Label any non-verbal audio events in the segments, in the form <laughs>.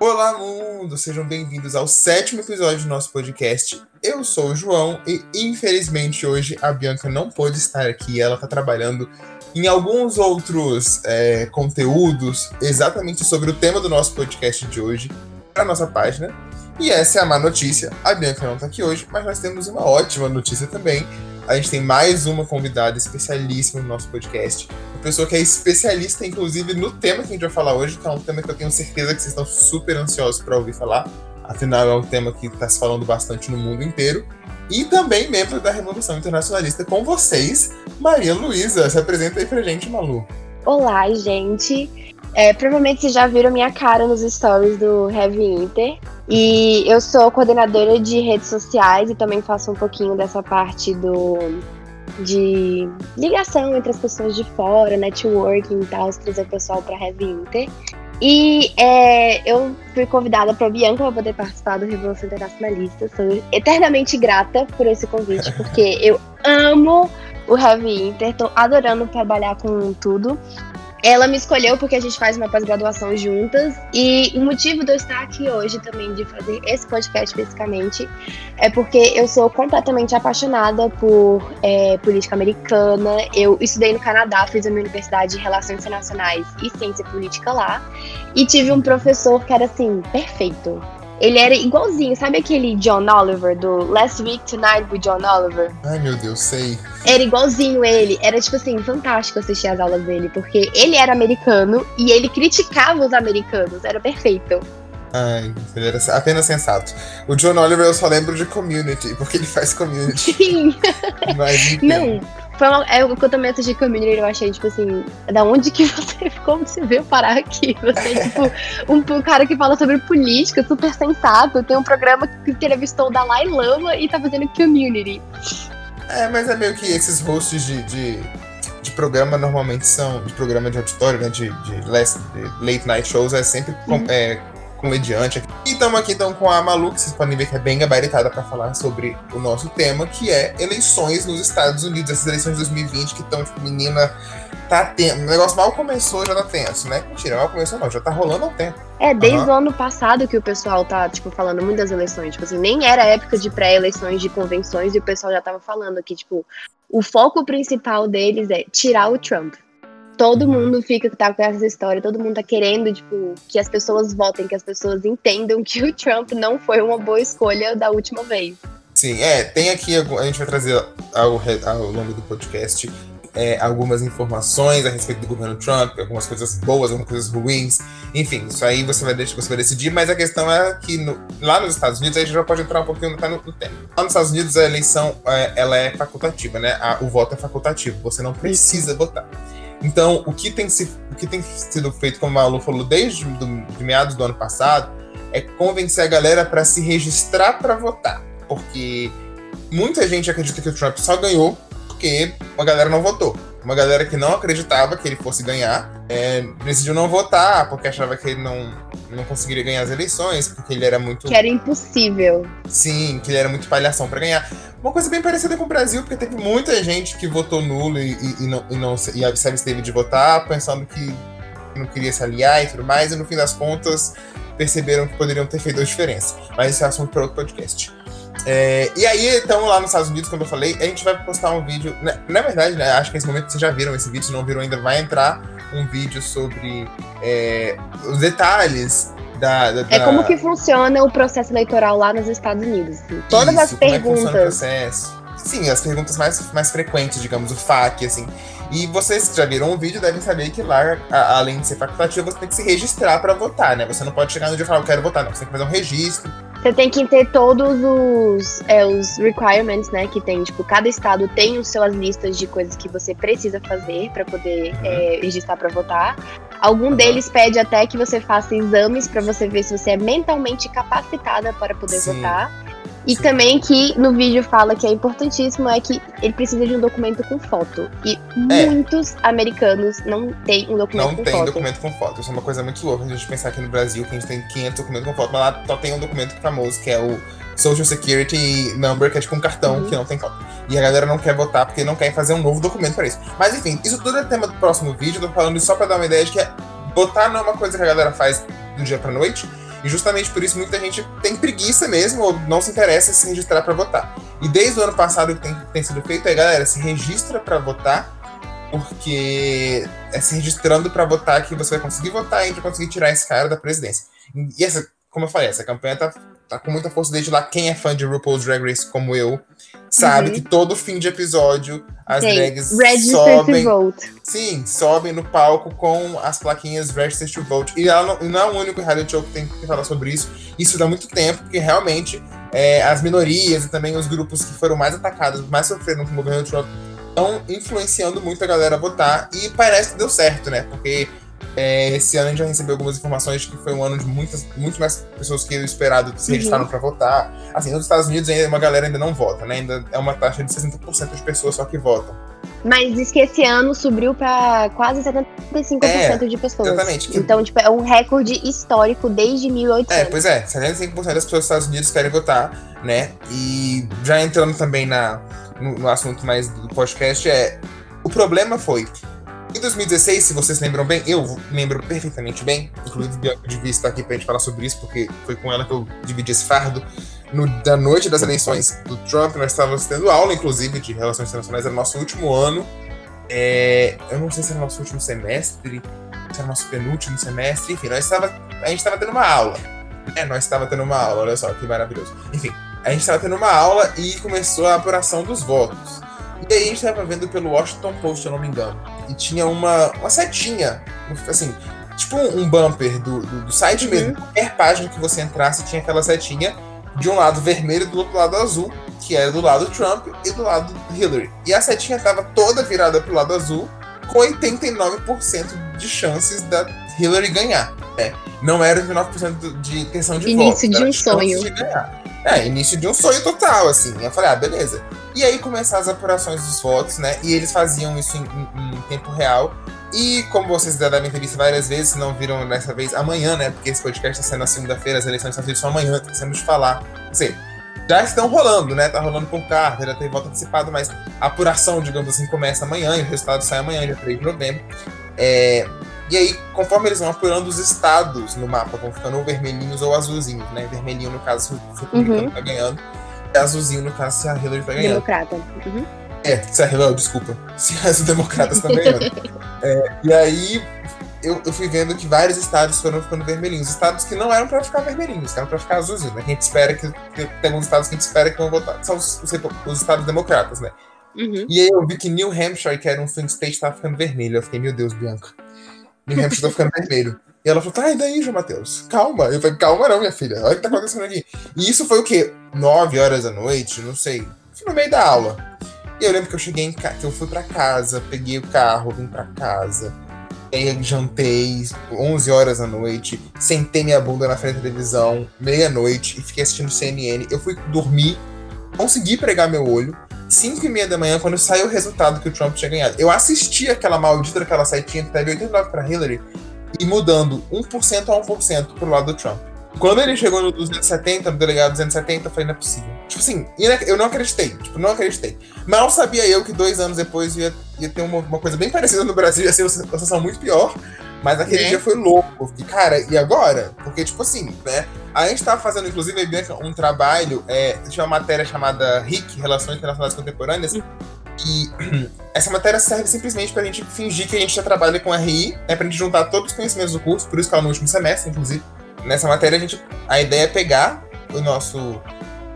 Olá, mundo! Sejam bem-vindos ao sétimo episódio do nosso podcast. Eu sou o João e, infelizmente, hoje a Bianca não pôde estar aqui. Ela está trabalhando em alguns outros é, conteúdos exatamente sobre o tema do nosso podcast de hoje para nossa página. E essa é a má notícia. A Bianca não está aqui hoje, mas nós temos uma ótima notícia também. A gente tem mais uma convidada especialíssima no nosso podcast. Uma pessoa que é especialista, inclusive, no tema que a gente vai falar hoje, que é um tema que eu tenho certeza que vocês estão super ansiosos para ouvir falar. Afinal, é um tema que está se falando bastante no mundo inteiro. E também membro da Revolução Internacionalista com vocês, Maria Luísa. Se apresenta aí pra gente, Malu. Olá, gente. É, provavelmente vocês já viram minha cara nos stories do Heavy Inter. E eu sou coordenadora de redes sociais e também faço um pouquinho dessa parte do de ligação entre as pessoas de fora, networking e tal, trazer o pessoal para Heavy Inter. E é, eu fui convidada para Bianca para poder participar do Revolução Internacionalista. Sou eternamente grata por esse convite, porque eu amo o Heavy Inter, tô adorando trabalhar com tudo. Ela me escolheu porque a gente faz uma pós-graduação juntas e o motivo de eu estar aqui hoje também, de fazer esse podcast especificamente, é porque eu sou completamente apaixonada por é, política americana. Eu estudei no Canadá, fiz a minha universidade de Relações Internacionais e Ciência Política lá e tive um professor que era assim, perfeito. Ele era igualzinho, sabe aquele John Oliver do Last Week Tonight with John Oliver? Ai meu Deus, sei. Era igualzinho ele. Era, tipo assim, fantástico assistir as aulas dele, porque ele era americano e ele criticava os americanos. Era perfeito. Ai, ele era apenas sensato. O John Oliver eu só lembro de Community, porque ele faz Community. Sim. Mas, <laughs> Não, foi uma, é o que eu também assisti Community, eu achei, tipo assim, da onde que <laughs> você, como você veio parar aqui? Você é, tipo, um, um, cara que fala sobre política, super sensato, tem um programa que entrevistou o Dalai Lama e tá fazendo Community. É, mas é meio que esses hosts de, de, de programa normalmente são, de programa de auditório, né, de, de, last, de late night shows, é sempre uhum. é, comediante. E estamos aqui então com a Malu, que vocês podem ver que é bem gabaritada para falar sobre o nosso tema, que é eleições nos Estados Unidos, essas eleições de 2020 que estão, tipo, menina, tá tenso. O negócio mal começou, já tá tenso, né? Mentira, mal começou não, já tá rolando há um tempo. É, desde uhum. o ano passado que o pessoal tá, tipo, falando muito das eleições. Tipo assim, nem era época de pré-eleições, de convenções, e o pessoal já tava falando que, tipo, o foco principal deles é tirar o Trump todo uhum. mundo fica tá com essa história, todo mundo tá querendo, tipo, que as pessoas votem, que as pessoas entendam que o Trump não foi uma boa escolha da última vez. Sim, é, tem aqui, a gente vai trazer ao, ao longo do podcast é, algumas informações a respeito do governo Trump, algumas coisas boas, algumas coisas ruins, enfim, isso aí você vai, você vai decidir, mas a questão é que no, lá nos Estados Unidos, a gente já pode entrar um pouquinho no, no tema. Lá nos Estados Unidos a eleição é, ela é facultativa, né? A, o voto é facultativo, você não precisa votar. Então, o que tem, se, o que tem sido feito, como a Malu falou, desde do, de meados do ano passado, é convencer a galera para se registrar para votar. Porque muita gente acredita que o Trump só ganhou porque a galera não votou. Uma galera que não acreditava que ele fosse ganhar é, decidiu não votar porque achava que ele não, não conseguiria ganhar as eleições, porque ele era muito. Que era impossível. Sim, que ele era muito palhação para ganhar. Uma coisa bem parecida com o Brasil, porque teve muita gente que votou nulo e, e, e não, e, não, e a esteve de votar, pensando que não queria se aliar e tudo mais, e no fim das contas perceberam que poderiam ter feito a diferença. Mas esse é assunto para outro podcast. É, e aí, então, lá nos Estados Unidos, como eu falei, a gente vai postar um vídeo. Na, né, na verdade, né, acho que nesse momento vocês já viram esse vídeo, se não viram ainda, vai entrar um vídeo sobre é, os detalhes da, da, É como que funciona o processo eleitoral lá nos Estados Unidos. Assim. Todas Isso, as perguntas. É Sim, as perguntas mais, mais frequentes, digamos, o FAQ, assim. E vocês que já viram o vídeo devem saber que lá, a, além de ser facultativo, você tem que se registrar para votar, né? Você não pode chegar no dia e falar, eu quero votar, não. Você tem que fazer um registro. Você tem que ter todos os, é, os requirements, né? Que tem, tipo, cada estado tem os suas listas de coisas que você precisa fazer para poder uhum. é, registrar para votar. Algum uhum. deles pede até que você faça exames para você ver se você é mentalmente capacitada para poder Sim. votar. E também que no vídeo fala que é importantíssimo é que ele precisa de um documento com foto. E é. muitos americanos não têm um documento não com foto. Não tem documento com foto. Isso é uma coisa muito louca a gente pensar aqui no Brasil que a gente tem 500 documentos com foto, mas lá só tem um documento famoso que é o Social Security Number, que é tipo um cartão uhum. que não tem foto. E a galera não quer votar porque não quer fazer um novo documento para isso. Mas enfim, isso tudo é tema do próximo vídeo. Eu tô falando isso só pra dar uma ideia de que é, votar não é uma coisa que a galera faz do dia pra noite E justamente por isso muita gente tem preguiça mesmo ou não se interessa em se registrar para votar. E desde o ano passado o que tem, tem sido feito é, galera, se registra para votar, porque é se registrando para votar que você vai conseguir votar e vai conseguir tirar esse cara da presidência. E essa, como eu falei, essa campanha tá, tá com muita força desde lá. Quem é fã de RuPaul's Drag Race como eu, sabe uhum. que todo fim de episódio as Sim. drags Register sobem. To vote. Sim, sobem no palco com as plaquinhas Register to Vote. E ela não, não é o único reality show que tem que falar sobre isso. Isso dá muito tempo, porque realmente é, as minorias e também os grupos que foram mais atacados, mais sofreram com o governo Trump, estão influenciando muito a galera a votar. E parece que deu certo, né? Porque é, esse ano a gente já recebeu algumas informações de que foi um ano de muitas, muito mais pessoas que o esperado se registraram uhum. para votar. Assim, nos Estados Unidos ainda uma galera ainda não vota, né? Ainda é uma taxa de 60% das pessoas só que votam. Mas diz que esse ano subiu para quase 75% é, de pessoas. Exatamente. Então, tipo, é um recorde histórico desde 1800. É, pois é, 75% das pessoas dos Estados Unidos querem votar, né? E já entrando também na, no, no assunto mais do podcast, é o problema foi em 2016, se vocês lembram bem, eu lembro perfeitamente bem, inclusive Bianca devia estar aqui pra gente falar sobre isso, porque foi com ela que eu dividi esse fardo. No, da noite das eleições do Trump, nós estávamos tendo aula, inclusive, de relações internacionais, era nosso último ano. É, eu não sei se era nosso último semestre, se era nosso penúltimo semestre, enfim, nós estava, a gente estava tendo uma aula. É, nós estava tendo uma aula, olha só que maravilhoso. Enfim, a gente estava tendo uma aula e começou a apuração dos votos. E aí a gente tava vendo pelo Washington Post, se eu não me engano. E tinha uma, uma setinha, assim, tipo um bumper do, do, do site uhum. mesmo. Qualquer página que você entrasse tinha aquela setinha de um lado vermelho e do outro lado azul, que era do lado Trump e do lado Hillary. E a setinha tava toda virada pro lado azul, com 89% de chances da Hillary ganhar. É, não era 89% de intenção de Início voto. Início de um sonho. De é, início de um sonho total, assim. Eu falei, ah, beleza. E aí começaram as apurações dos votos, né? E eles faziam isso em, em, em tempo real. E como vocês já devem ter visto várias vezes, não viram dessa vez, amanhã, né? Porque esse podcast está sendo na segunda-feira, as eleições estão sendo amanhã, temos de falar. Quer dizer, já estão rolando, né? Tá rolando por carta, já tem voto antecipado, mas a apuração, digamos assim, começa amanhã e o resultado sai amanhã, dia 3 de novembro. É, e aí, conforme eles vão apurando os estados no mapa, vão ficando ou vermelhinhos ou azulzinhos, né? Vermelhinho, no caso, se o republicano uhum. tá ganhando é azulzinho, no caso, se a Hillary tá ganhando. Democrata. Uhum. É, se a Hillary, desculpa. Se as democratas estão ganhando. <laughs> é, e aí, eu, eu, fui vendo que vários estados foram ficando vermelhinhos. Estados que não eram pra ficar vermelhinhos, eram pra ficar azulzinhos, né? Que a gente espera que, que. Tem alguns estados que a gente espera que vão votar. São os, os, os estados democratas, né? Uhum. E aí eu vi que New Hampshire, que era um swing state, tava ficando vermelho. Eu fiquei, meu Deus, Bianca. New Hampshire tá ficando vermelho. E ela falou, tá, e daí, João Matheus? Calma. Eu falei, calma não, minha filha. Olha o que tá acontecendo aqui. E isso foi o quê? Nove horas da noite? Não sei. No meio da aula. E eu lembro que eu cheguei em casa, que eu fui pra casa, peguei o carro, vim pra casa. Aí jantei 11 horas da noite, sentei minha bunda na frente da televisão, meia-noite, e fiquei assistindo CNN. Eu fui dormir, consegui pregar meu olho. 5 e meia da manhã, quando saiu o resultado que o Trump tinha ganhado. Eu assisti aquela maldita daquela setinha que teve 89 pra Hillary e mudando 1% a 1% pro lado do Trump. Quando ele chegou no 270, no delegado 270, eu falei, não é possível. Tipo assim, eu não acreditei. Tipo, não acreditei. Mal sabia eu que dois anos depois ia, ia ter uma, uma coisa bem parecida no Brasil, ia ser uma situação muito pior. Mas aquele é. dia foi louco. E, cara, e agora? Porque, tipo assim, né? A gente tava fazendo, inclusive, um trabalho, é, tinha uma matéria chamada RIC, Relações Internacionais Contemporâneas, e <clears throat> essa matéria serve simplesmente pra gente fingir que a gente já trabalha com RI, né, pra gente juntar todos os conhecimentos do curso, por isso que ela no último semestre, inclusive. Nessa matéria, a, gente, a ideia é pegar o nosso,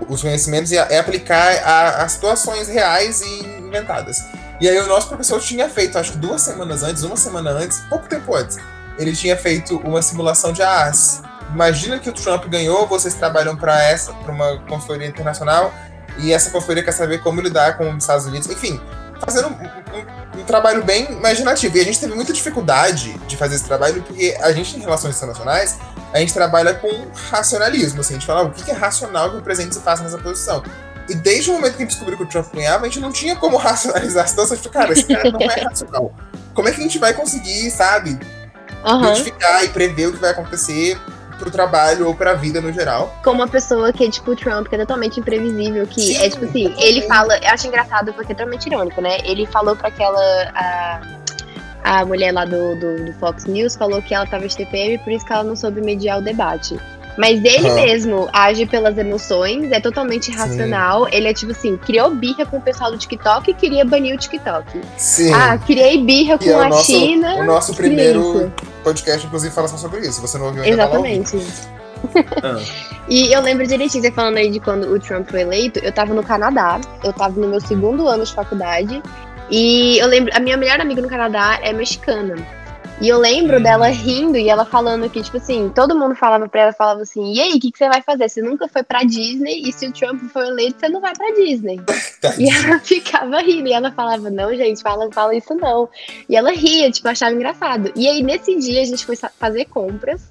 os conhecimentos e, e aplicar a, a situações reais e inventadas. E aí o nosso professor tinha feito, acho que duas semanas antes, uma semana antes, pouco tempo antes, ele tinha feito uma simulação de AAS. Imagina que o Trump ganhou, vocês trabalham para essa, para uma consultoria internacional, e essa conferência quer saber como lidar com os Estados Unidos. Enfim, fazendo um, um, um, trabalho bem imaginativo. E a gente teve muita dificuldade de fazer esse trabalho, porque a gente, em relações internacionais, a gente trabalha com racionalismo. Assim, a gente fala ah, o que é racional que o presidente se faça nessa posição. E desde o momento que a gente descobriu que o Trump ganhava, a gente não tinha como <laughs> racionalizar a situação. Tipo, cara, esse cara não é racional. Como é que a gente vai conseguir, sabe, uhum. identificar e prever o que vai acontecer pro trabalho ou pra vida no geral. Como uma pessoa que é tipo o Trump, que é totalmente imprevisível, que Sim, é tipo assim, ele fala, eu acho engraçado porque é totalmente irônico, né? Ele falou pra aquela. A, a mulher lá do, do, do, Fox News falou que ela tava de TPM, por isso que ela não soube mediar o debate. Mas ele mesmo age pelas emoções, é totalmente racional. Ele é tipo assim, criou birra com o pessoal do TikTok e queria banir o TikTok. Sim. Ah, criei birra com E é o a nosso- China. O nosso primeiro isso. podcast, inclusive, fala só sobre isso. Você não ouviu ainda. Exatamente. Ah. E eu lembro direitinho, você falando aí de quando o Trump foi eleito, eu tava no Canadá, eu tava no meu segundo ano de faculdade, e eu lembro, a minha melhor amiga no Canadá é mexicana. E eu lembro Hum. dela rindo e ela falando que, tipo assim, todo mundo falava pra ela, falava assim, e aí, o que, que você vai fazer? Você nunca foi pra Disney, e se o Trump for eleito, você não vai pra Disney. <laughs> E ela <laughs> ficava rindo, e ela falava, não, gente, fala, fala isso não. E ela ria, tipo, achava engraçado. E aí, nesse dia, a gente foi fazer compras,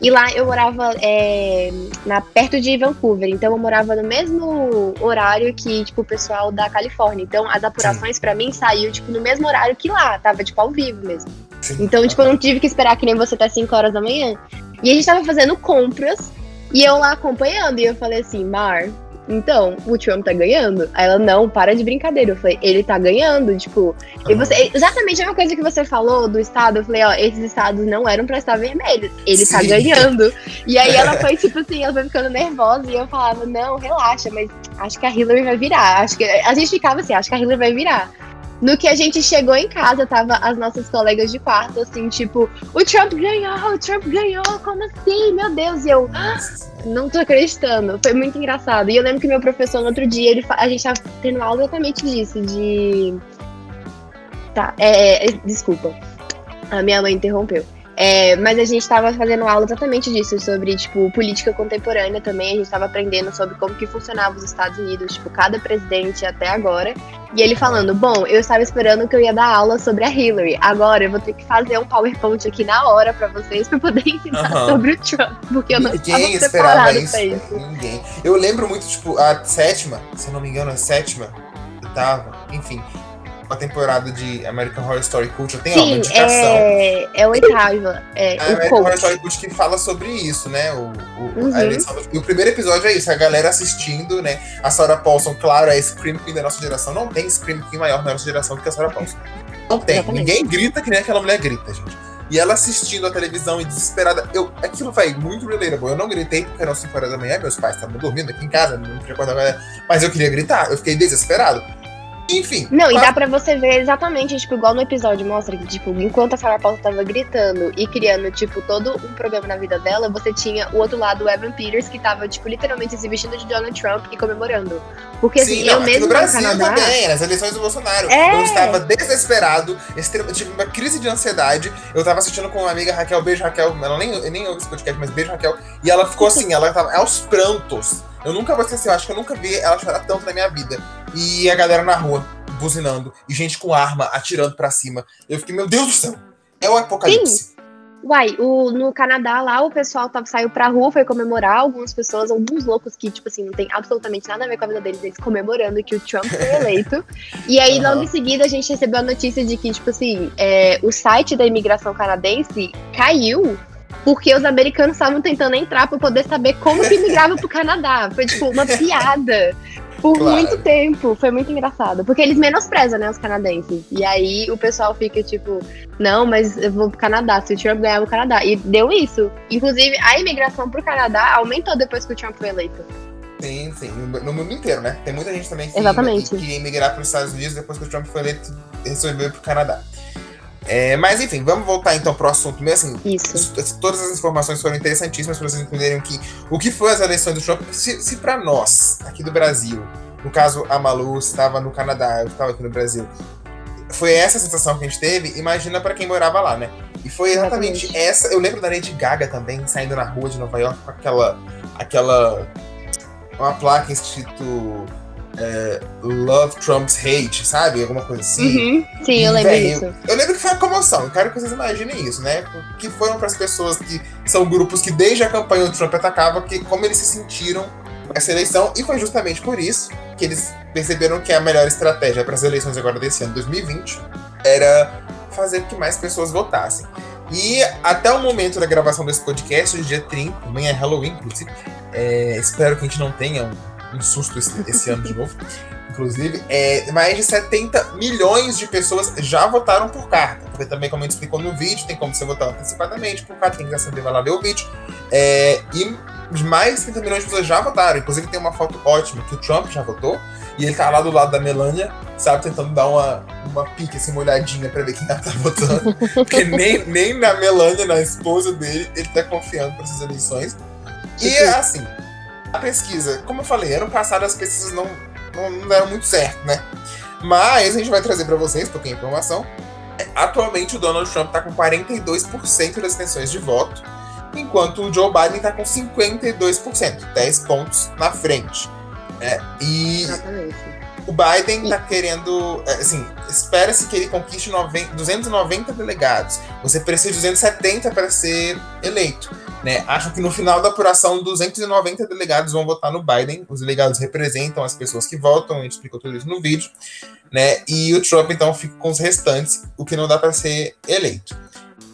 e lá eu morava é, na, perto de Vancouver, então eu morava no mesmo horário que, tipo, o pessoal da Califórnia. Então, as apurações pra mim saiu, tipo, no mesmo horário que lá, tava, tipo, ao vivo mesmo. Sim. Então, tipo, eu não tive que esperar que nem você até 5 horas da manhã. E a gente tava fazendo compras e eu lá acompanhando. E eu falei assim, Mar, então, o Trump tá ganhando? Aí ela, não, para de brincadeira. Eu falei, ele tá ganhando, tipo. E você, exatamente a mesma coisa que você falou do estado. Eu falei, ó, esses estados não eram pra estar vermelhos. Ele tá Sim. ganhando. E aí ela <laughs> foi, tipo assim, ela foi ficando nervosa. E eu falava, não, relaxa, mas acho que a Hillary vai virar. Acho que. A gente ficava assim, acho que a Hillary vai virar. No que a gente chegou em casa, tava as nossas colegas de quarto, assim, tipo, o Trump ganhou, o Trump ganhou, como assim? Meu Deus, e eu Nossa. não tô acreditando. Foi muito engraçado. E eu lembro que meu professor, no outro dia, ele, a gente tava tendo aula exatamente disso, de. Tá, é, é, desculpa. A minha mãe interrompeu. É, mas a gente tava fazendo aula exatamente disso, sobre, tipo, política contemporânea também. A gente tava aprendendo sobre como que funcionava os Estados Unidos, tipo, cada presidente até agora. E ele falando, bom, eu estava esperando que eu ia dar aula sobre a Hillary. Agora eu vou ter que fazer um PowerPoint aqui na hora pra vocês, pra poder <laughs> ensinar Aham. sobre o Trump. Porque eu não Ninguém estava preparado isso. pra isso. Ninguém. Eu lembro muito, tipo, a sétima, se eu não me engano, a sétima, oitava, enfim, uma temporada de American Horror Story Culture tem ó, uma Sim, indicação. é, é oitava. É, A o American Horror. Story Culture que fala sobre isso, né? O, o- Uhum. a do- E o primeiro episódio é isso, a galera assistindo, né? A Sarah Paulson, claro, é a Scream Queen da nossa geração. Não tem Scream Queen maior na nossa geração do que a Sarah Paulson. Não tem. Exatamente. Ninguém grita que nem aquela mulher grita, gente. E ela assistindo a televisão e desesperada. Eu, aquilo vai muito relatable. Eu não gritei porque eram 5 horas da manhã, meus pais estavam dormindo aqui em casa, não acordar agora. Mas eu queria gritar, eu fiquei desesperado. Enfim. Não, e dá pra você ver exatamente, tipo, igual no episódio mostra que, tipo, enquanto a Sarah Paulson tava gritando e criando, tipo, todo um problema na vida dela, você tinha o outro lado, o Evan Peters, que tava, tipo, literalmente se vestindo de Donald Trump e comemorando. Porque, assim, Sim, eu não, aqui mesmo no no Brasil Canadá... também, nas eleições do Bolsonaro. É. Eu estava desesperado, eu tive uma crise de ansiedade. Eu tava assistindo com uma amiga Raquel, beijo Raquel, ela nem, nem ouve esse podcast, mas beijo Raquel. E ela ficou assim, ela tava aos prantos. Eu nunca vou esquecer, eu acho que eu nunca vi ela chorar tanto na minha vida. E a galera na rua, buzinando, e gente com arma atirando pra cima. Eu fiquei, meu Deus do céu, é o apocalipse. Uai, o, no Canadá lá, o pessoal tava, saiu pra rua, foi comemorar, algumas pessoas, alguns loucos que, tipo assim, não tem absolutamente nada a ver com a vida deles, eles comemorando que o Trump foi <laughs> eleito. e aí, Aham. logo em seguida, a gente recebeu a notícia de que, tipo assim, é, o site da imigração canadense caiu porque os americanos estavam tentando entrar pra poder saber como que migrava pro Canadá. Foi, tipo, uma <laughs> piada. Por Claro. muito tempo. Foi muito engraçado. Porque eles menosprezam, né, os canadenses. E aí o pessoal fica, tipo, não, mas eu vou pro Canadá, se o Trump ganhar, eu vou pro Canadá. E deu isso. Inclusive, a imigração pro Canadá aumentou depois que o Trump foi eleito. Sim, sim, no, mundo inteiro, né? Tem muita gente também que, Exatamente. que emigrar para os Estados Unidos depois que o Trump foi eleito e resolveu ir para o Canadá. É, mas enfim, vamos voltar então pro assunto mesmo. Assim, Isso. todas as informações foram interessantíssimas para vocês entenderem que, o que foi as eleições do Trump. Se, se para nós, aqui do Brasil, no caso a Malu estava no Canadá, eu estava aqui no Brasil, foi essa a sensação que a gente teve, imagina para quem morava lá, né? E foi exatamente, Exatamente. essa. Eu lembro da Lady Gaga também, saindo na rua de Nova York com aquela. aquela. uma placa escrito. É, Love Trump's Hate, sabe? Alguma coisa assim. Uhum. Sim, eu lembro disso. Eu lembro que foi uma comoção, eu quero que vocês imaginem isso, né? Que foram para as pessoas que são grupos que desde a campanha do Trump atacava, que como eles se sentiram essa eleição, e foi justamente por isso que eles perceberam que a melhor estratégia para as eleições agora desse ano, 2020, era fazer que mais pessoas votassem. E até o momento da gravação desse podcast, hoje é dia 30, amanhã é Halloween, inclusive, é, espero que a gente não tenha um, um susto esse, esse ano de novo. Inclusive, é, mais de 70 milhões de pessoas já votaram por carta. Porque também, como a gente explicou no vídeo, tem como você votar antecipadamente por carta. Quem quiser saber, vai lá ver o vídeo. É, e mais de 30 milhões de pessoas já votaram. Inclusive tem uma foto ótima que o Trump já votou. E ele tá lá do lado da Melania, sabe, tentando dar uma, uma pique, assim, uma olhadinha pra ver quem ela tá votando. Porque nem, nem na Melania, na esposa dele, ele tá confiando para essas eleições. E assim, a pesquisa, como eu falei, ano passado as pesquisas não, não, não deram muito certo, né? Mas a gente vai trazer para vocês pouquinho de informação. Atualmente o Donald Trump está com 42% das intenções de voto, enquanto o Joe Biden está com 52%, 10 pontos na frente. É, e Exatamente. O Biden está querendo, é, assim, espera-se que ele conquiste 90, 290 delegados. Você precisa de 270 para ser eleito. Né? Acham que no final da apuração, 290 delegados vão votar no Biden. Os delegados representam as pessoas que votam, a gente explicou tudo isso no vídeo. Né? E o Trump, então, fica com os restantes, o que não dá para ser eleito.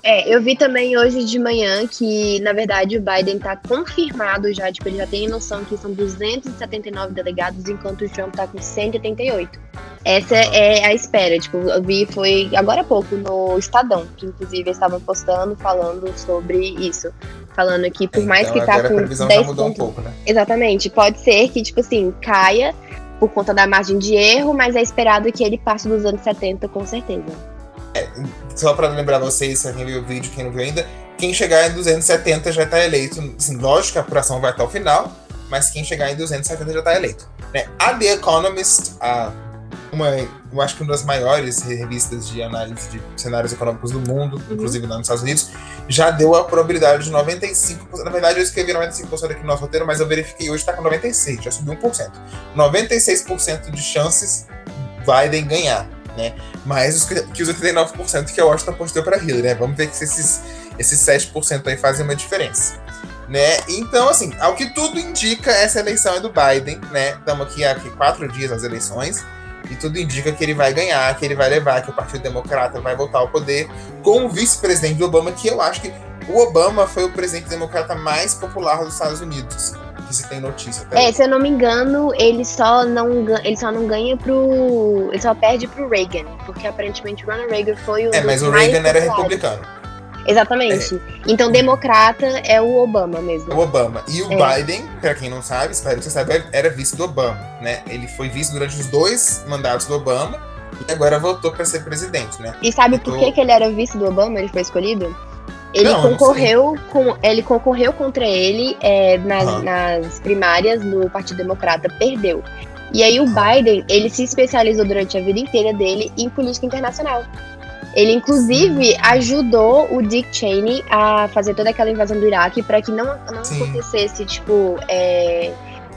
É, eu vi também hoje de manhã que, na verdade, o Biden tá confirmado já, tipo, ele já tem noção que são 279 delegados, enquanto o Trump tá com 188. Essa é a espera, tipo, eu vi, foi agora há pouco no Estadão, que inclusive estavam postando, falando sobre isso. Falando que por mais então, que tá com 10 pontos, um pouco, né? Exatamente, pode ser que, tipo assim, caia por conta da margem de erro, mas é esperado que ele passe dos anos 70 com certeza. É, só para lembrar vocês, quem viu o vídeo, quem não viu ainda, quem chegar em 270 já está eleito. Assim, lógico que a apuração vai até o final, mas quem chegar em 270 já está eleito. Né? A The Economist, a, uma, eu acho que uma das maiores revistas de análise de cenários econômicos do mundo, uhum. inclusive lá nos Estados Unidos, já deu a probabilidade de 95%. Na verdade, eu escrevi 95% aqui no nosso roteiro, mas eu verifiquei hoje está com 96%, já subiu 1%. 96% de chances Biden ganhar né? Mais os, que os 89% que a Washington apostou para Hillary, né? Vamos ver se esses, esses 7% aí fazem uma diferença. Né? Então, assim, ao que tudo indica, essa eleição é do Biden, né? Estamos aqui há aqui, quatro dias nas eleições, e tudo indica que ele vai ganhar, que ele vai levar, que o Partido Democrata vai voltar ao poder com o vice-presidente Obama, que eu acho que o Obama foi o presidente democrata mais popular dos Estados Unidos que se tem notícia. É, se eu não me engano, ele só não, ele só não ganha pro. Ele só perde pro Reagan, porque aparentemente Ronald Reagan foi o. É, mas o Reagan era republicano. Exatamente. É. Então, democrata é o Obama mesmo. O Obama. E o é. Biden, pra quem não sabe, espero que você saiba, era vice do Obama, né? Ele foi vice durante os dois mandatos do Obama e agora voltou para ser presidente, né? E sabe por que, que ele era vice do Obama? Ele foi escolhido? Ele não, concorreu com ele concorreu contra ele é, nas, uhum. nas primárias do Partido Democrata, perdeu. E aí o Biden, ele se especializou durante a vida inteira dele em política internacional. Ele inclusive ajudou o Dick Cheney a fazer toda aquela invasão do Iraque para que não, não acontecesse, tipo, é,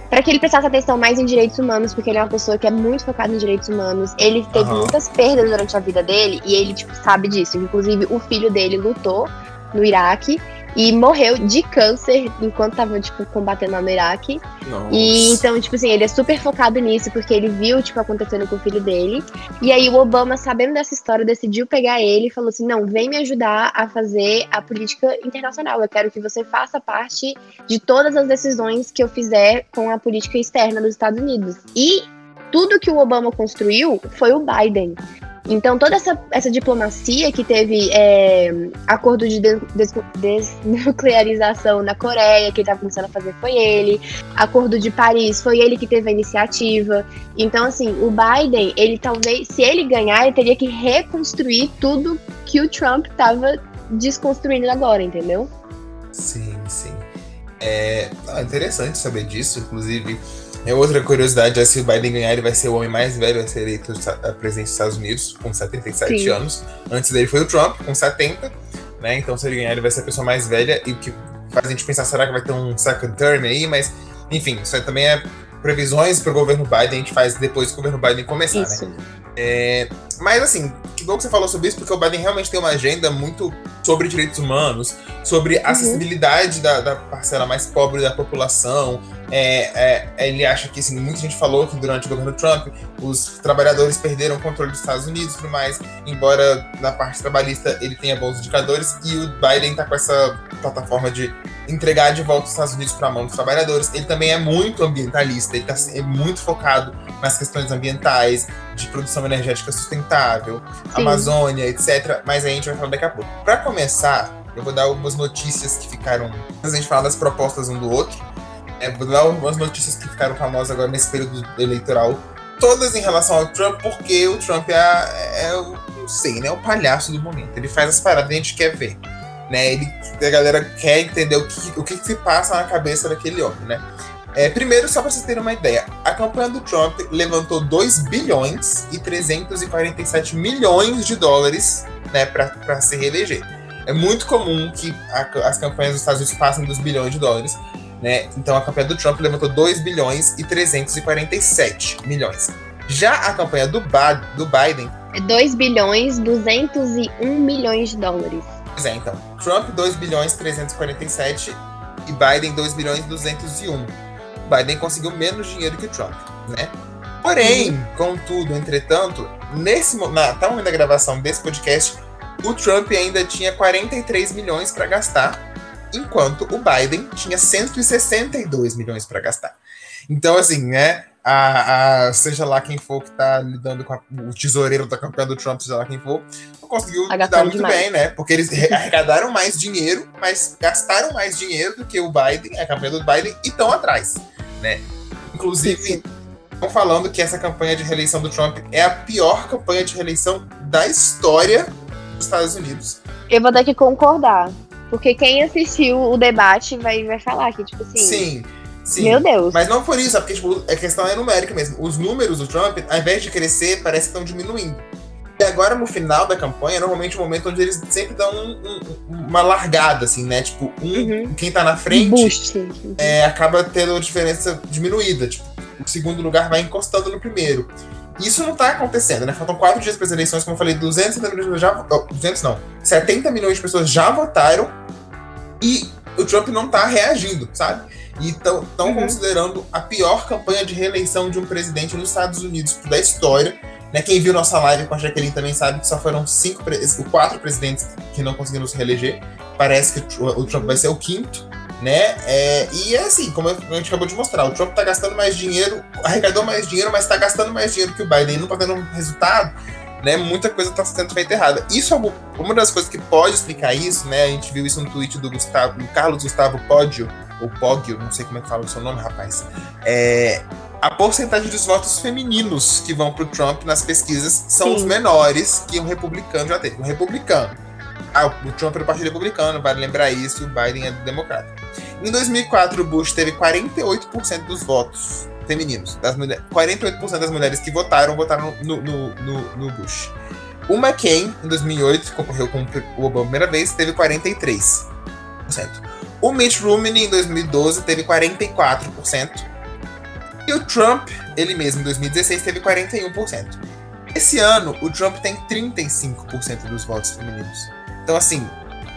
para que ele prestasse atenção mais em direitos humanos, porque ele é uma pessoa que é muito focada em direitos humanos. Ele teve uhum. muitas perdas durante a vida dele e ele tipo sabe disso. Inclusive o filho dele lutou no Iraque e morreu de câncer enquanto tava, tipo, combatendo lá no Iraque. Nossa. E então, tipo assim, ele é super focado nisso, porque ele viu, tipo, acontecendo com o filho dele. E aí o Obama, sabendo dessa história, decidiu pegar ele e falou assim: não, vem me ajudar a fazer a política internacional. Eu quero que você faça parte de todas as decisões que eu fizer com a política externa dos Estados Unidos. E tudo que o Obama construiu foi o Biden. Então, toda essa, essa diplomacia que teve é, acordo de des, desnuclearização na Coreia, que ele estava começando a fazer, foi ele. Acordo de Paris, foi ele que teve a iniciativa. Então, assim, o Biden, ele talvez, se ele ganhar, ele teria que reconstruir tudo que o Trump estava desconstruindo agora, entendeu? Sim, sim. É interessante saber disso, inclusive é outra curiosidade é se o Biden ganhar, ele vai ser o homem mais velho a ser eleito a presidente dos Estados Unidos, com 77 Sim. anos. Antes dele foi o Trump, com 70. Né? Então, se ele ganhar, ele vai ser a pessoa mais velha. E o que faz a gente pensar, será que vai ter um second term aí? Mas, enfim, isso aí também é previsões para o governo Biden, a gente faz depois que o governo Biden começar, né? isso. né? É, mas assim, que bom que você falou sobre isso, porque o Biden realmente tem uma agenda muito sobre direitos humanos, sobre uhum. acessibilidade da, da, parcela mais pobre da população. É, é, ele acha que, assim, muita gente falou que durante o governo Trump os trabalhadores perderam o controle dos Estados Unidos e tudo mais, embora na parte trabalhista ele tenha bons indicadores, e o Biden está com essa plataforma de entregar de volta os Estados Unidos para a mão dos trabalhadores. Ele também é muito ambientalista, ele está é muito focado nas questões ambientais, de produção energética sustentável, Sim. Amazônia, etc. Mas aí a gente vai falar daqui a pouco. Para começar, Eu vou dar algumas notícias que ficaram. Antes a gente falar das propostas um do outro. É, vou dar algumas notícias que ficaram famosas agora nesse período eleitoral. Todas em relação ao Trump, porque o Trump é, é não sei, né? O palhaço do momento. Ele faz as paradas que a gente quer ver. Né? Ele, a galera quer entender o que, o que se passa na cabeça daquele homem, né? É, primeiro, só para vocês terem uma ideia, a campanha do Trump levantou 2 bilhões e 347 milhões de dólares né, para se reeleger. É muito comum que a, as campanhas dos Estados Unidos passem dos bilhões de dólares. Né? Então a campanha do Trump levantou 2 bilhões e 347 milhões. Já a campanha do, ba do Biden. É 2 bilhões 201 milhões de dólares. Pois é, então. Trump 2 bilhões 347 e Biden 2 bilhões 201. Biden conseguiu menos dinheiro que o Trump, né? Porém, uhum. contudo, entretanto, nesse na tá momento da gravação desse podcast, o Trump ainda tinha 43 milhões para gastar, enquanto o Biden tinha 162 milhões para gastar. Então, assim, né? A, a, seja lá quem for que está lidando com a, o tesoureiro da campanha do Trump, seja lá quem for, conseguiu lidar muito demais. bem, né? Porque eles arrecadaram mais dinheiro, mas gastaram mais dinheiro do que o Biden, a campanha do Biden, e estão atrás né? Inclusive, estão falando que essa campanha de reeleição do Trump é a pior campanha de reeleição da história dos Estados Unidos. Eu vou ter que concordar. Porque quem assistiu o debate vai, vai falar que, tipo assim. Sim. Sim. Meu Deus. Mas não por isso, é porque tipo, a questão é numérica mesmo. Os números do Trump, ao invés de crescer, parece que estão diminuindo. E agora, no final da campanha, é normalmente o um momento onde eles sempre dão um, um, uma largada, assim, né? Tipo, um, uhum. quem tá na frente é, acaba tendo diferença diminuída. Tipo, o segundo lugar vai encostando no primeiro. Isso não tá acontecendo, né? Faltam quatro dias para as eleições, como eu falei, 270 milhões de pessoas já. Oh, 200 não. 70 milhões de pessoas já votaram e o Trump não tá reagindo, sabe? E estão uhum. considerando a pior campanha de reeleição de um presidente nos Estados Unidos da história né, quem viu nossa live com a Jaqueline também sabe que só foram cinco, quatro presidentes que não conseguiram se reeleger. Parece que o Trump vai ser o quinto, né? É, e é assim, como a gente acabou de mostrar, o Trump tá gastando mais dinheiro, arrecadou mais dinheiro, mas tá gastando mais dinheiro que o Biden e não tá tendo um resultado, né? Muita coisa tá sendo feita errada. Isso é uma das coisas que pode explicar isso, né? A gente viu isso no tweet do Gustavo, do Carlos Gustavo Poggio, ou Poggio, não sei como é que fala o seu nome, rapaz. É, a porcentagem dos votos femininos que vão para o Trump nas pesquisas são Sim. os menores que um republicano já teve. Um republicano. Ah, o Trump é do Partido Republicano, vale lembrar isso, o Biden é do Democrata. Em 2004, o Bush teve 48% dos votos femininos. Das mulheres, 48% das mulheres que votaram, votaram no, no, no, no Bush. O McCain, em 2008, que concorreu com o Obama a primeira vez, teve 43%. O Mitt Romney, em 2012, teve 44%. E o Trump, ele mesmo, em 2016, teve 41%. Esse ano, o Trump tem 35% dos votos femininos. Então, assim,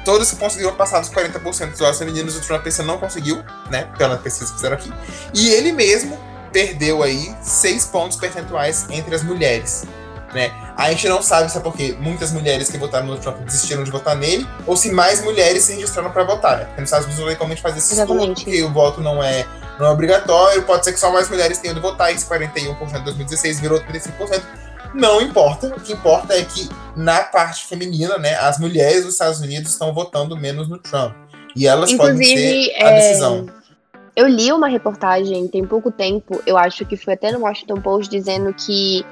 todos que conseguiram passar dos 40% dos votos femininos, o Trump esse não conseguiu, né? Pela pesquisa que fizeram aqui. E ele mesmo perdeu aí 6 pontos percentuais entre as mulheres. Né? A gente não sabe se é porque muitas mulheres que votaram no Trump desistiram de votar nele, ou se mais mulheres se registraram para votar. Né? Porque nos Estados Unidos, legalmente, faz esse estudo, porque o voto não é não é obrigatório, pode ser que só mais mulheres tenham de votar, esse 41% em 2016 virou 35%. Não importa, o que importa é que na parte feminina, né, as mulheres dos Estados Unidos estão votando menos no Trump. E elas Inclusive, podem ser a é... decisão. Eu li uma reportagem tem pouco tempo, eu acho que foi até no Washington Post, dizendo que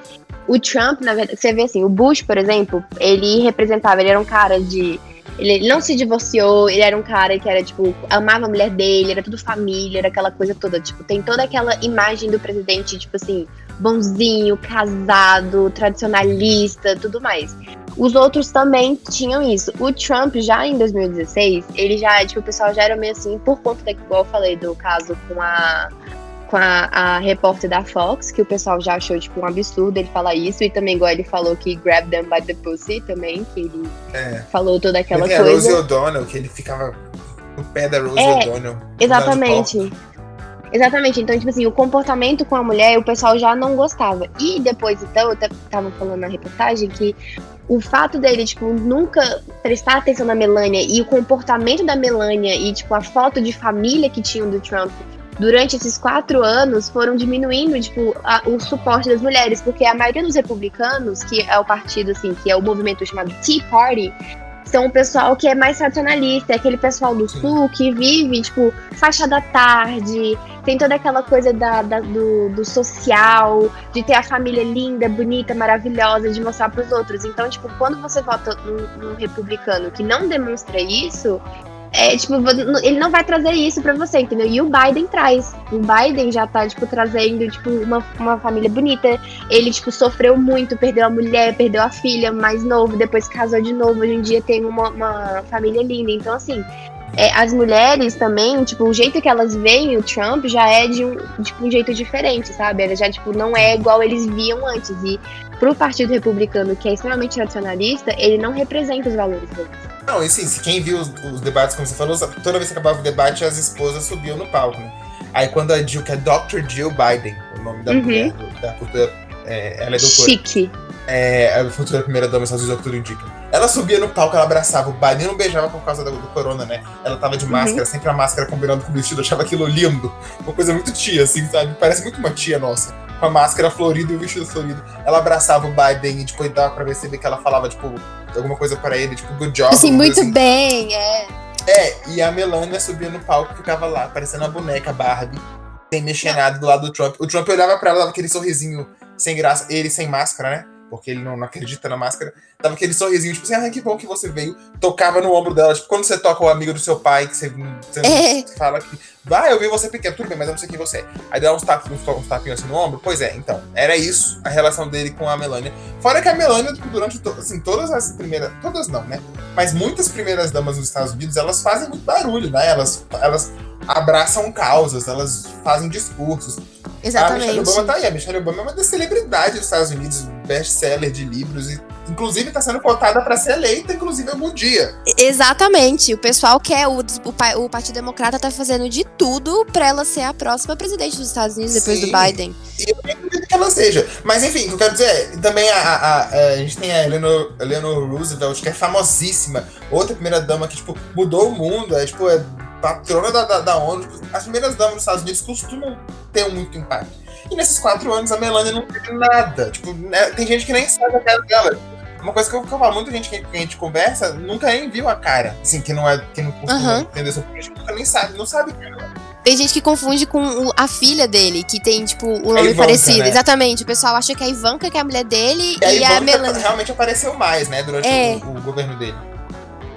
o Trump, na verdade, você vê assim, o Bush, por exemplo, ele representava, ele era um cara de ele não se divorciou, ele era um cara que era, tipo, amava a mulher dele, era tudo família, era aquela coisa toda. Tipo, tem toda aquela imagem do presidente, tipo assim, bonzinho, casado, tradicionalista, tudo mais. Os outros também tinham isso. O Trump, já em 2016, ele já, tipo, o pessoal já era meio assim, por conta da, igual eu falei, do caso com a com a, a, repórter da Fox, que o pessoal já achou, tipo, um absurdo ele falar isso, e também igual ele falou que grab them by the pussy também, que ele é. falou toda aquela Porque coisa. É a Rose O'Donnell, que ele ficava no pé da Rose é, O'Donnell. Exatamente. Exatamente, então, tipo assim, o comportamento com a mulher, o pessoal já não gostava. E depois, então, eu tava falando na reportagem que o fato dele, tipo, nunca prestar atenção na Melania e o comportamento da Melania e, tipo, a foto de família que tinham do Trump durante esses quatro anos foram diminuindo tipo, a, o suporte das mulheres, porque a maioria dos republicanos, que é o partido assim, que é o movimento chamado Tea Party, são o pessoal que é mais tradicionalista, é aquele pessoal do sul que vive, tipo, faixa da tarde, tem toda aquela coisa da, da do, do, social, de ter a família linda, bonita, maravilhosa, de mostrar para os outros. Então, tipo, quando você vota num, num republicano que não demonstra isso, é, tipo, ele não vai trazer isso para você, entendeu? E o Biden traz. O Biden já tá, tipo, trazendo, tipo, uma, uma família bonita. Ele, tipo, sofreu muito, perdeu a mulher, perdeu a filha mais novo, depois casou de novo. Hoje em dia tem uma, uma família linda. Então, assim, é, as mulheres também, tipo, o jeito que elas veem o Trump já é de um, tipo, um jeito diferente, sabe? Ela já, tipo, não é igual eles viam antes. E pro Partido Republicano, que é extremamente nacionalista, ele não representa os valores deles. Não, e sim, quem viu os, os, debates, como você falou, toda vez que acabava o debate, as esposas subiam no palco, né? Aí quando a Jill, que é Dr. Jill Biden, o nome da uhum. mulher, da futura, é, ela é doutora. Chique. É, a futura primeira dama, Estados Unidos, tudo indica. Ela subia no palco, ela abraçava o Biden, não beijava por causa do, do corona, né? Ela tava de uhum. máscara, uhum. sempre a máscara combinando com o vestido, eu achava aquilo lindo. Uma coisa muito tia, assim, sabe? Parece muito uma tia nossa. Com a máscara florida e o vestido florido. Ela abraçava o Biden e, tipo, dava pra perceber que ela falava, tipo, alguma coisa para ele, tipo, good job. Assim, muito assim. bem, é. É, e a Melania subia no palco e ficava lá, parecendo uma boneca Barbie, sem mexer nada do lado do Trump. O Trump olhava pra ela, dava aquele sorrisinho sem graça, ele sem máscara, né? Porque ele não, não, acredita na máscara, dava aquele sorrisinho, tipo assim, ah, que bom que você veio, tocava no ombro dela, tipo, quando você toca o amigo do seu pai, que você, você é. fala que, vai, eu vi você pequeno, tudo bem, mas eu não sei quem você é. Aí dá uns tapinhos, uns tapinhos assim no ombro, pois é, então, era isso a relação dele com a Melania. Fora que a Melania, tipo, durante, to, assim, todas as primeiras, todas não, né, mas muitas primeiras damas dos Estados Unidos, elas fazem muito barulho, né, elas, elas abraçam causas, elas fazem discursos. Exatamente. A Michelle Obama tá aí. A Michelle Obama é uma das celebridades dos Estados Unidos, best-seller de livros e inclusive está sendo cotada para ser eleita, inclusive algum dia. Exatamente. O pessoal quer o, o, o Partido Democrata tá fazendo de tudo para ela ser a próxima presidente dos Estados Unidos depois Sim. do Biden. E eu acredito que ela seja. Mas enfim, o que eu quero dizer é, também a, a, a, a gente tem a Eleanor, Eleanor Roosevelt, que é famosíssima, outra primeira dama que tipo mudou o mundo, é tipo é patrona da, da, da ONU. As primeiras damas dos Estados Unidos costumam ter muito impacto. E nesses quatro anos a Melania não teve nada. Tipo, né, tem gente que nem sabe a cara dela. Uma coisa que eu, que eu falo, muita gente que, que, a gente conversa nunca nem viu a cara. Assim, que não é. Que não costuma uhum. entender sobre política, nunca nem sabe, não sabe Tem gente que confunde com a filha dele, que tem, tipo, o nome Ivanka, parecido. Né? Exatamente. O pessoal acha que é a Ivanka, que é a mulher dele, e, e a, a Melania. realmente apareceu mais, né, durante é. o, o, governo dele.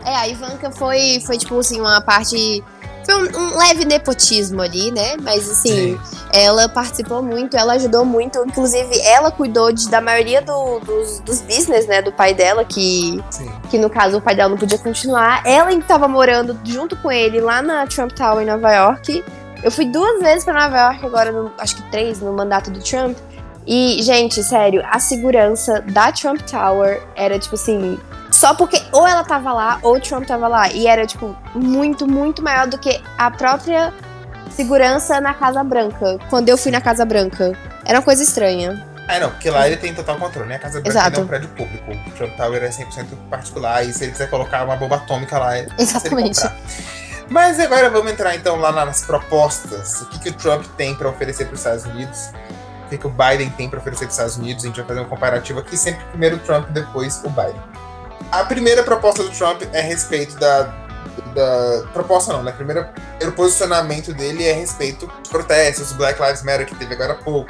É, a Ivanka foi, foi tipo assim, uma parte foi um, um, leve nepotismo ali, né? Mas assim, Sim. ela participou muito, ela ajudou muito. Inclusive, ela cuidou de, da maioria do, dos, dos business, né? Do pai dela, que, que no caso o pai dela não podia continuar. Ela estava morando junto com ele lá na Trump Tower em Nova York. Eu fui duas vezes para Nova York agora, no, acho que três, no mandato do Trump. E, gente, sério, a segurança da Trump Tower era, tipo assim, só porque ou ela tava lá ou o Trump tava lá. E era, tipo, muito, muito maior do que a própria segurança na Casa Branca. Quando eu fui na Casa Branca. Era uma coisa estranha. É, não, porque lá ele tem total controle, né? A Casa Branca Exato. é um prédio público. O Trump Tower é 100% particular. E se ele quiser colocar uma bomba atômica lá, é <laughs> Exatamente. Mas agora vamos entrar então lá nas propostas. O que, que o Trump tem para oferecer para os Estados Unidos? O que, que o Biden tem para oferecer para os Estados Unidos? A gente vai fazer um comparativo aqui, sempre primeiro o Trump, depois o Biden. A primeira proposta do Trump é a respeito da, da proposta não, né? Primeiro, o posicionamento dele é a respeito dos protestos, Black Lives Matter que teve agora há pouco,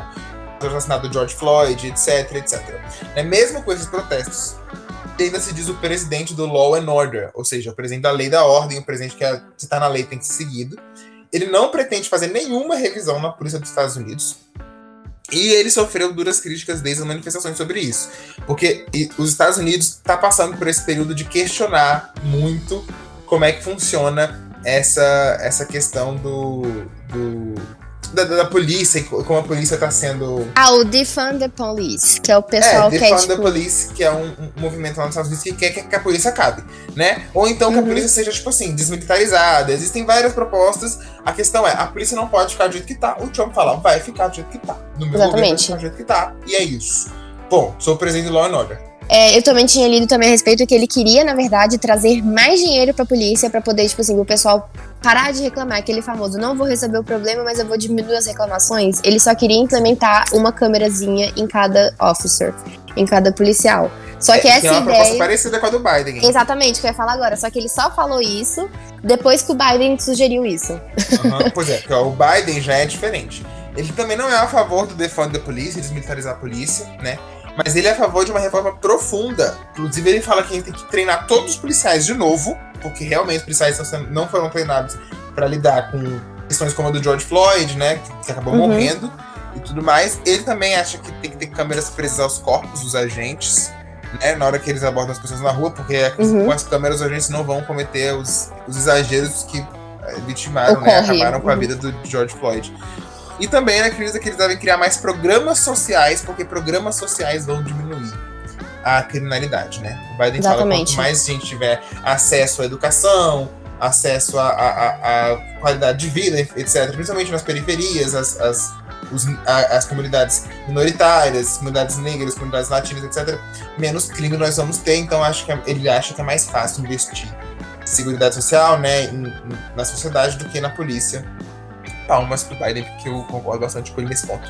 o assassinato do George Floyd, etc, etc. Né? Mesmo com esses protestos, ainda se diz o presidente do Law and Order, ou seja, o presidente da lei da ordem, o presidente que é, está na lei tem que ser seguido. Ele não pretende fazer nenhuma revisão na polícia dos Estados Unidos. E ele sofreu duras críticas desde as manifestações sobre isso. Porque os Estados Unidos está passando por esse período de questionar muito como é que funciona essa, essa questão do, do da, da, polícia e como a polícia está sendo. Ah, o Defund the Police, que é o pessoal é, que é. Defund tipo... the Police, que é um, um, movimento lá nos Estados Unidos que quer que a polícia acabe, né? Ou então que uhum. a polícia seja, tipo assim, desmilitarizada. Existem várias propostas. A questão é, a polícia não pode ficar do jeito que tá. O Trump fala, vai ficar do jeito que tá. No meu Exatamente. vai ficar do jeito que tá. E é isso. Bom, sou o presidente do Law and Order. É, eu também tinha lido também a respeito que ele queria, na verdade, trazer mais dinheiro pra polícia para poder, tipo assim, o pessoal parar de reclamar, aquele famoso, não vou resolver o problema, mas eu vou diminuir as reclamações. Ele só queria implementar uma câmerazinha em cada officer, em cada policial. Só que é, essa que é uma ideia. proposta parecida com a do Biden. Exatamente, que eu ia falar agora. Só que ele só falou isso depois que o Biden sugeriu isso. Uhum, pois é, o Biden já é diferente. Ele também não é a favor do defund da polícia, desmilitarizar a polícia, né? Mas ele é a favor de uma reforma profunda. Inclusive, ele fala que a gente tem que treinar todos os policiais de novo, porque realmente os policiais não foram treinados para lidar com questões como a do George Floyd, né? Que, acabou uhum. morrendo e tudo mais. Ele também acha que tem que ter câmeras presas aos corpos dos agentes, né? Na hora que eles abordam as pessoas na rua, porque uhum. com as câmeras os agentes não vão cometer os, os exageros que eh, vitimaram, né? Acabaram com a uhum. vida do George Floyd. E também acredita que eles devem criar mais programas sociais, porque programas sociais vão diminuir a criminalidade, né? O Biden Exatamente. fala que quanto mais gente tiver acesso à educação, acesso à, qualidade de vida, etc., principalmente nas periferias, as, as, os, a, as comunidades minoritárias, comunidades negras, comunidades latinas, etc., menos crime nós vamos ter. Então, acho que é, ele acha que é mais fácil investir em segurança social, né, em, na sociedade, do que na polícia palmas pro Biden, porque eu concordo bastante com ele nesse ponto.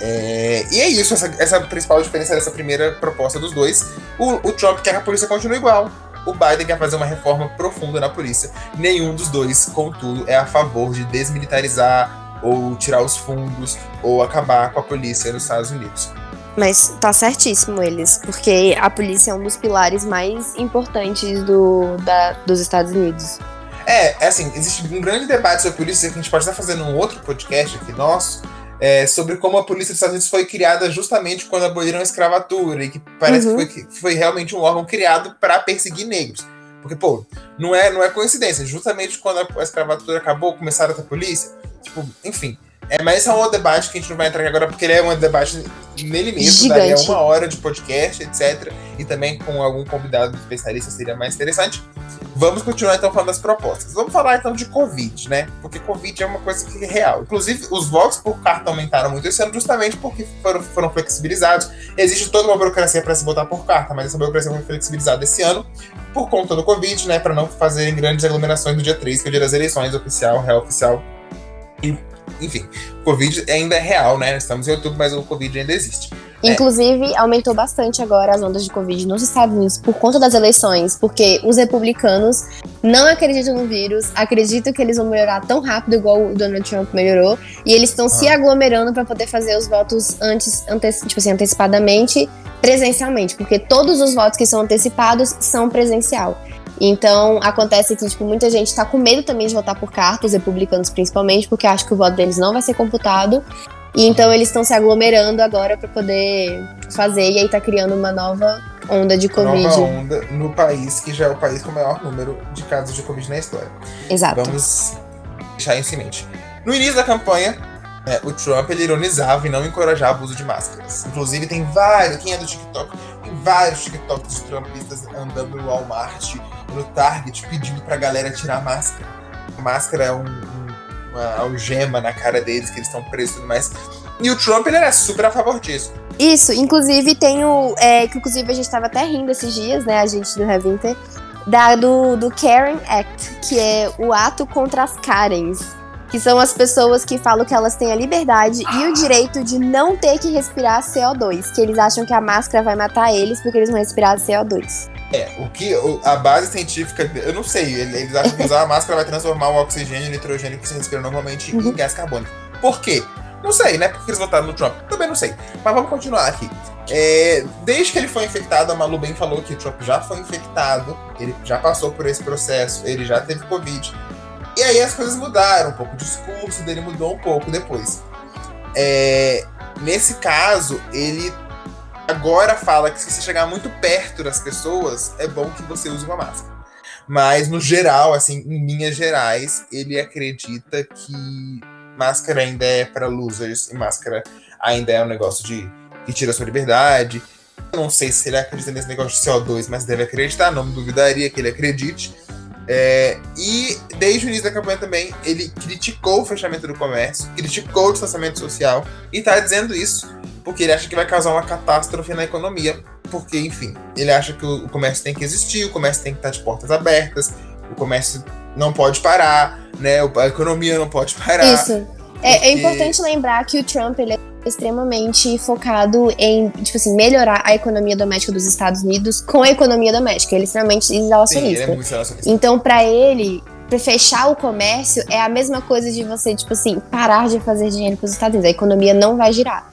É, e é isso, essa, essa principal diferença dessa primeira proposta dos dois. O, o Trump quer que a polícia continue igual. O Biden quer fazer uma reforma profunda na polícia. Nenhum dos dois, contudo, é a favor de desmilitarizar ou tirar os fundos ou acabar com a polícia nos Estados Unidos. Mas tá certíssimo eles, porque a polícia é um dos pilares mais importantes do, da, dos Estados Unidos. É, é assim, existe um grande debate sobre polícia que a gente pode estar fazendo um outro podcast aqui nosso, é, sobre como a polícia dos Estados Unidos foi criada justamente quando aboliram a escravatura e que parece uhum. que, foi, que foi realmente um órgão criado para perseguir negros. Porque, pô, não é, não é coincidência. Justamente quando a escravatura acabou, começaram a ter polícia. Tipo, enfim. É, mas esse é um outro debate que a gente não vai entrar aqui agora, porque ele é um debate nele mesmo, daria uma hora de podcast, etc. E também com algum convidado especialista seria mais interessante. Vamos continuar então falando das propostas. Vamos falar então de Covid, né? Porque Covid é uma coisa que é real. Inclusive, os votos por carta aumentaram muito esse ano justamente porque foram, foram flexibilizados. Existe toda uma burocracia para se votar por carta, mas essa burocracia foi flexibilizada esse ano por conta do Covid, né? Para não fazerem grandes aglomerações no dia 3, que é o dia das eleições oficial, real oficial. E enfim, o Covid ainda é real, né? Estamos em outubro, mas o Covid ainda existe. É. Inclusive, é. aumentou bastante agora as ondas de Covid nos Estados Unidos por conta das eleições, porque os republicanos não acreditam no vírus, acreditam que eles vão melhorar tão rápido igual o Donald Trump melhorou, e eles estão ah. se aglomerando para poder fazer os votos antes, tipo assim, antecipadamente, presencialmente, porque todos os votos que são antecipados são presencial. Então, acontece que, tipo, muita gente tá com medo também de votar por carta, os republicanos principalmente, porque acham que o voto deles não vai ser computado. E então eles estão se aglomerando agora para poder fazer, e aí tá criando uma nova onda de Covid. Nova onda no país, que já é o país com o maior número de casos de Covid na história. Exato. Vamos deixar isso em mente. No início da campanha, é, o Trump ele ironizava e não encorajava o uso de máscaras. Inclusive, tem vários, quem é do TikTok, vários TikToks de Trumpistas andando no Walmart, no Target, pedindo pra galera tirar máscara. A máscara é um, um uma algema na cara deles, que eles estão presos e tudo mais. E o Trump, ele era super a favor disso. Isso, inclusive tem o. É, que inclusive a gente tava até rindo esses dias, né? A gente do Heavinter, da, do, do Karen Act, que é o ato contra as Karens. Que são as pessoas que falam que elas têm a liberdade e o direito de não ter que respirar CO2. Que eles acham que a máscara vai matar eles porque eles vão respirar CO2. É, o que a base científica, eu não sei, eles acham que usar a máscara vai transformar o oxigênio e o nitrogênio que você respira normalmente uhum. em gás carbônico. Por quê? Não sei, né? Porque eles votaram no Trump. Também não sei. Mas vamos continuar aqui. É, desde que ele foi infectado, a Malu bem falou que o Trump já foi infectado, ele já passou por esse processo, ele já teve Covid. E aí as coisas mudaram um pouco, o discurso dele mudou um pouco depois. É, nesse caso, ele agora fala que se você chegar muito perto das pessoas, é bom que você use uma máscara. Mas no geral, assim, em linhas gerais, ele acredita que máscara ainda é para losers e máscara ainda é um negócio de que tira sua liberdade. Eu não sei se ele acredita nesse negócio de CO2, mas deve acreditar, não me duvidaria que ele acredite. É, e desde o início da campanha também, ele criticou o fechamento do comércio, criticou o distanciamento social e está dizendo isso porque ele acha que vai causar uma catástrofe na economia. Porque, enfim, ele acha que o comércio tem que existir, o comércio tem que estar de portas abertas, o comércio não pode parar, né? A economia não pode parar. Isso. É, é, importante lembrar que o Trump ele é extremamente focado em, tipo assim, melhorar a economia doméstica dos Estados Unidos com a economia doméstica. Ele é extremamente isolacionista. Sim, ele é isolacionista. Então, para ele, pra fechar o comércio é a mesma coisa de você, tipo assim, parar de fazer dinheiro pros Estados Unidos. A economia não vai girar.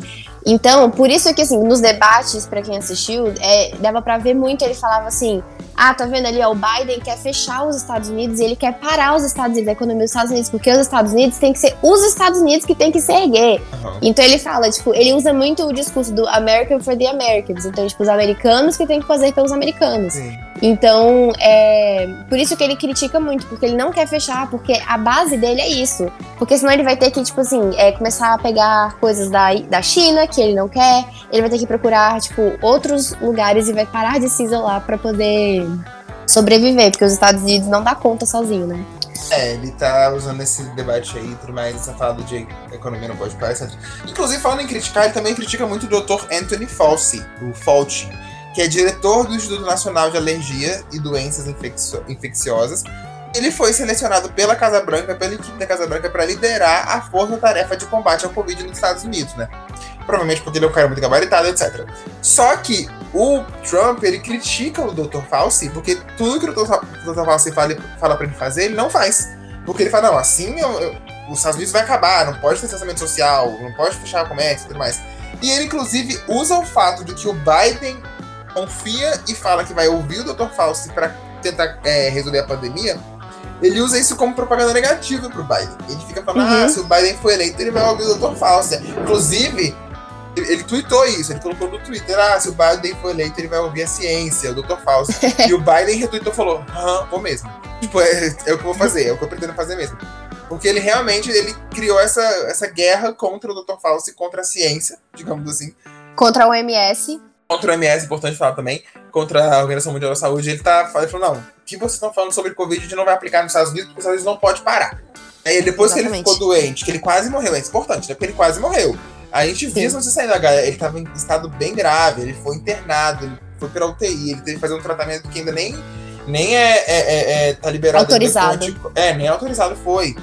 Então, por isso que, assim, nos debates, para quem assistiu, é, dava para ver muito, ele falava assim, ah, tá vendo ali, ó, o Biden quer fechar os Estados Unidos e ele quer parar os Estados Unidos, a economia dos Estados Unidos, porque os Estados Unidos tem que ser os Estados Unidos que tem que se erguer. Aham. Então ele fala, tipo, ele usa muito o discurso do American for the Americans. Então, tipo, os americanos que tem que fazer pelos americanos. Sim. Então, é por isso que ele critica muito, porque ele não quer fechar, porque a base dele é isso. Porque senão ele vai ter que, tipo assim, é, começar a pegar coisas da, da China, que ele não quer, ele vai ter que procurar, tipo, outros lugares e vai parar de se isolar pra poder sobreviver, porque os Estados Unidos não dá conta sozinho, né? É, ele tá usando esse debate aí e tudo mais, essa fala de economia não pode parar, etc. Inclusive, falando em criticar, ele também critica muito o Dr. Anthony Fauci, o Fauci, que é diretor do Instituto Nacional de Alergia e Doenças Infeccio- Infecciosas. Ele foi selecionado pela Casa Branca, pela equipe da Casa Branca, para liderar a força-tarefa de combate ao Covid nos Estados Unidos, né? Provavelmente porque ele é um cara muito gabaritado, etc. Só que o Trump, ele critica o Dr. Fauci, porque tudo que o Dr. Fauci fala, fala pra ele fazer, ele não faz. Porque ele fala, não, assim eu- eu- os Estados Unidos vai acabar, não pode ter distanciamento social, não pode fechar o comércio e tudo mais. E ele, inclusive, usa o fato de que o Biden confia e fala que vai ouvir o Dr. Fauci pra tentar é, resolver a pandemia. Ele usa isso como propaganda negativa pro Biden. Ele fica falando, Uhum. ah, se o Biden for eleito, ele vai ouvir o Dr. Fauci. Inclusive, ele, tweetou isso, ele colocou no Twitter, ah, se o Biden for eleito, ele vai ouvir a ciência, o Dr. Fauci. <laughs> e o Biden retweetou e falou, aham, vou mesmo. Tipo, é, é o que eu vou fazer, é o que eu pretendo fazer mesmo. Porque ele realmente ele criou essa, essa guerra contra o Dr. Fauci, contra a ciência, digamos assim. Contra a OMS. Contra o MS, importante falar também, contra a Organização Mundial da Saúde, ele tá falou, não, o que vocês estão falando sobre Covid, a gente não vai aplicar nos Estados Unidos, porque os Estados Unidos não pode parar. Aí depois que ele Exatamente. ficou doente, que ele quase morreu, é importante, né? Porque ele quase morreu. A gente viu notícias saindo, galera, ele tava em estado bem grave, ele foi internado, ele foi pra UTI, ele teve que fazer um tratamento que ainda nem, nem é, é, é- é- tá liberado. ainda Autorizado. antico- É, nem autorizado foi.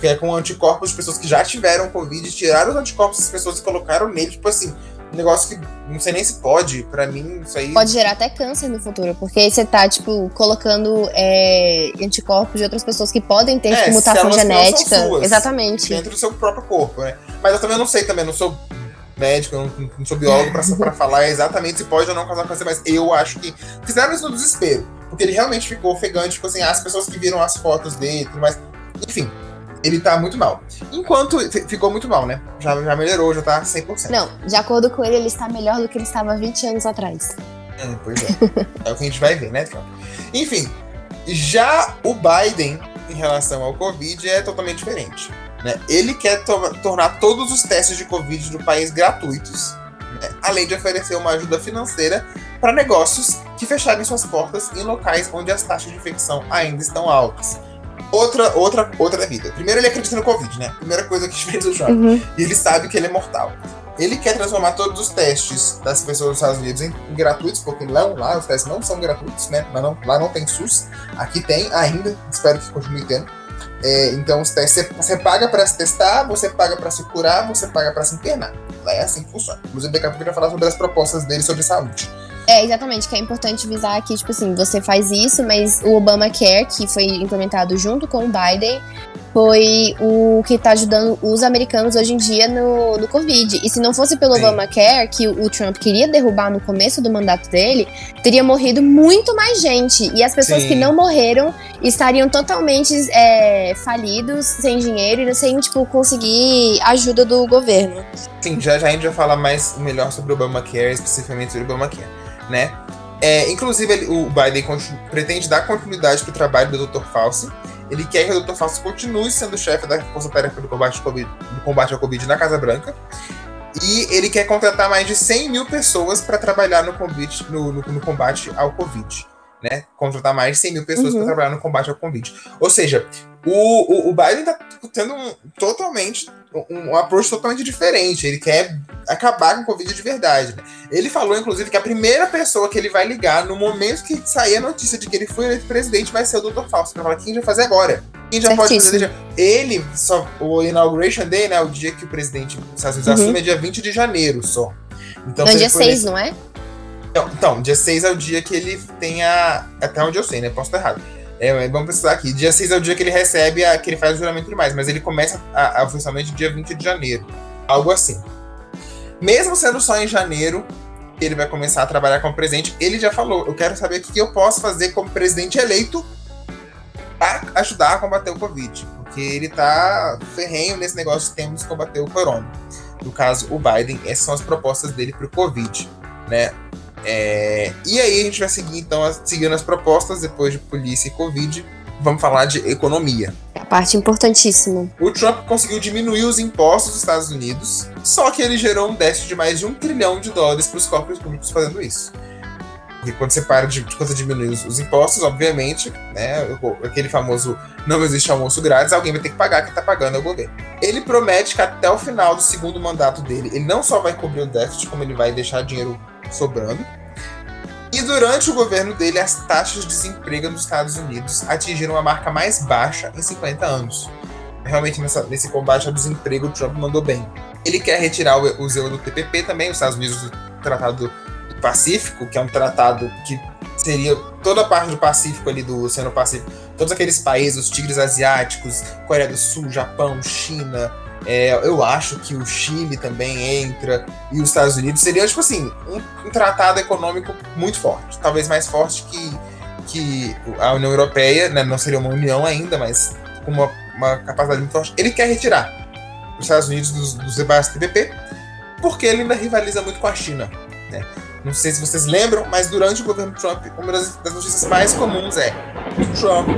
Que é com anticorpos de pessoas que já tiveram Covid, tiraram os anticorpos das pessoas e colocaram nele, tipo assim, um negócio que não sei nem se pode. Pra mim, isso aí. Pode gerar até câncer no futuro, porque aí você tá, tipo, colocando é, anticorpos de outras pessoas que podem ter, É, tipo, mutação genética. suas. Exatamente. dentro do seu próprio corpo, né? Mas eu também não sei também, não sou médico, eu não, não sou biólogo pra, pra <laughs> falar exatamente se pode ou não causar câncer, mas eu acho que fizeram isso no desespero. Porque ele realmente ficou ofegante, tipo assim, as pessoas que viram as fotos dele e tudo mais. Enfim, ele tá muito mal. Enquanto fi- ficou muito mal, né? Já, já melhorou, já tá 100%. Não, de acordo com ele, ele está melhor do que ele estava 20 anos atrás. É, pois é. é o que a gente vai ver, né, Trump? Enfim, já o Biden, em relação ao Covid, é totalmente diferente. Né? Ele quer to- tornar todos os testes de Covid do país gratuitos, né? além de oferecer uma ajuda financeira para negócios que fecharem suas portas em locais onde as taxas de infecção ainda estão altas. Outra, outra, outra vida. Primeiro, ele acredita no Covid, né? Primeira coisa que <laughs> fez o Trump. Uhum. E ele sabe que ele é mortal. Ele quer transformar todos os testes das pessoas dos Estados Unidos em, em gratuitos, porque lá, lá os testes não são gratuitos, né? Lá não, lá não tem SUS. Aqui tem ainda, espero que continue tendo. É, então os testes, você, você paga para se testar, você paga para se curar, você paga para se internar. Lá é assim que funciona. Inclusive, daqui a pouco eu vou falar sobre as propostas dele sobre saúde. É, exatamente, que é importante visar que, tipo assim, você faz isso, mas o Obamacare, que foi implementado junto com o Biden, foi o que tá ajudando os americanos hoje em dia no, no Covid. E se não fosse pelo Sim. Obamacare, que o, o Trump queria derrubar no começo do mandato dele, teria morrido muito mais gente. E as pessoas Sim. que não morreram estariam totalmente é, falidos, sem dinheiro e sem, tipo, conseguir ajuda do governo. Sim, já, já a gente vai falar mais melhor sobre o Obamacare, especificamente sobre o Obamacare, né? É, inclusive, ele- o Biden pretende dar continuidade para o trabalho do Dr. Fauci. Ele quer que o Dr. Fauci continue sendo chefe da Força Tarefa do combate, ao Covid, do combate ao Covid na Casa Branca. E ele quer contratar mais de 100 mil pessoas para trabalhar no combate, no, no- no combate ao Covid. Né? Contratar mais de 100 mil pessoas Uhum. para trabalhar no combate ao Covid. Ou seja, O, o, o Biden tá tendo um, totalmente um, um approach totalmente diferente. Ele quer acabar com o Covid de verdade. Ele falou, inclusive, que a primeira pessoa que ele vai ligar no momento que sair a notícia de que ele foi eleito presidente vai ser o Dr. Fausto. Pra falar quem vai fazer agora. Quem já Certíssimo. pode fazer. Ele, só, o inauguration day, né? O dia que o presidente dos Estados Unidos uhum. assume é dia 20 de janeiro só. Então, então dia 6, não é? Então, então, dia 6 é o dia que ele tem a. Até onde eu sei, né? Posso estar errado. É, vamos precisar aqui. Dia 6 é o dia que ele recebe, a, que ele faz o juramento e mais, mas ele começa a, a, oficialmente dia 20 de janeiro. Algo assim. Mesmo sendo só em janeiro, ele vai começar a trabalhar como presidente. Ele já falou: eu quero saber o que eu posso fazer como presidente eleito para ajudar a combater o Covid. Porque ele tá ferrenho nesse negócio de temos que combater o corona. No caso, o Biden, essas são as propostas dele para o Covid. Né? É, e aí a gente vai seguir, então, seguindo as propostas, depois de polícia e Covid, vamos falar de economia. É a parte importantíssima. O Trump conseguiu diminuir os impostos dos Estados Unidos, só que ele gerou um déficit de mais de um trilhão de dólares para os corpos públicos fazendo isso. Porque quando você para de, quando você diminui os, os, impostos, obviamente, né, aquele famoso não existe almoço grátis, alguém vai ter que pagar, quem está pagando é o governo. Ele promete que até o final do segundo mandato dele, ele não só vai cobrir o déficit, como ele vai deixar dinheiro sobrando. E durante o governo dele, as taxas de desemprego nos Estados Unidos atingiram a marca mais baixa em 50 anos. Realmente, nessa, nesse combate ao desemprego, o Trump mandou bem. Ele quer retirar o, o zelo do TPP também, os Estados Unidos, do Tratado do Pacífico, que é um tratado que seria toda a parte do Pacífico ali, do Oceano Pacífico, todos aqueles países, os tigres asiáticos, Coreia do Sul, Japão, China, é, eu acho que o Chile também entra e os Estados Unidos seria tipo assim um, um, tratado econômico muito forte, talvez mais forte que, que a União Europeia, né? não seria uma união ainda, mas com uma, uma capacidade muito forte. Ele quer retirar os Estados Unidos dos, dos debates TPP porque ele ainda rivaliza muito com a China. Né? Não sei se vocês lembram, mas durante o governo Trump, uma das, das notícias mais comuns é Trump,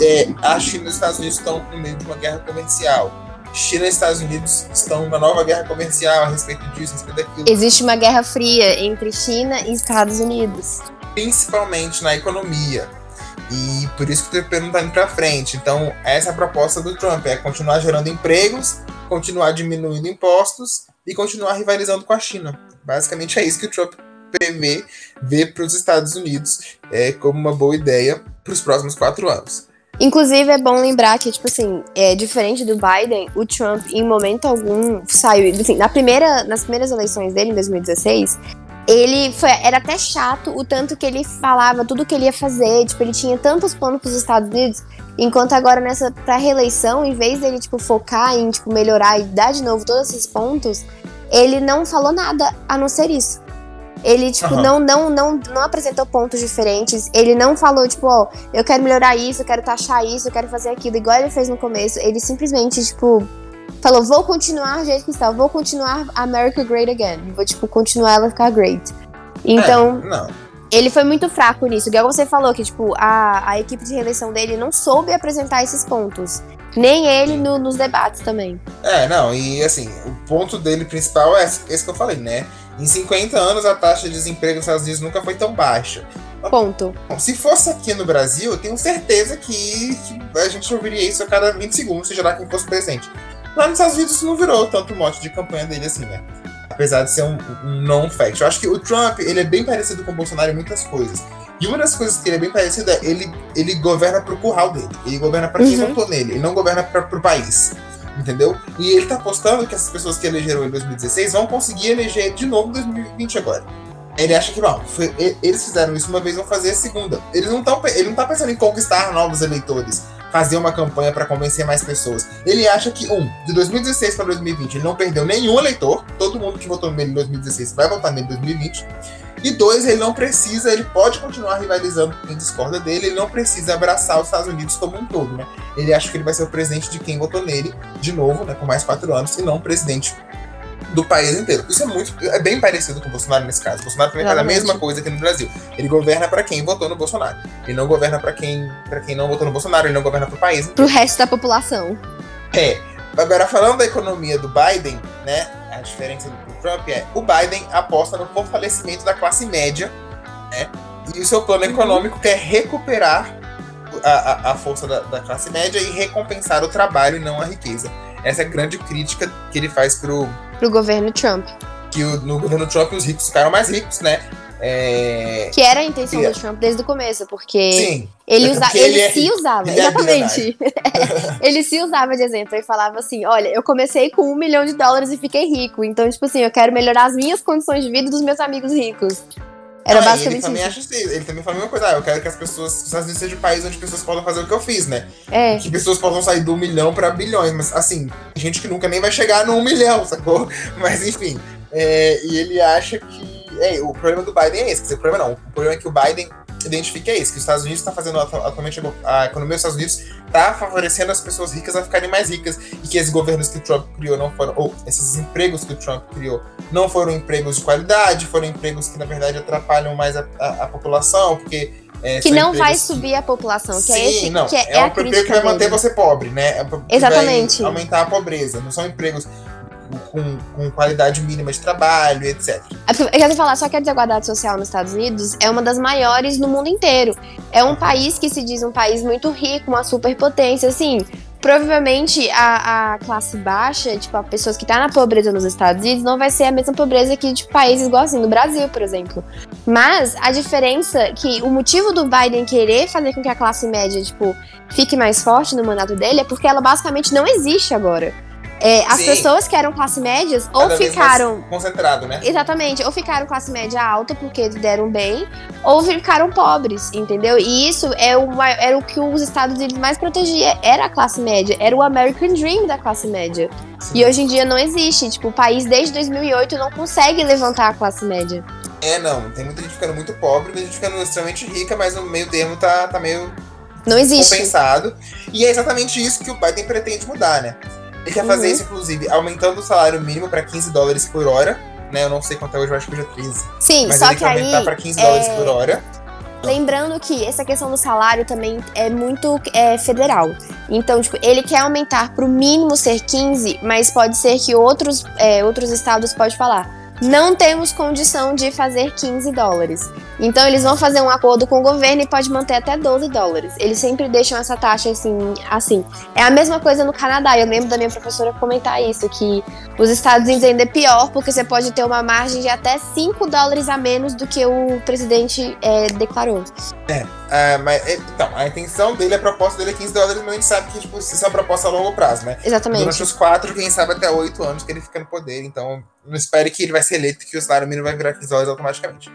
é, a China e os Estados Unidos estão no meio de uma guerra comercial China e Estados Unidos estão numa nova guerra comercial a respeito disso, a respeito daquilo. Existe uma guerra fria entre China e Estados Unidos. Principalmente na economia. E por isso que o TPP não está indo para frente. Então, essa é a proposta do Trump: é continuar gerando empregos, continuar diminuindo impostos e continuar rivalizando com a China. Basicamente é isso que o Trump prevê ver para os Estados Unidos é, como uma boa ideia para os próximos quatro anos. Inclusive, é bom lembrar que, tipo assim, é diferente do Biden, o Trump, em momento algum, saiu. Assim, na primeira, nas primeiras eleições dele, em 2016, ele foi, era até chato o tanto que ele falava tudo que ele ia fazer. Tipo, ele tinha tantos planos para os Estados Unidos. Enquanto agora nessa pra reeleição, em vez dele tipo focar em tipo melhorar e dar de novo todos esses pontos, ele não falou nada a não ser isso. Ele, tipo, uhum. não, não, não, não apresentou pontos diferentes. Ele não falou, tipo, ó, oh, eu quero melhorar isso, eu quero taxar isso, eu quero fazer aquilo, igual ele fez no começo. Ele simplesmente, tipo, falou, vou continuar do jeito que está, vou continuar America Great Again. Vou, tipo, continuar ela ficar great. Então. É, ele foi muito fraco nisso. Igual você falou, que, tipo, a, a equipe de reeleição dele não soube apresentar esses pontos. Nem ele no, nos debates também. É, não, e assim, o ponto dele principal é esse que eu falei, né? Em 50 anos, a taxa de desemprego nos Estados Unidos nunca foi tão baixa. Ponto. Bom, se fosse aqui no Brasil, eu tenho certeza que, que, a gente ouviria isso a cada 20 segundos, seja lá quem fosse presente. Lá nos Estados Unidos isso não virou tanto mote de campanha dele assim, né? Apesar de ser um, um non-fact. Eu acho que o Trump, ele é bem parecido com o Bolsonaro em muitas coisas. E uma das coisas que ele é bem parecido é ele, ele governa pro curral dele. Ele governa para quem uhum. votou nele. Ele não governa pra, pro país entendeu? E ele tá apostando que essas pessoas que elegeram em 2016 vão conseguir eleger de novo em 2020 agora. Ele acha que, bom, foi, eles fizeram isso uma vez, vão fazer a segunda. Eles não tão, ele não tá pensando em conquistar novos eleitores, fazer uma campanha para convencer mais pessoas. Ele acha que, um, de 2016 para 2020, ele não perdeu nenhum eleitor, todo mundo que votou nele em 2016 vai votar nele em 2020. E dois, ele não precisa, ele pode continuar rivalizando com quem discorda dele, ele não precisa abraçar os Estados Unidos como um todo, né? Ele acha que ele vai ser o presidente de quem votou nele, de novo, né, com mais quatro anos, e não o presidente do país inteiro. Isso é muito, é bem parecido com o Bolsonaro nesse caso. O Bolsonaro também faz a mesma coisa aqui no Brasil. Ele governa para quem votou no Bolsonaro. Ele não governa para quem, para quem não votou no Bolsonaro, ele não governa para o país. Para o resto da população. É. Agora falando da economia do Biden, né? A diferença do Trump é o Biden aposta no fortalecimento da classe média, né? E o seu plano uhum. econômico quer recuperar a, a, a força da, da, classe média e recompensar o trabalho e não a riqueza. Essa é a grande crítica que ele faz pro, pro governo Trump. Que o, no governo Trump os ricos ficaram mais ricos, né? É... Que era a intenção do Trump desde o começo, porque Sim, ele, é usa, porque ele, ele é se usava, ele é exatamente. <laughs> ele se usava de exemplo e falava assim: olha, eu comecei com um milhão de dólares e fiquei rico. Então, tipo assim, eu quero melhorar as minhas condições de vida e dos meus amigos ricos. Era Ah, e basicamente ele também isso. acha assim, ele também fala a mesma coisa, ah, eu quero que as pessoas, os Estados Unidos seja um país onde pessoas possam fazer o que eu fiz, né? É. Que pessoas possam sair do milhão pra bilhões, mas assim, gente que nunca nem vai chegar no um milhão, sacou? <laughs> Mas enfim, é, e ele acha que, é, o problema do Biden é esse, dizer, o problema não, o problema é que o Biden identifica é esse, que os Estados Unidos está fazendo atu- atualmente a economia dos Estados Unidos está favorecendo as pessoas ricas a ficarem mais ricas e que esses governos que o Trump criou não foram, ou esses empregos que o Trump criou não foram empregos de qualidade, foram empregos que na verdade atrapalham mais a, a- a população, porque é, Que não vai que- subir a população, que Sim, é esse não, que é, é, é a emprego que vai manter você pobre, né? É que Exatamente. Aumentar a pobreza. Não são empregos com, com qualidade mínima de trabalho, etc. Eu quero falar só que a desigualdade social nos Estados Unidos é uma das maiores no mundo inteiro. É um país que se diz um país muito rico, uma superpotência, assim. Provavelmente a, a classe baixa, tipo, a pessoas que tá na pobreza nos Estados Unidos, não vai ser a mesma pobreza que de países igual assim, no Brasil, por exemplo. Mas a diferença que o motivo do Biden querer fazer com que a classe média, tipo, fique mais forte no mandato dele é porque ela basicamente não existe agora. É, as Sim. pessoas que eram classe médias ou Cada ficaram Concentrado, né? Exatamente, ou ficaram classe média alta porque deram bem, ou ficaram pobres, entendeu? E isso é o, era o que os Estados Unidos mais protegia, era a classe média, era o American Dream da classe média. Sim. E hoje em dia não existe, tipo, o país desde 2008 não consegue levantar a classe média. É, não. Tem muita gente ficando muito pobre, tem gente ficando extremamente rica, mas no meio termo tá, tá meio Não existe. compensado. E é exatamente isso que o Biden pretende mudar, né? Ele quer fazer Uhum. isso, inclusive, aumentando o salário mínimo para 15 dólares por hora. Né? Eu não sei quanto é hoje, eu acho que hoje é 13. Sim, Mas só ele que quer aumentar aí para 15 dólares é, por hora. Lembrando que essa questão do salário também é muito é, federal. Então, tipo, ele quer aumentar pro mínimo ser 15, mas pode ser que outros, é, outros estados podem falar. Não temos condição de fazer 15 dólares. Então eles vão fazer um acordo com o governo e pode manter até 12 dólares. Eles sempre deixam essa taxa assim, assim. É a mesma coisa no Canadá. Eu lembro da minha professora comentar isso, que os Estados Unidos ainda é pior, porque você pode ter uma margem de até 5 dólares a menos do que o presidente é, declarou. Ah, mas, é, então, a intenção dele, a proposta dele é 15 dólares, mas a gente sabe que tipo, isso é uma proposta a longo prazo, né? Exatamente. Durante os quatro, quem sabe até oito anos que ele fica no poder. Então, não espere que ele vai ser eleito que o salário mínimo vai virar 15 dólares automaticamente.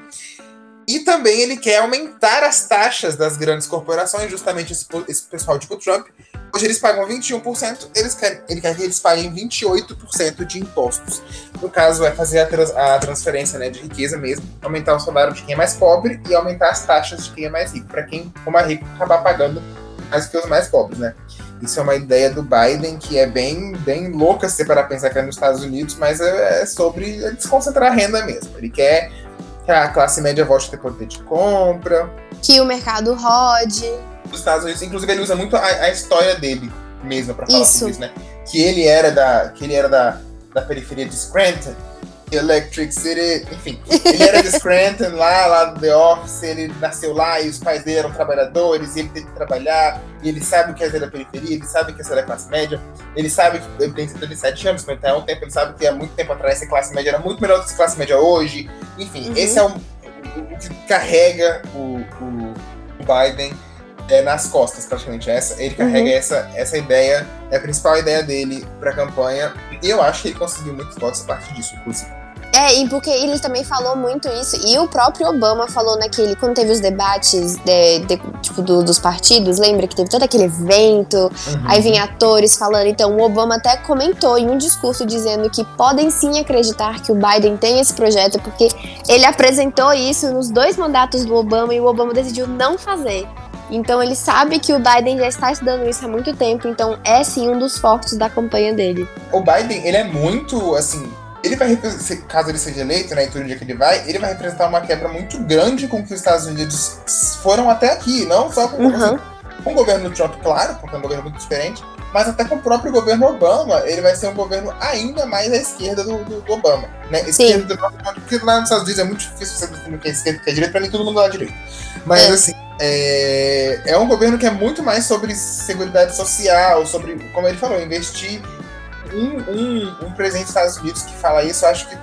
E também ele quer aumentar as taxas das grandes corporações, justamente esse, esse pessoal tipo Trump. Hoje eles pagam 21%, eles querem, ele quer que eles paguem 28% de impostos. No caso, é fazer a, trans- a transferência né, de riqueza mesmo, aumentar o salário de quem é mais pobre e aumentar as taxas de quem é mais rico, para quem, como é rico, acabar pagando mais que os mais pobres, né? Isso é uma ideia do Biden que é bem, bem louca se para pensar que é nos Estados Unidos, mas é, é sobre desconcentrar a renda mesmo. Ele quer que a classe média volte a ter poder de compra. Que o mercado rode. Nos Estados Unidos, inclusive, ele usa muito a, a história dele mesmo para falar Isso. sobre isso, né? Que ele era da, que ele era da, da periferia de Scranton, Electric City, enfim. Ele era de Scranton, lá, lá do The Office, ele nasceu lá e os pais dele eram trabalhadores, e ele teve que trabalhar, e ele sabe o que é ser da periferia, ele sabe o que é ser da classe média, ele sabe que ele tem 77 anos, então é um tempo, ele sabe que há muito tempo atrás essa classe média era muito melhor do que a classe média hoje. Enfim, Uhum. esse é um, o, que carrega o, o, Biden é, nas costas, praticamente. Essa, ele carrega essa, essa ideia, é a principal ideia dele pra campanha, e eu acho que ele conseguiu muitos votos a partir disso, inclusive. É, e porque ele também falou muito isso, e o próprio Obama falou naquele, quando teve os debates de, de- tipo, do- dos partidos, lembra que teve todo aquele evento, aí vinha atores falando, então o Obama até comentou em um discurso dizendo que podem sim acreditar que o Biden tem esse projeto, porque ele apresentou isso nos dois mandatos do Obama e o Obama decidiu não fazer. Então ele sabe que o Biden já está estudando isso há muito tempo, então é sim um dos fortes da campanha dele. O Biden, ele é muito, assim, ele vai representar, caso ele seja eleito, né, e todo dia que ele vai, ele vai representar uma quebra muito grande com que os Estados Unidos foram até aqui, não só com, Uhum. com o governo Trump, claro, porque é um governo muito diferente, mas até com o próprio governo Obama, ele vai ser um governo ainda mais à esquerda do, do- do Obama, né, esquerda do porque lá nos Estados Unidos é muito difícil você definir o que é esquerda o que é direita, pra nem todo mundo lá direito. Mas, É. assim, é, é um governo que é muito mais sobre seguridade social, sobre, como ele falou, investir. Um, um, um presidente dos Estados Unidos que fala isso, eu acho que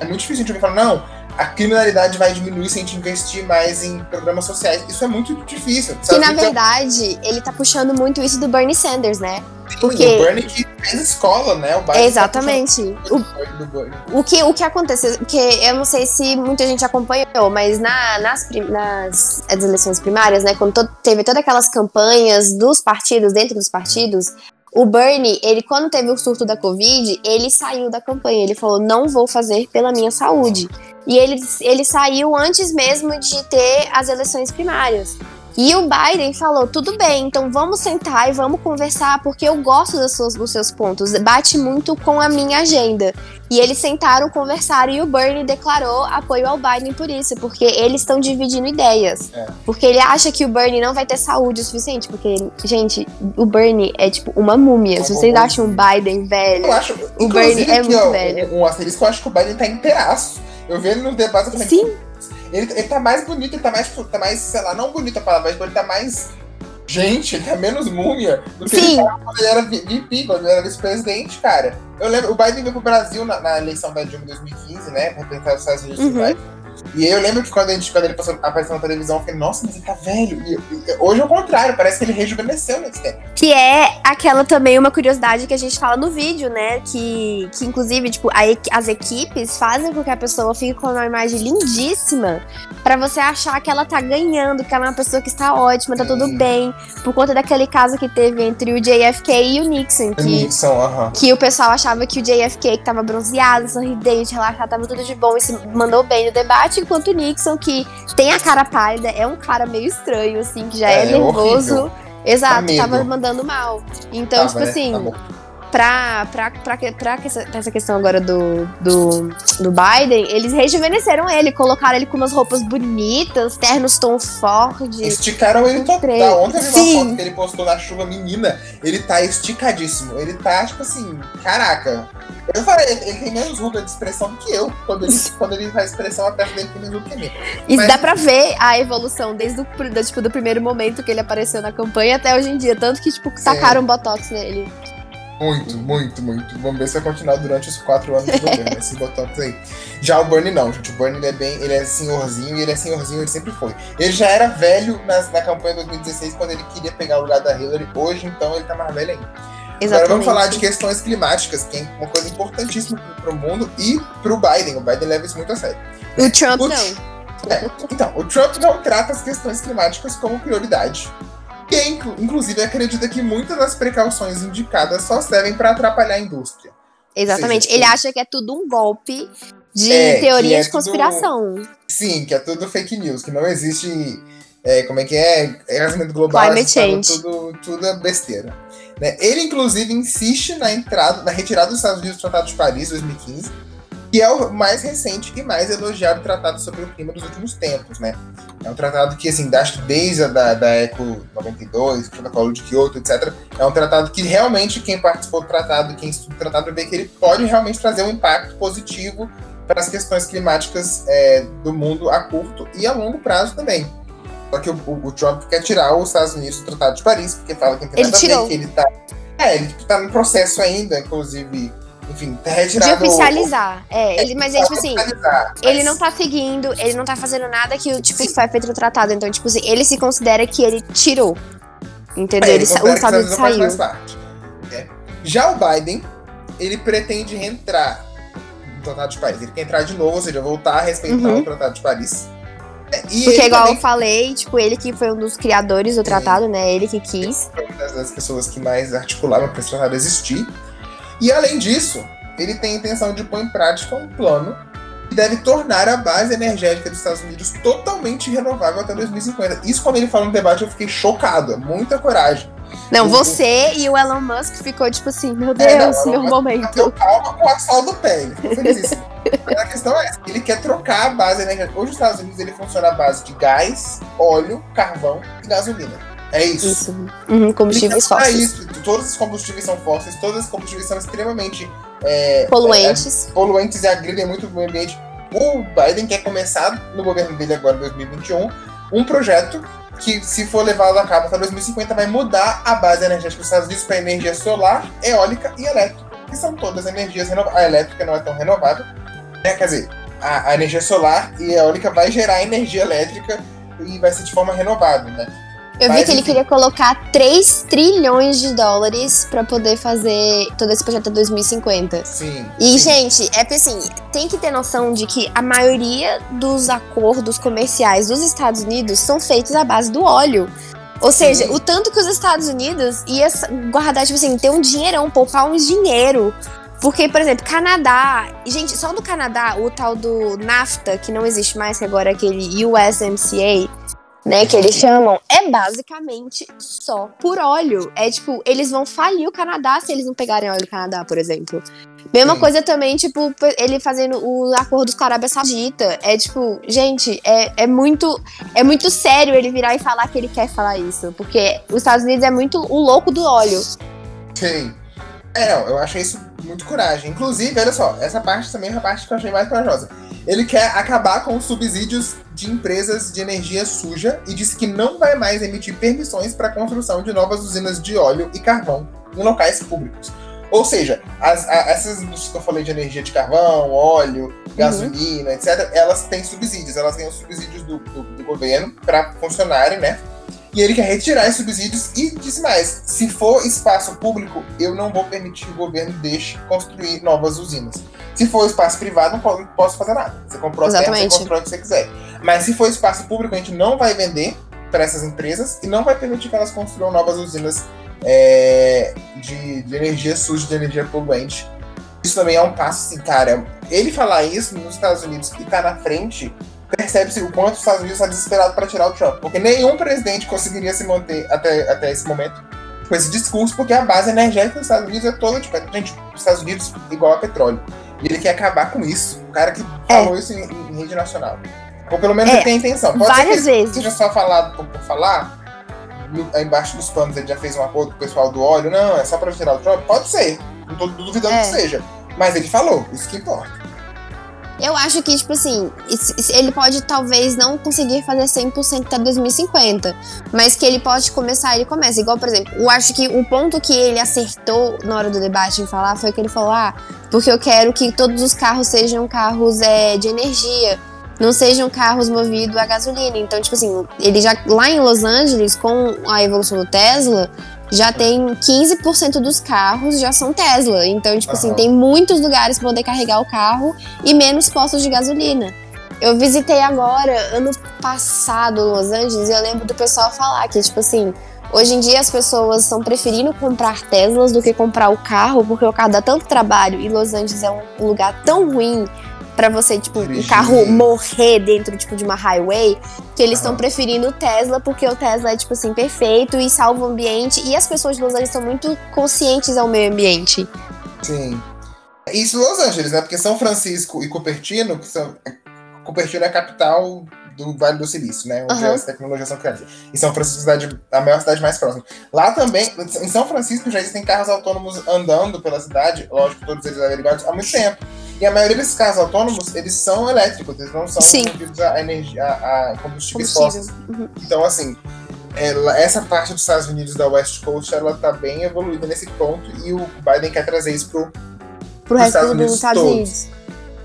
é muito difícil a gente falar, não, a criminalidade vai diminuir se a gente investir mais em programas sociais. Isso é muito difícil. Que na verdade, ele tá puxando muito isso do Bernie Sanders, né? Porque... O Bernie que fez escola, né? O Biden tá Exatamente. Tá o, o, que, o que aconteceu, porque eu não sei se muita gente acompanhou, mas na, nas, nas eleições primárias, né, quando teve todas aquelas campanhas dos partidos, dentro dos partidos, o Bernie, ele quando teve o surto da Covid, ele saiu da campanha. Ele falou: não vou fazer pela minha saúde. E ele, ele saiu antes mesmo de ter as eleições primárias. E o Biden falou: tudo bem, então vamos sentar e vamos conversar, porque eu gosto das suas, dos seus pontos, bate muito com a minha agenda. E eles sentaram, conversaram e o Bernie declarou apoio ao Biden por isso, porque eles estão dividindo ideias. É. Porque ele acha que o Bernie não vai ter saúde o suficiente, porque, gente, o Bernie é tipo uma múmia. Se vocês acham o Biden velho, eu acho, o Bernie é muito velho. Um, um asterisco, eu acho que o Biden tá inteiraço. Eu vi ele no debate e falei, Sim. Ele, ele tá mais bonito, ele tá mais, tá mais, sei lá, não bonito a palavra, mas ele tá mais gente, ele tá menos múmia do que Sim. ele tava quando ele era VP, quando ele era vice-presidente, cara. Eu lembro, o Biden veio pro Brasil na, na eleição da Dilma 2015, né? Pra representar os Estados Unidos uhum. E eu lembro que quando, a gente, quando ele passou, apareceu na televisão, eu falei, nossa, mas ele tá velho. E, e, hoje é o contrário, parece que ele rejuvenesceu nesse tempo. Que é aquela também uma curiosidade que a gente fala no vídeo, né? Que, que inclusive, tipo, a, as equipes fazem com que a pessoa fique com uma imagem lindíssima para você achar que ela tá ganhando, que ela é uma pessoa que está ótima, tá tudo bem. Por conta daquele caso que teve entre o JFK e o Nixon. Que, o Nixon, uh -huh. que o pessoal achava que o JFK que tava bronzeado, sorridente, relaxado, tava tudo de bom e se mandou bem no debate, enquanto o Nixon, que tem a cara pálida, é um cara meio estranho, assim, que já é, é nervoso. Horrível. Exato, tá tava mandando mal. Então, tava, tipo né? assim. Tá pra, pra, pra, pra, essa questão agora do, do, do Biden, eles rejuvenesceram ele, colocaram ele com umas roupas bonitas, ternos Tom Ford. Esticaram ele total. Ontem eu vi uma foto que ele postou na chuva, menina, ele tá esticadíssimo. Ele tá, tipo assim, caraca. Eu falei, ele tem menos ruga de expressão do que eu. Quando ele, <laughs> quando ele faz expressão, a testa dele tem menos ruga que mim. E Mas... dá pra ver a evolução desde o do, tipo, do primeiro momento que ele apareceu na campanha até hoje em dia. Tanto que, tipo, tacaram um botox nele. Muito, muito, muito. Vamos ver se vai continuar durante os quatro anos do governo, esse Botox aí. Já o Bernie não, gente. O Bernie ele é bem. Ele é senhorzinho e ele é senhorzinho, ele sempre foi. Ele já era velho na, na campanha de 2016, quando ele queria pegar o lugar da Hillary. Hoje, então, ele tá mais velho ainda. Exatamente. Agora vamos falar de questões climáticas, que é uma coisa importantíssima para o mundo e para o Biden. O Biden leva isso muito a sério. O Trump o, não. É, então, o Trump não trata as questões climáticas como prioridade. E, inclusive, acredita que muitas das precauções indicadas só servem para atrapalhar a indústria. Exatamente. Seja, Ele acha que é tudo um golpe de é, teoria é de conspiração. Tudo, sim, que é tudo fake news, que não existe. É, como é que é? Aquecimento global. Climate change. Tudo, tudo é besteira. Né? Ele, inclusive, insiste na entrada, na retirada dos Estados Unidos do Tratado de Paris, 2015, que é o mais recente e mais elogiado tratado sobre o clima dos últimos tempos, né? É um tratado que, assim, acho que desde a da, da ECO 92, protocolo de Kyoto, etc., é um tratado que realmente quem participou do tratado, quem estuda o tratado, vê que ele pode realmente trazer um impacto positivo para as questões climáticas é, do mundo a curto e a longo prazo também. Só que o, o, Trump quer tirar os Estados Unidos do Tratado de Paris, porque fala que não tem nada ele a ver, que ele tá. É, ele tá no processo ainda, inclusive enfim, tá retirado. De oficializar. O... É, ele, mas é tipo assim, mas... ele não tá seguindo, ele não tá fazendo nada que, tipo, foi feito no tratado. Então, tipo assim, ele se considera que ele tirou. Entendeu? É, ele, ele o Estado saiu. É. Já o Biden, ele pretende reentrar no Tratado de Paris. Ele quer entrar de novo, ou seja, voltar a respeitar uhum. o Tratado de Paris. É, e Porque, igual também... eu falei, tipo, ele que foi um dos criadores do tratado, né? Ele que quis. Foi uma das pessoas que mais articularam para esse tratado existir. E além disso, ele tem a intenção de pôr em prática um plano que deve tornar a base energética dos Estados Unidos totalmente renovável até 2050. Isso, quando ele falou no debate, eu fiquei chocado. É muita coragem. Não, você o... e o Elon Musk ficou tipo assim, meu Deus, é, não, meu momento. Deu calma com a sal do pé, ele ficou felizíssimo. a questão é essa, ele quer trocar a base energética. Hoje, os Estados Unidos, ele funciona à base de gás, óleo, carvão e gasolina. É isso. Isso. Uhum, combustíveis então, fósseis. É isso. Todos os combustíveis são fósseis, todos os combustíveis são extremamente é, poluentes. É, poluentes e agridem muito o meio ambiente. O Biden quer começar no governo dele agora, em 2021, um projeto que, se for levado a cabo até 2050, vai mudar a base energética dos Estados Unidos para energia solar, eólica e elétrica, que são todas energias renováveis. A elétrica não é tão renovável, né? quer dizer, a, a energia solar e eólica vai gerar energia elétrica e vai ser de forma renovada, né? Eu Mas, vi que ele queria colocar 3 trilhões de dólares para poder fazer todo esse projeto até 2050. Sim. E, sim. gente, é porque assim, tem que ter noção de que a maioria dos acordos comerciais dos Estados Unidos são feitos à base do óleo. Ou seja, sim. o tanto que os Estados Unidos ia guardar, tipo assim, ter um dinheirão, poupar um dinheiro porque, por exemplo, Canadá. Gente, só no Canadá, o tal do NAFTA, que não existe mais, que agora é aquele USMCA, né, que eles chamam, é basicamente só por óleo. É tipo, eles vão falir o Canadá se eles não pegarem óleo do Canadá, por exemplo. Mesma Sim. coisa também, tipo, ele fazendo o acordo com a Arábia Saudita. É tipo, gente, é, é muito é muito sério ele virar e falar que ele quer falar isso. Porque os Estados Unidos é muito o louco do óleo. Sim. É, não, eu achei isso muito coragem. Inclusive, olha só, essa parte também é a parte que eu achei mais corajosa. Ele quer acabar com os subsídios de empresas de energia suja e disse que não vai mais emitir permissões para a construção de novas usinas de óleo e carvão em locais públicos. Ou seja, as, a, essas indústrias que eu falei de energia de carvão, óleo, gasolina, uhum. etc., elas têm subsídios, elas ganham subsídios do, do, do governo para funcionarem, né? E ele quer retirar esses subsídios e disse mais: se for espaço público, eu não vou permitir que o governo deixe construir novas usinas. Se for espaço privado, não posso fazer nada. Você comprou a terra, você constrói o que você quiser. Mas se for espaço público, a gente não vai vender para essas empresas e não vai permitir que elas construam novas usinas é, de, de energia suja, de energia poluente. Isso também é um passo, assim, cara. Ele falar isso nos Estados Unidos e tá na frente percebe-se o quanto os Estados Unidos está desesperado para tirar o Trump. Porque nenhum presidente conseguiria se manter até, até esse momento com esse discurso, porque a base energética dos Estados Unidos é toda diferente. Gente, os Estados Unidos igual a petróleo. E ele quer acabar com isso. O cara que é. falou isso em, em, rede nacional. Ou pelo menos é. ele tem a intenção. Pode Várias ser que vezes. seja só falado por, por falar. No, embaixo dos panos ele já fez um acordo com o pessoal do óleo. Não, é só para tirar o Trump. Pode ser. Não tô duvidando é. que seja. Mas ele falou, isso que importa. Eu acho que, tipo assim, ele pode talvez não conseguir fazer 100% até 2050, mas que ele pode começar, ele começa. Igual, por exemplo, eu acho que o ponto que ele acertou na hora do debate em falar foi que ele falou: ah, porque eu quero que todos os carros sejam carros é, de energia, não sejam carros movidos a gasolina. Então, tipo assim, ele já, lá em Los Angeles, com a evolução do Tesla, já tem 15% dos carros já são Tesla. Então, tipo uhum. assim, tem muitos lugares para poder carregar o carro e menos postos de gasolina. Eu visitei agora, ano passado, Los Angeles, e eu lembro do pessoal falar que, tipo assim, hoje em dia as pessoas estão preferindo comprar Teslas do que comprar o carro, porque o carro dá tanto trabalho e Los Angeles é um lugar tão ruim para você, tipo, um carro morrer dentro, tipo, de uma highway, que eles estão preferindo o Tesla, porque o Tesla é, tipo assim, perfeito e salva o ambiente. E as pessoas de Los Angeles são muito conscientes ao meio ambiente. Sim. Isso Los Angeles, né? Porque São Francisco e Cupertino, que são. Cupertino é a capital do Vale do Silício, né? Onde uhum. as tecnologias são criadas. E São Francisco é a maior cidade mais próxima. Lá também, em São Francisco já existem carros autônomos andando pela cidade, lógico, todos eles averiguados há muito tempo. E a maioria desses carros autônomos, eles são elétricos, eles não são movidos a, energia, a, a combustíveis fósseis. Uhum. Então, assim, ela, essa parte dos Estados Unidos da West Coast, ela tá bem evoluída nesse ponto e o Biden quer trazer isso pro, pro resto Estados Unidos dos Estados todos. Unidos.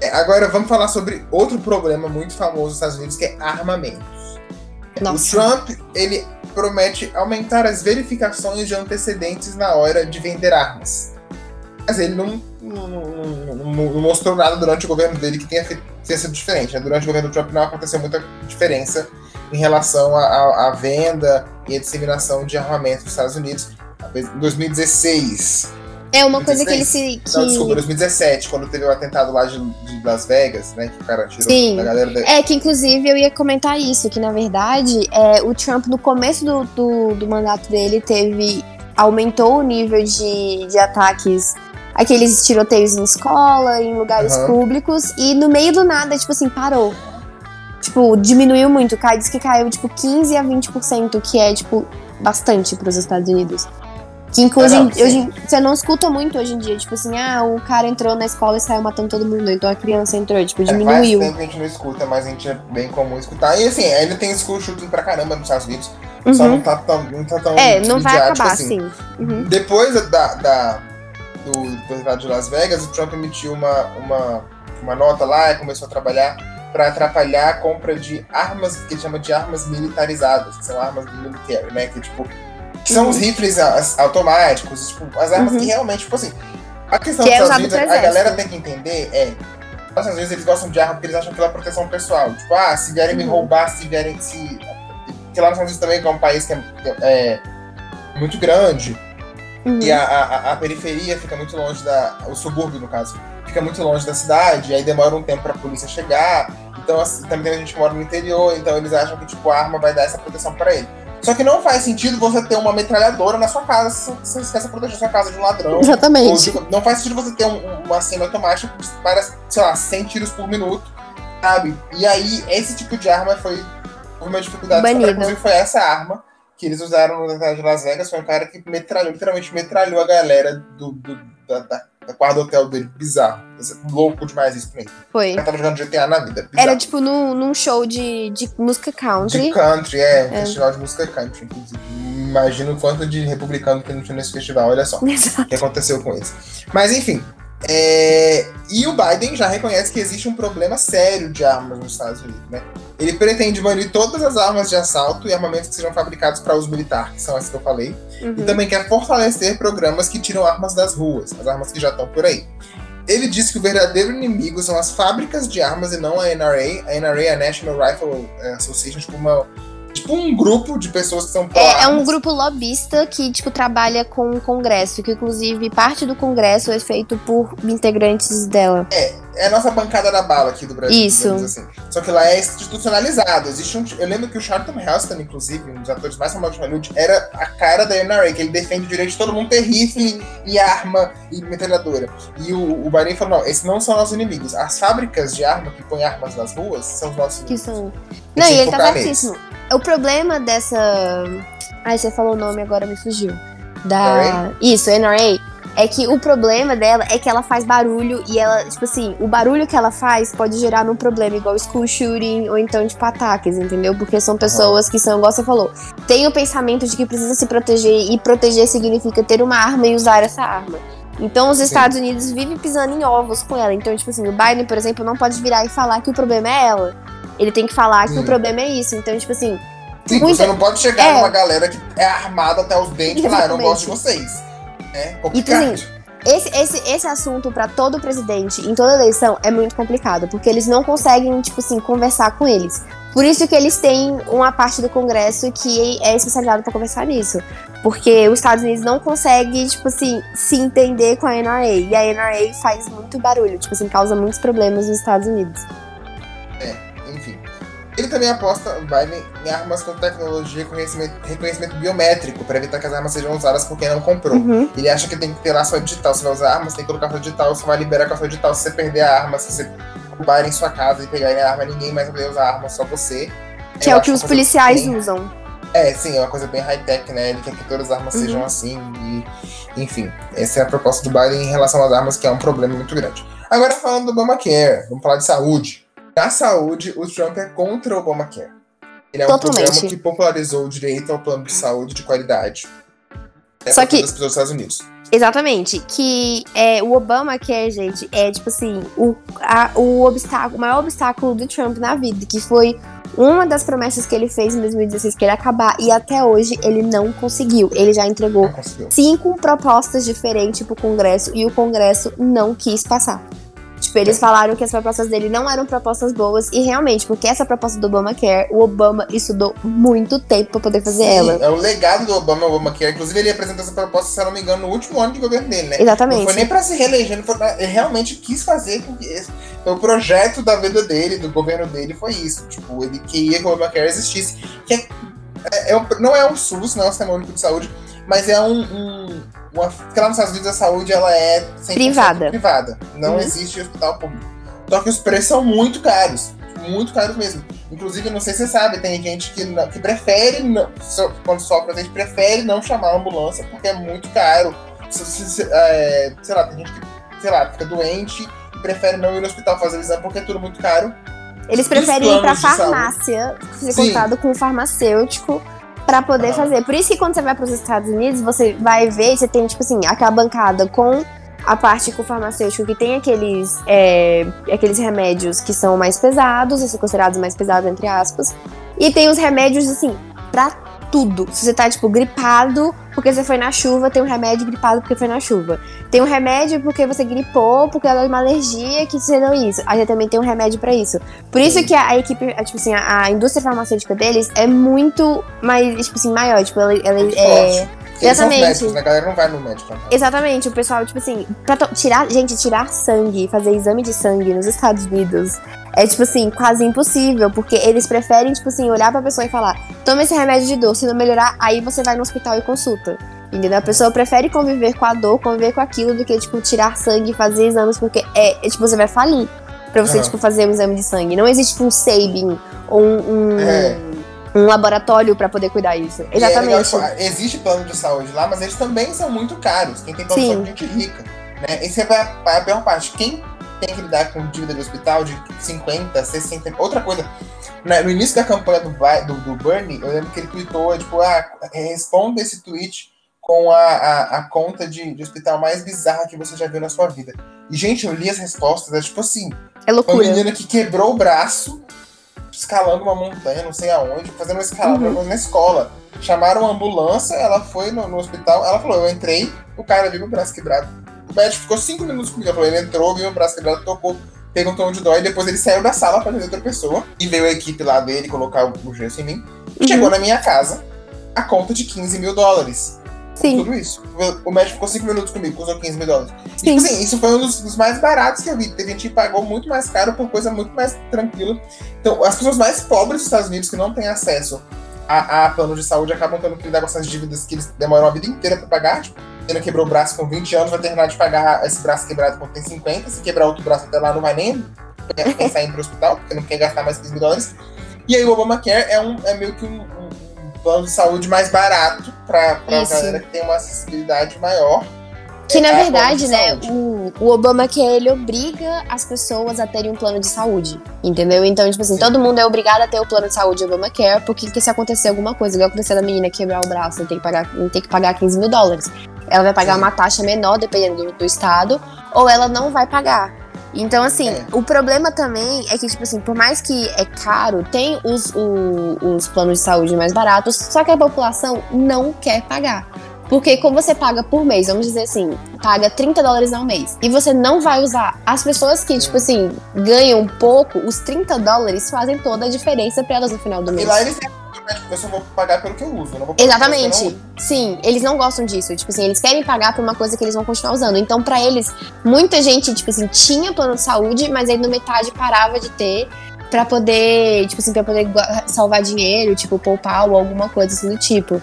É, agora vamos falar sobre outro problema muito famoso dos Estados Unidos, que é armamentos. Nossa. O Trump, ele promete aumentar as verificações de antecedentes na hora de vender armas. Mas ele não não, não, não, mostrou nada durante o governo dele que tenha, tenha sido diferente. Né? Durante o governo do Trump não aconteceu muita diferença em relação à venda e a disseminação de armamentos nos Estados Unidos. Em 2016. É uma 2016, coisa que ele se. Que... Não, desculpa, 2017, quando teve o atentado lá de, de Las Vegas, né? Que o cara tirou Sim. da galera. Da... É, que inclusive eu ia comentar isso, que na verdade é, o Trump, no começo do, do, do mandato dele, teve. aumentou o nível de, de ataques aqueles tiroteios em escola, em lugares uhum. públicos, e no meio do nada, tipo assim, parou. Tipo, diminuiu muito. Diz que caiu, tipo, 15 a 20%, que é, tipo, bastante para os Estados Unidos. Que inclusive, hoje, você não escuta muito hoje em dia, tipo assim, ah, o cara entrou na escola e saiu matando todo mundo, então a criança entrou, tipo, diminuiu. É, faz tempo que a gente não escuta, mas a gente é bem comum escutar. E assim, ainda tem school shooting pra caramba nos Estados Unidos, uhum. só não tá tão, não tá tão É, não vai acabar assim. Uhum. Depois da, da, do, do de Las Vegas, o Trump emitiu uma, uma, uma nota lá e começou a trabalhar para atrapalhar a compra de armas, que ele chama de armas militarizadas, que são armas do military, né? Que tipo que são os uhum. rifles automáticos, tipo, as armas uhum. que realmente, tipo assim. A questão que dos é Estados Unidos, a, a galera tem que entender é. Às vezes eles gostam de arma porque eles acham que é proteção pessoal. Tipo, ah, se vierem uhum. me roubar, se vierem. Se... Porque lá nos Estados Unidos também, que é um país que é, é muito grande. Uhum. E a, a, a, periferia fica muito longe da. O subúrbio, no caso, fica muito longe da cidade, aí demora um tempo pra polícia chegar. Então, assim, também tem gente que mora no interior, então eles acham que, tipo, a arma vai dar essa proteção para ele. Só que não faz sentido você ter uma metralhadora na sua casa se você esquece proteger sua casa de um ladrão. Exatamente. Ou, não faz sentido você ter um, uma semi-automática dispara, sei lá, 100 tiros por minuto, sabe? E aí, esse tipo de arma foi uma dificuldade. Banido. Inclusive, foi essa arma que eles usaram no de Las Vegas. Foi um cara que metralhou, literalmente metralhou a galera do, do da, da quarto do hotel dele. Bizarro. Louco demais isso pra mim. Foi. Eu tava jogando GTA na vida. Bizarro. Era tipo no, num show de, de música country. De country, é. Um é. festival de música country, inclusive. Imagina o quanto de republicano que não tinha nesse festival, olha só. <laughs> Exato. O que aconteceu com isso. Mas enfim, é... E o Biden já reconhece que existe um problema sério de armas nos Estados Unidos, né? Ele pretende banir todas as armas de assalto e armamentos que sejam fabricados para uso militar, que são as que eu falei. Uhum. E também quer fortalecer programas que tiram armas das ruas, as armas que já estão por aí. Ele disse que o verdadeiro inimigo são as fábricas de armas e não a NRA. A NRA é a National Rifle Association, tipo uma tipo um grupo de pessoas que são é, é, um grupo lobista que, tipo, trabalha com o Congresso, que inclusive parte do Congresso é feito por integrantes dela. É, é a nossa bancada da bala aqui do Brasil. Isso. Assim. Só que lá é institucionalizado. Existe um, eu lembro que o Charlton Heston, inclusive, um dos atores mais famosos de Hollywood, era a cara da NRA, que ele defende o direito de todo mundo ter rifle e arma e metralhadora. E o, o Bahrein falou, não, esses não são nossos inimigos. As fábricas de arma que põem armas nas ruas são os nossos inimigos. Que são... Não, e ele tá certíssimo. O problema dessa. Ai, você falou o nome agora me fugiu. Da. NRA? Isso, NRA. É que o problema dela é que ela faz barulho e ela, tipo assim, o barulho que ela faz pode gerar um problema, igual school shooting ou então, tipo, ataques, entendeu? Porque são pessoas que são, igual você falou, tem o pensamento de que precisa se proteger e proteger significa ter uma arma e usar essa arma. Então os Estados Sim. Unidos vivem pisando em ovos com ela. Então, tipo assim, o Biden, por exemplo, não pode virar e falar que o problema é ela. Ele tem que falar que o problema é isso. Então, tipo assim. Sim, muita... você não pode chegar é. numa galera que é armada até os dentes e falar, eu não gosto de vocês. É complicado. E, assim, esse, esse, esse assunto para todo presidente em toda eleição é muito complicado, porque eles não conseguem, tipo assim, conversar com eles. Por isso que eles têm uma parte do Congresso que é especializada para conversar nisso. Porque os Estados Unidos não conseguem, tipo assim, se entender com a NRA. E a NRA faz muito barulho, tipo assim, causa muitos problemas nos Estados Unidos. Ele também aposta Biden em armas com tecnologia com reconhecimento, reconhecimento biométrico, para evitar que as armas sejam usadas por quem não comprou. Uhum. Ele acha que tem que ter lá sua digital. Se vai usar armas, tem que colocar sua digital, você vai liberar com a sua digital. Se você perder a arma, se você roubar em sua casa e pegar a arma, ninguém mais vai poder usar a arma, só você. Que Eu é o que os policiais bem... usam. É, sim, é uma coisa bem high-tech, né? Ele quer que todas as armas uhum. sejam assim. E, enfim, essa é a proposta do Biden em relação às armas, que é um problema muito grande. Agora falando do Obamacare, vamos falar de saúde. Na saúde, o Trump é contra o Obamacare. Ele é Totalmente. um programa que popularizou o direito ao plano de saúde de qualidade. É Só que pessoas dos Estados Unidos. Exatamente. Que é, o Obamacare, gente, é tipo assim, o, a, o, obstáculo, o maior obstáculo do Trump na vida, que foi uma das promessas que ele fez em 2016 que ele ia acabar e até hoje ele não conseguiu. Ele já entregou cinco propostas diferentes pro Congresso e o Congresso não quis passar. Tipo, eles falaram que as propostas dele não eram propostas boas e realmente, porque essa proposta do Obamacare, o Obama estudou muito tempo para poder fazer Sim, ela. É o legado do Obama, Obamacare. Inclusive, ele apresentou essa proposta, se eu não me engano, no último ano de governo dele, né? Exatamente. Não foi nem para se reeleger, ele realmente quis fazer com que esse, o projeto da vida dele, do governo dele, foi isso. Tipo, ele queria que o Obamacare existisse. Que é, é, é não é um SUS, não é um sistema único de saúde, mas é um, um uma, porque lá nos Estados Unidos a saúde ela é privada. privada. Não uhum. existe hospital público. Só que os preços são muito caros. muito caros mesmo. Inclusive, não sei se você sabe, tem gente que, não, que prefere, não, quando sofre, a gente prefere não chamar a ambulância porque é muito caro. Se, se, se, é, sei lá, tem gente que, sei lá, fica doente e prefere não ir no hospital fazer o exame porque é tudo muito caro. Eles preferem ir pra farmácia, ser contado com um farmacêutico para poder fazer. Por isso que quando você vai para os Estados Unidos, você vai ver, você tem, tipo assim, aquela bancada com a parte com o farmacêutico que tem aqueles, é, aqueles remédios que são mais pesados, e são considerados mais pesados, entre aspas. E tem os remédios, assim, pra tudo. Se você tá, tipo, gripado porque você foi na chuva, tem um remédio gripado porque foi na chuva. Tem um remédio porque você gripou, porque ela é uma alergia que você deu isso. Aí também tem um remédio para isso. Por isso que a, a equipe, tipo assim, a, a, indústria farmacêutica deles é muito mais, tipo assim, maior. Tipo, ela, ela é. Exatamente. Médicos, né? A galera não vai no médico. Né? Exatamente, o pessoal, tipo assim, pra tirar, gente, tirar sangue, fazer exame de sangue nos Estados Unidos é, tipo assim, quase impossível, porque eles preferem, tipo assim, olhar pra pessoa e falar: toma esse remédio de dor, se não melhorar, aí você vai no hospital e consulta. Entendeu? A pessoa prefere conviver com a dor, conviver com aquilo, do que, tipo, tirar sangue e fazer exames, porque é, é tipo, você vai falir pra você, uhum. tipo, fazer um exame de sangue. Não existe, tipo, um saving ou um. um... É um laboratório para poder cuidar isso. Exatamente. É existe plano de saúde lá, mas eles também são muito caros. Quem tem plano Sim. de saúde é gente rica. Né? Esse é a pior parte. Quem tem que lidar com dívida de hospital de 50, 60. Outra coisa, no início da campanha do, do, do Bernie, eu lembro que ele tweetou, tipo, ah, responda esse tweet com a, a, a conta de, de, hospital mais bizarra que você já viu na sua vida. E, gente, eu li as respostas, é tipo assim. É loucura. Uma menina que quebrou o braço escalando uma montanha, não sei aonde, fazendo uma escalada uhum. na escola. Chamaram uma ambulância, ela foi no, no, hospital, ela falou, eu entrei, o cara viu o braço quebrado. O médico ficou cinco minutos comigo, falou, ele entrou, viu o braço quebrado, tocou, perguntou onde dói, depois ele saiu da sala para ver outra pessoa, e veio a equipe lá dele colocar o gesso em mim. Uhum. Chegou na minha casa, a conta de 15 mil dólares. Sim. Tudo isso. O médico ficou 5 minutos comigo, usou 15 mil dólares. Sim. E, tipo assim, isso foi um dos, dos, mais baratos que eu vi. Teve gente que pagou muito mais caro por coisa muito mais tranquila. Então, as pessoas mais pobres dos Estados Unidos que não têm acesso a, a plano de saúde acabam tendo que lidar com essas dívidas que eles demoram a vida inteira para pagar. Tipo, ele quebrou o braço com 20 anos, vai terminar de pagar esse braço quebrado quando tem 50. Se quebrar outro braço até lá, não vai nem pensar em ir pro hospital, porque não quer gastar mais 15 mil dólares. E aí o Obamacare é, um, é meio que um, plano de saúde mais barato para a galera que tem uma acessibilidade maior. Que na é verdade, né, o, o Obamacare ele obriga as pessoas a terem um plano de saúde, entendeu? Então, tipo assim, Sim. todo mundo é obrigado a ter o plano de saúde Obamacare, porque se acontecer alguma coisa, igual aconteceu da menina quebrar o braço, tem que pagar, tem que pagar 15 mil dólares. Ela vai pagar Sim. uma taxa menor, dependendo do, do estado, ou ela não vai pagar. Então, assim, é. o problema também é que, tipo assim, por mais que é caro, tem os, o, os planos de saúde mais baratos, só que a população não quer pagar. Porque como você paga por mês, vamos dizer assim, paga 30 dólares ao mês, e você não vai usar, as pessoas que, tipo assim, ganham pouco, os 30 dólares fazem toda a diferença para elas no final do mês. E lá eles eu só vou pagar pelo que eu uso, não vou Exatamente. Sim, eles não gostam disso. Tipo assim, eles querem pagar por uma coisa que eles vão continuar usando. Então, para eles, muita gente, tipo assim, tinha plano de saúde, mas aí no metade parava de ter para poder, tipo assim, para poder salvar dinheiro, tipo, poupar ou alguma coisa assim do tipo.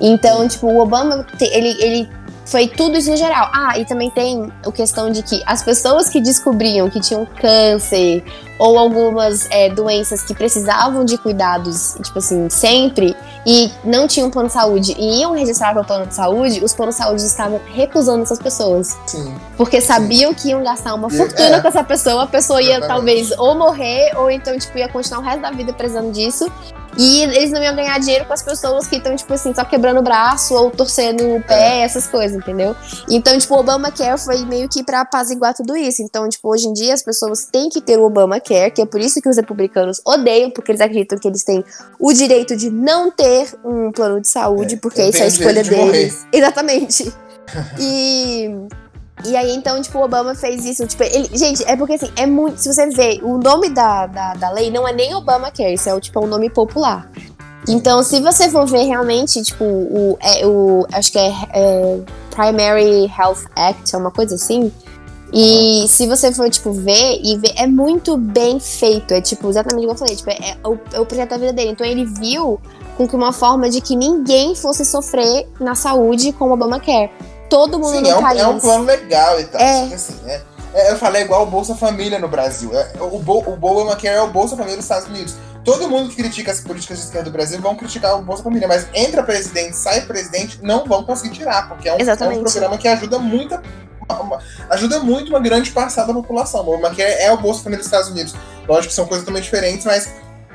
Então, tipo, o Obama, ele, ele foi tudo isso no geral. Ah, e também tem a questão de que as pessoas que descobriam que tinham câncer ou algumas é, doenças que precisavam de cuidados, tipo assim, sempre, e não tinham plano de saúde e iam registrar para o plano de saúde, os planos de saúde estavam recusando essas pessoas. Sim. Porque sabiam Sim. que iam gastar uma fortuna é. com essa pessoa, a pessoa ia Exatamente. talvez ou morrer, ou então, tipo, ia continuar o resto da vida precisando disso. E eles não iam ganhar dinheiro com as pessoas que estão, tipo assim, só quebrando o braço ou torcendo o pé, é. essas coisas, entendeu? Então, tipo, o Obamacare foi meio que pra apaziguar tudo isso. Então, tipo, hoje em dia as pessoas têm que ter o Obamacare, que é por isso que os republicanos odeiam, porque eles acreditam que eles têm o direito de não ter um plano de saúde, é, porque isso é a escolha deles. Morrer. <laughs> Exatamente. <laughs> e e aí, então, tipo, o Obama fez isso. Tipo, ele, gente, é porque assim, é muito. Se você vê, o nome da, da, da lei não é nem Obamacare, isso é o, tipo, um nome popular. Então, se você for ver realmente, tipo, o, é, o acho que é, é Primary Health Act, é uma coisa assim. E se você for, tipo, ver e ver, é muito bem feito. É, tipo, exatamente como eu falei, tipo, é, é, o, é o projeto da vida dele. Então, ele viu com que uma forma de que ninguém fosse sofrer na saúde com o Obamacare todo mundo Sim, no é um, país. é um plano legal e tal. É. Assim, né? É, eu falei igual o Bolsa Família no Brasil. É, o, Bo, o é o Bolsa Família dos Estados Unidos. Todo mundo que critica as políticas de esquerda do Brasil vão criticar o Bolsa Família, mas entra presidente, sai presidente, não vão conseguir tirar, porque é um, é um programa que ajuda muito uma, ajuda muito uma grande parcela da população. O Obamacare é o Bolsa Família dos Estados Unidos. Lógico que são coisas totalmente diferentes, mas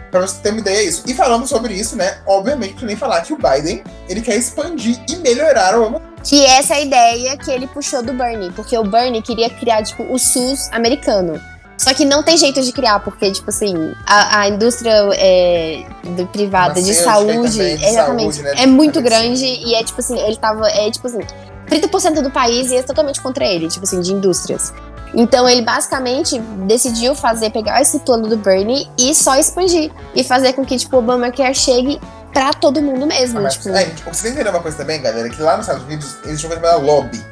para você ter uma ideia é isso. E falando sobre isso, né, obviamente, nem falar que o Biden, ele quer expandir e melhorar o Obamacare. Que essa é a ideia que ele puxou do Bernie, porque o Bernie queria criar, tipo, o SUS americano. Só que não tem jeito de criar, porque, tipo assim, a, a indústria é, do, privada de saúde, de exatamente, saúde, né, é muito grande e é, tipo assim, ele tava, é, tipo assim, 30% do país ia totalmente contra ele, tipo assim, de indústrias. Então ele basicamente decidiu fazer, pegar esse plano do Bernie e só expandir. E fazer com que, tipo, o Obamacare chegue pra todo mundo mesmo. Ah, tipo... É, tipo, você tem que entender uma coisa também, galera, que lá nos Estados Unidos existe uma coisa chamada lobby.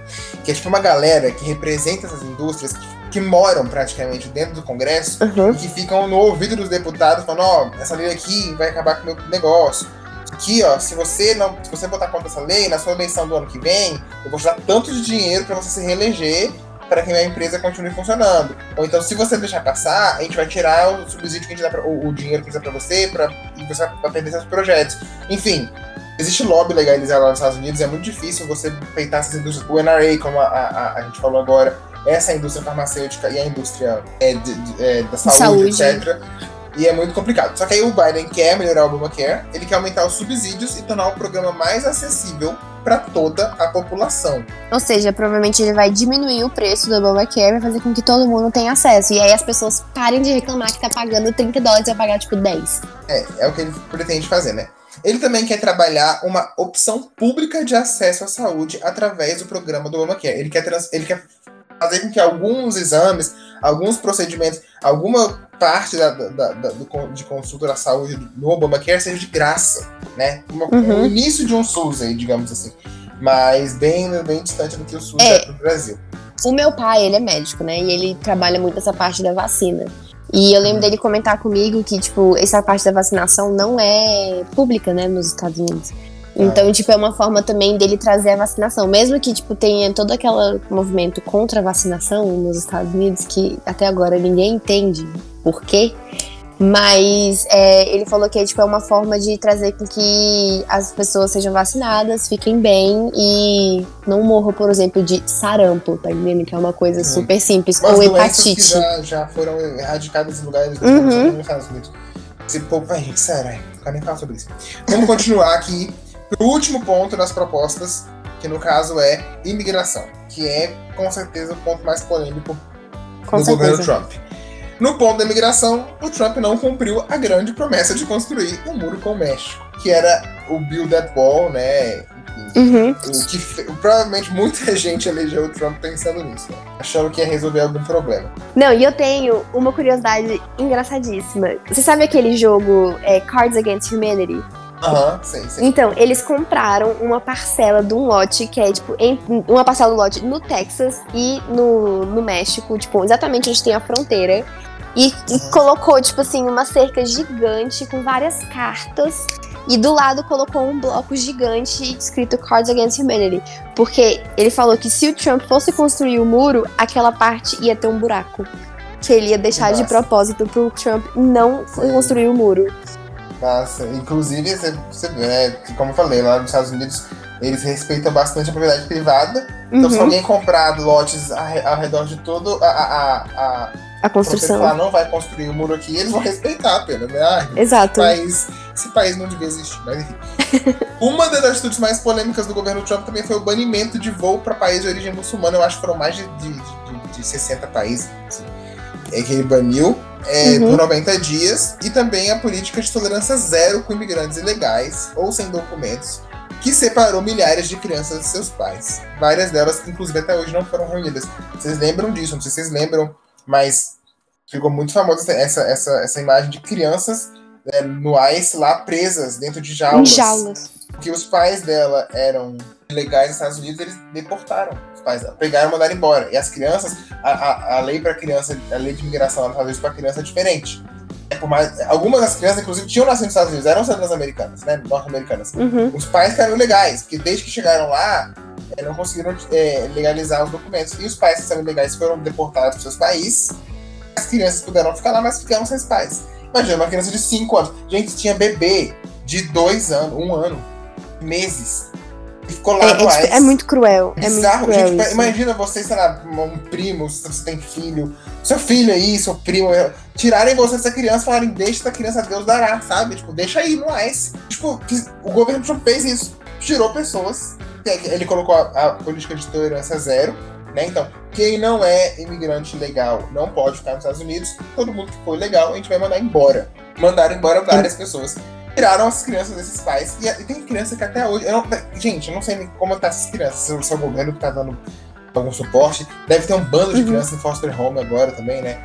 Que é tipo uma galera que representa essas indústrias que, que moram praticamente dentro do Congresso uhum. e que ficam no ouvido dos deputados falando, ó, oh, essa lei aqui vai acabar com o meu negócio aqui, ó, se você não, se você votar contra essa lei, na sua eleição do ano que vem, eu vou te dar tanto de dinheiro para você se reeleger para que a minha empresa continue funcionando. Ou então, se você deixar passar, a gente vai tirar o subsídio que a gente dá pra, o, o dinheiro que a gente dá para você, para você vai perder seus projetos. Enfim, existe lobby legalizado lá nos Estados Unidos, é muito difícil você peitar essas indústrias. O NRA, como a, a, a gente falou agora, essa a indústria farmacêutica e a indústria é, de, de, é, da saúde, saúde, etc. E é muito complicado. Só que aí o Biden quer melhorar o Obamacare, ele quer aumentar os subsídios e tornar o programa mais acessível para toda a população. Ou seja, provavelmente ele vai diminuir o preço do Obamacare, vai fazer com que todo mundo tenha acesso. E aí as pessoas parem de reclamar que tá pagando 30 dólares e vai pagar tipo 10. É, é o que ele pretende fazer, né? Ele também quer trabalhar uma opção pública de acesso à saúde através do programa do Obamacare. Ele quer, trans, ele quer fazer com que alguns exames, alguns procedimentos, alguma parte da, da, da, do, de consulta da saúde no Obamacare seja de graça, né? Uma, uhum. O início de um SUS aí, digamos assim. Mas bem, bem distante do que o SUS é, é pro Brasil. O meu pai, ele é médico, né? E ele trabalha muito essa parte da vacina. E eu lembro uhum. dele comentar comigo que, tipo, essa parte da vacinação não é pública, né, nos Estados Unidos. Então, ah. tipo, é uma forma também dele trazer a vacinação. Mesmo que, tipo, tenha todo aquele movimento contra a vacinação nos Estados Unidos, que até agora ninguém entende por quê. Mas é, ele falou que tipo, é uma forma de trazer com que as pessoas sejam vacinadas, fiquem bem e não morram, por exemplo, de sarampo, tá entendendo? Que é uma coisa uhum. super simples. Ou hepatite. Que já, já foram erradicadas em lugares uhum. nos Estados Unidos. Esse povo, gente, sério, não quero nem falar sobre isso. Vamos continuar aqui o último ponto das propostas, que no caso é imigração, que é com certeza o ponto mais polêmico com do certeza. governo Trump. No ponto da imigração, o Trump não cumpriu a grande promessa de construir um muro com o México, que era o Build That Wall, né? Uhum. O que provavelmente muita <laughs> gente elegeu o Trump pensando nisso, né? achando que ia resolver algum problema. Não, e eu tenho uma curiosidade engraçadíssima. Você sabe aquele jogo é, Cards Against Humanity? Aham, uhum, sim, sim. Então, eles compraram uma parcela de um lote que é, tipo, em, uma parcela do lote no Texas e no, no México, tipo, exatamente onde tem a fronteira. E, e colocou, tipo assim, uma cerca gigante com várias cartas. E do lado colocou um bloco gigante escrito Cards Against Humanity. Porque ele falou que se o Trump fosse construir o muro, aquela parte ia ter um buraco. Que ele ia deixar Nossa. de propósito pro Trump não construir o muro. Nossa, inclusive, você, né? Como eu falei, lá nos Estados Unidos eles respeitam bastante a propriedade privada. Então, uhum. se alguém comprar lotes ao redor de todo a, a, a a construção. Falar, não vai construir o um muro aqui, eles vão respeitar apenas, né? Ah, Exato. Esse país, esse país não devia existir, mas enfim. <laughs> Uma das atitudes mais polêmicas do governo Trump também foi o banimento de voo para países de origem muçulmana. Eu acho que foram mais de, de, de, de 60 países assim, é que ele baniu é, uhum. por 90 dias. E também a política de tolerância zero com imigrantes ilegais ou sem documentos que separou milhares de crianças de seus pais. Várias delas, inclusive até hoje, não foram reunidas. Vocês lembram disso? Não sei se vocês lembram mas ficou muito famosa essa, essa, essa imagem de crianças né, no ICE lá presas dentro de jaulas. Em jaulas. Porque os pais dela eram legais nos Estados Unidos, eles deportaram os pais pegaram e mandaram embora. E as crianças, a, a, a lei para criança, a lei de imigração nos Estados Unidos para criança é diferente. É por mais, algumas das crianças, inclusive, tinham nascido nos Estados Unidos, eram cidadãs americanas, né? Norte-americanas. Uhum. Os pais eram legais, porque desde que chegaram lá, é, não conseguiram é, legalizar os documentos. E os pais que são ilegais foram deportados para seus países. As crianças puderam ficar lá, mas ficaram sem pais. Imagina, uma criança de 5 anos. Gente, tinha bebê de 2 anos, um ano, meses. Ficou lá É, no é, tipo, é muito cruel. É muito cruel gente, isso. imagina você, sei lá, um primo, se você tem filho, seu filho aí, seu primo, tirarem você dessa criança e falarem, deixa essa criança, Deus dará, sabe? Tipo, deixa aí no AIS. Tipo, o governo Trump fez isso, tirou pessoas, ele colocou a, a política de tolerância zero, né? Então, quem não é imigrante legal não pode ficar nos Estados Unidos, todo mundo que for legal a gente vai mandar embora. Mandaram embora várias pessoas. Tiraram as crianças desses pais. E, e tem criança que até hoje. eu não- gente, eu não sei nem como tá essas crianças. Se o seu governo que tá dando algum suporte. Deve ter um bando de Uhum. crianças em foster home agora também, né?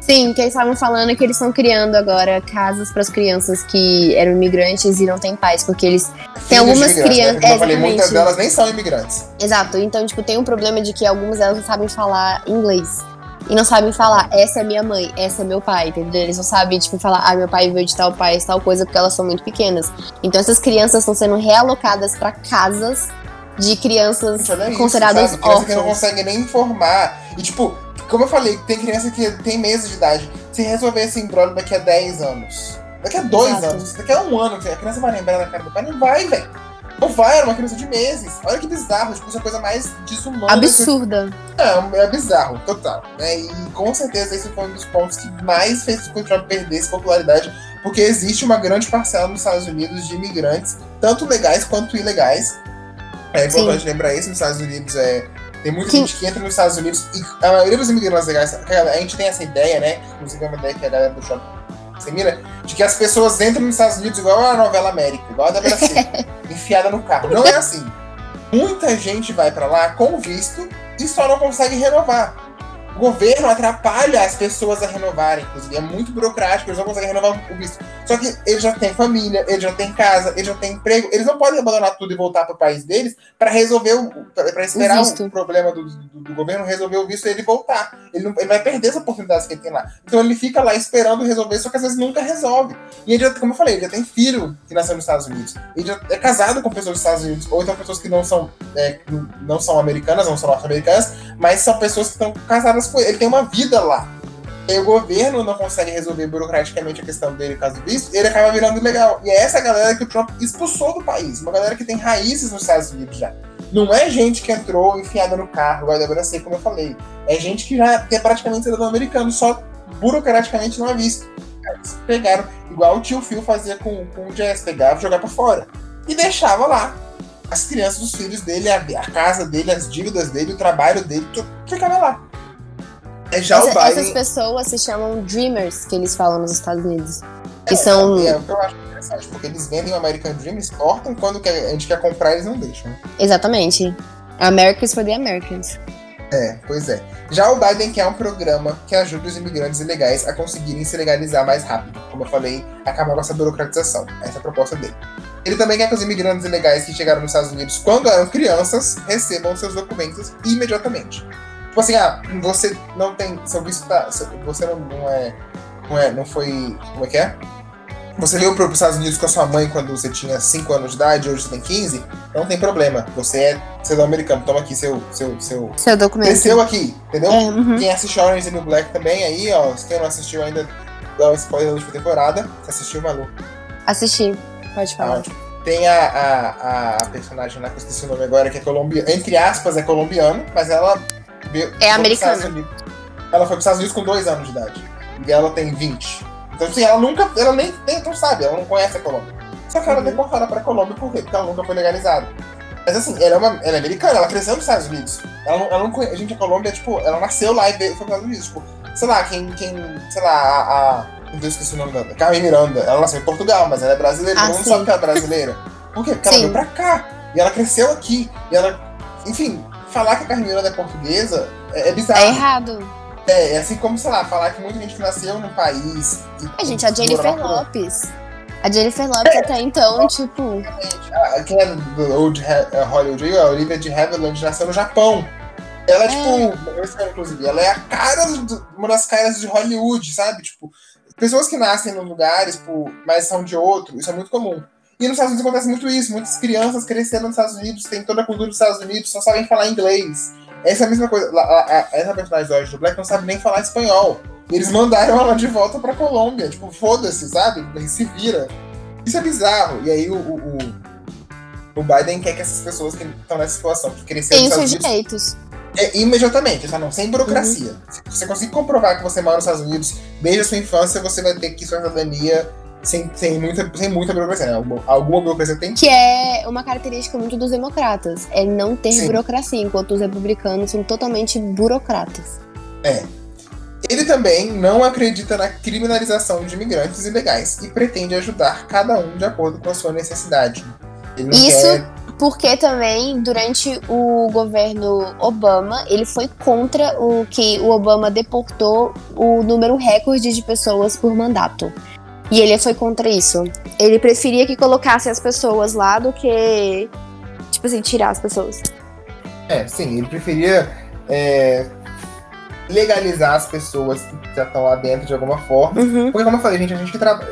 Sim, que eles estavam falando que eles estão criando agora casas para as crianças que eram imigrantes e não têm pais, porque eles. Filhos algumas crianças- Né? Como eu falei, exatamente. muitas delas nem são imigrantes. Exato, então, tipo, tem um problema de que algumas delas não sabem falar inglês. E não sabem falar, essa é minha mãe, essa é meu pai, entendeu? Eles não sabem, tipo, falar, ah, meu pai veio de tal país, tal coisa, porque elas são muito pequenas. Então essas crianças estão sendo realocadas para casas de crianças isso, consideradas sabe? Criança que não órfãs. consegue nem informar. E, tipo, como eu falei, tem criança que tem meses de idade. Se resolver esse embrólio daqui a 10 anos, daqui a 2 Exato. anos, daqui a um ano, a criança vai lembrar da cara do pai? Não vai, velho. Não vai, era uma criança de meses. Olha que bizarro, tipo, isso é a coisa mais desumana. Absurda. Não, é bizarro, total. Né? E com certeza esse foi um dos pontos que mais fez o Trump perdesse popularidade, porque existe uma grande parcela nos Estados Unidos de imigrantes, tanto legais quanto ilegais. É importante lembrar isso, nos Estados Unidos é. Tem muita Sim. gente que entra nos Estados Unidos e a maioria dos imigrantes legais, a gente tem essa ideia, né? Inclusive é uma ideia que a galera do Trump dissemina, de que as pessoas entram nos Estados Unidos igual a novela América, igual a da Brasil, <laughs> enfiada no carro. Não é assim. Muita gente vai pra lá com visto e só não consegue renovar. O governo atrapalha as pessoas a renovarem, inclusive. É muito burocrático, eles não conseguem renovar o visto. Só que eles já têm família, eles já têm casa, eles já têm emprego. Eles não podem abandonar tudo e voltar para o país deles para resolver o. para esperar O o, problema do, do- do governo resolver o visto e ele voltar. Ele, não- ele vai perder essa oportunidade que ele tem lá. Então ele fica lá esperando resolver, só que às vezes nunca resolve. E ele já, como eu falei, ele já tem filho que nasceu nos Estados Unidos. Ele já é casado com pessoas dos Estados Unidos, ou então pessoas que não são, é, não são americanas, não são norte-americanas, mas são pessoas que estão casadas com ele. Ele tem uma vida lá. E o governo não consegue resolver burocraticamente a questão dele, caso do visto, ele acaba virando ilegal. E é essa galera que o Trump expulsou do país. Uma galera que tem raízes nos Estados Unidos já. Não é gente que entrou enfiada no carro, igual a Débora sei, como eu falei. É gente que já é praticamente cidadão americano, só burocraticamente não é visto. Eles pegaram, igual o tio Phil fazia com, com o Jazz, pegava e jogava pra fora. E deixava lá. As crianças, os filhos dele, a, a casa dele, as dívidas dele, o trabalho dele, tudo ficava lá. É já o Essa- Biden. essas pessoas se chamam Dreamers, que eles falam nos Estados Unidos. Que são. É, é o que eu acho interessante, porque eles vendem o American Dream, exportam, quando quer- a gente quer comprar, eles não deixam. né? Exatamente. Americans for the Americans. É, pois é. Já o Biden quer um programa que ajude os imigrantes ilegais a conseguirem se legalizar mais rápido. Como eu falei, acabar com essa burocratização. Essa é a proposta dele. Ele também quer que os imigrantes ilegais que chegaram nos Estados Unidos quando eram crianças recebam seus documentos imediatamente. Tipo assim, ah, você não tem. Seu visto tá. Você não, não é. Não é. Não foi. Como é que é? Você veio para os Estados Unidos com a sua mãe quando você tinha 5 anos de idade, hoje você tem 15, não tem problema. Você é cidadão americano, toma aqui seu. seu, seu... Seu documento. Cresceu aqui, entendeu? É, uhum. Quem assistiu Orange the New Black também, aí, ó, quem não assistiu ainda, dá um spoiler da última temporada. Você assistiu, Malu? Assisti. Pode falar. ótimo. Tem a, a, a personagem lá, que eu esqueci o nome agora, que é colombiana, entre aspas, é colombiano, mas ela veio- pros americana. Ela foi para os Estados Unidos com dois anos de idade. E ela tem 20. Então, assim, ela nunca, ela nem, nem não sabe, ela não conhece a Colômbia. Só que ela é Uhum. deportada pra Colômbia por quê? Porque ela nunca foi legalizada. Mas assim, ela é, uma, ela é americana, ela cresceu nos Estados Unidos. Ela ela não conhece, a gente, a Colômbia, tipo, ela nasceu lá e veio, foi para os Estados Unidos. Tipo, sei lá, quem, quem sei lá, a, a Deus, esqueci o nome dela. Carmen Miranda. Ela nasceu em Portugal, mas ela é brasileira. Ah, Todo mundo sabe que ela é brasileira. Por quê? Porque ela Sim. veio pra cá. E ela cresceu aqui. E ela. Enfim, falar que a Carmen Miranda é portuguesa é, é bizarro. É errado. É, é assim como, sei lá, falar que muita gente que nasceu num país. E, A gente, a Jennifer por- Lopes. A Jennifer Lopes até então, tipo. Ah, Quem é do Old é Hollywood a Olivia de Havilland nasceu no Japão. Ela é, tipo, eu sei, inclusive, ela é a cara, do- uma das caras de Hollywood, sabe? Tipo, pessoas que nascem em lugares, tipo, mas são de outro, isso é muito comum. E nos Estados Unidos acontece muito isso. Muitas crianças crescendo nos Estados Unidos, têm toda a cultura dos Estados Unidos, só sabem falar inglês. Essa é a mesma coisa. Essa personagem do Orange do Black não sabe nem falar espanhol. E eles mandaram ela de volta pra Colômbia. Tipo, foda-se, sabe? Se vira. Isso é bizarro. E aí o, o, o Biden quer que essas pessoas que estão nessa situação, que cresceram nos seus Estados Unidos, direitos. é, imediatamente, tá? não, sem burocracia. Se você conseguir comprovar que você mora nos Estados Unidos desde a sua infância, você vai ter que sua cidadania sem, sem, muita, sem muita burocracia. Né? Alguma, alguma burocracia tem que é uma característica muito dos democratas. É não ter Sim. burocracia, enquanto os republicanos são totalmente burocratas. Ele também não acredita na criminalização de imigrantes ilegais e pretende ajudar cada um de acordo com a sua necessidade. Isso quer Porque também, durante o governo Obama, ele foi contra o que o Obama deportou o número recorde de pessoas por mandato. E ele foi contra isso. Ele preferia que colocasse as pessoas lá do que, tipo assim, tirar as pessoas. É, sim, ele preferia é, legalizar as pessoas que já estão lá dentro de alguma forma. Uhum. Porque, como eu falei, gente, a gente que trabalha.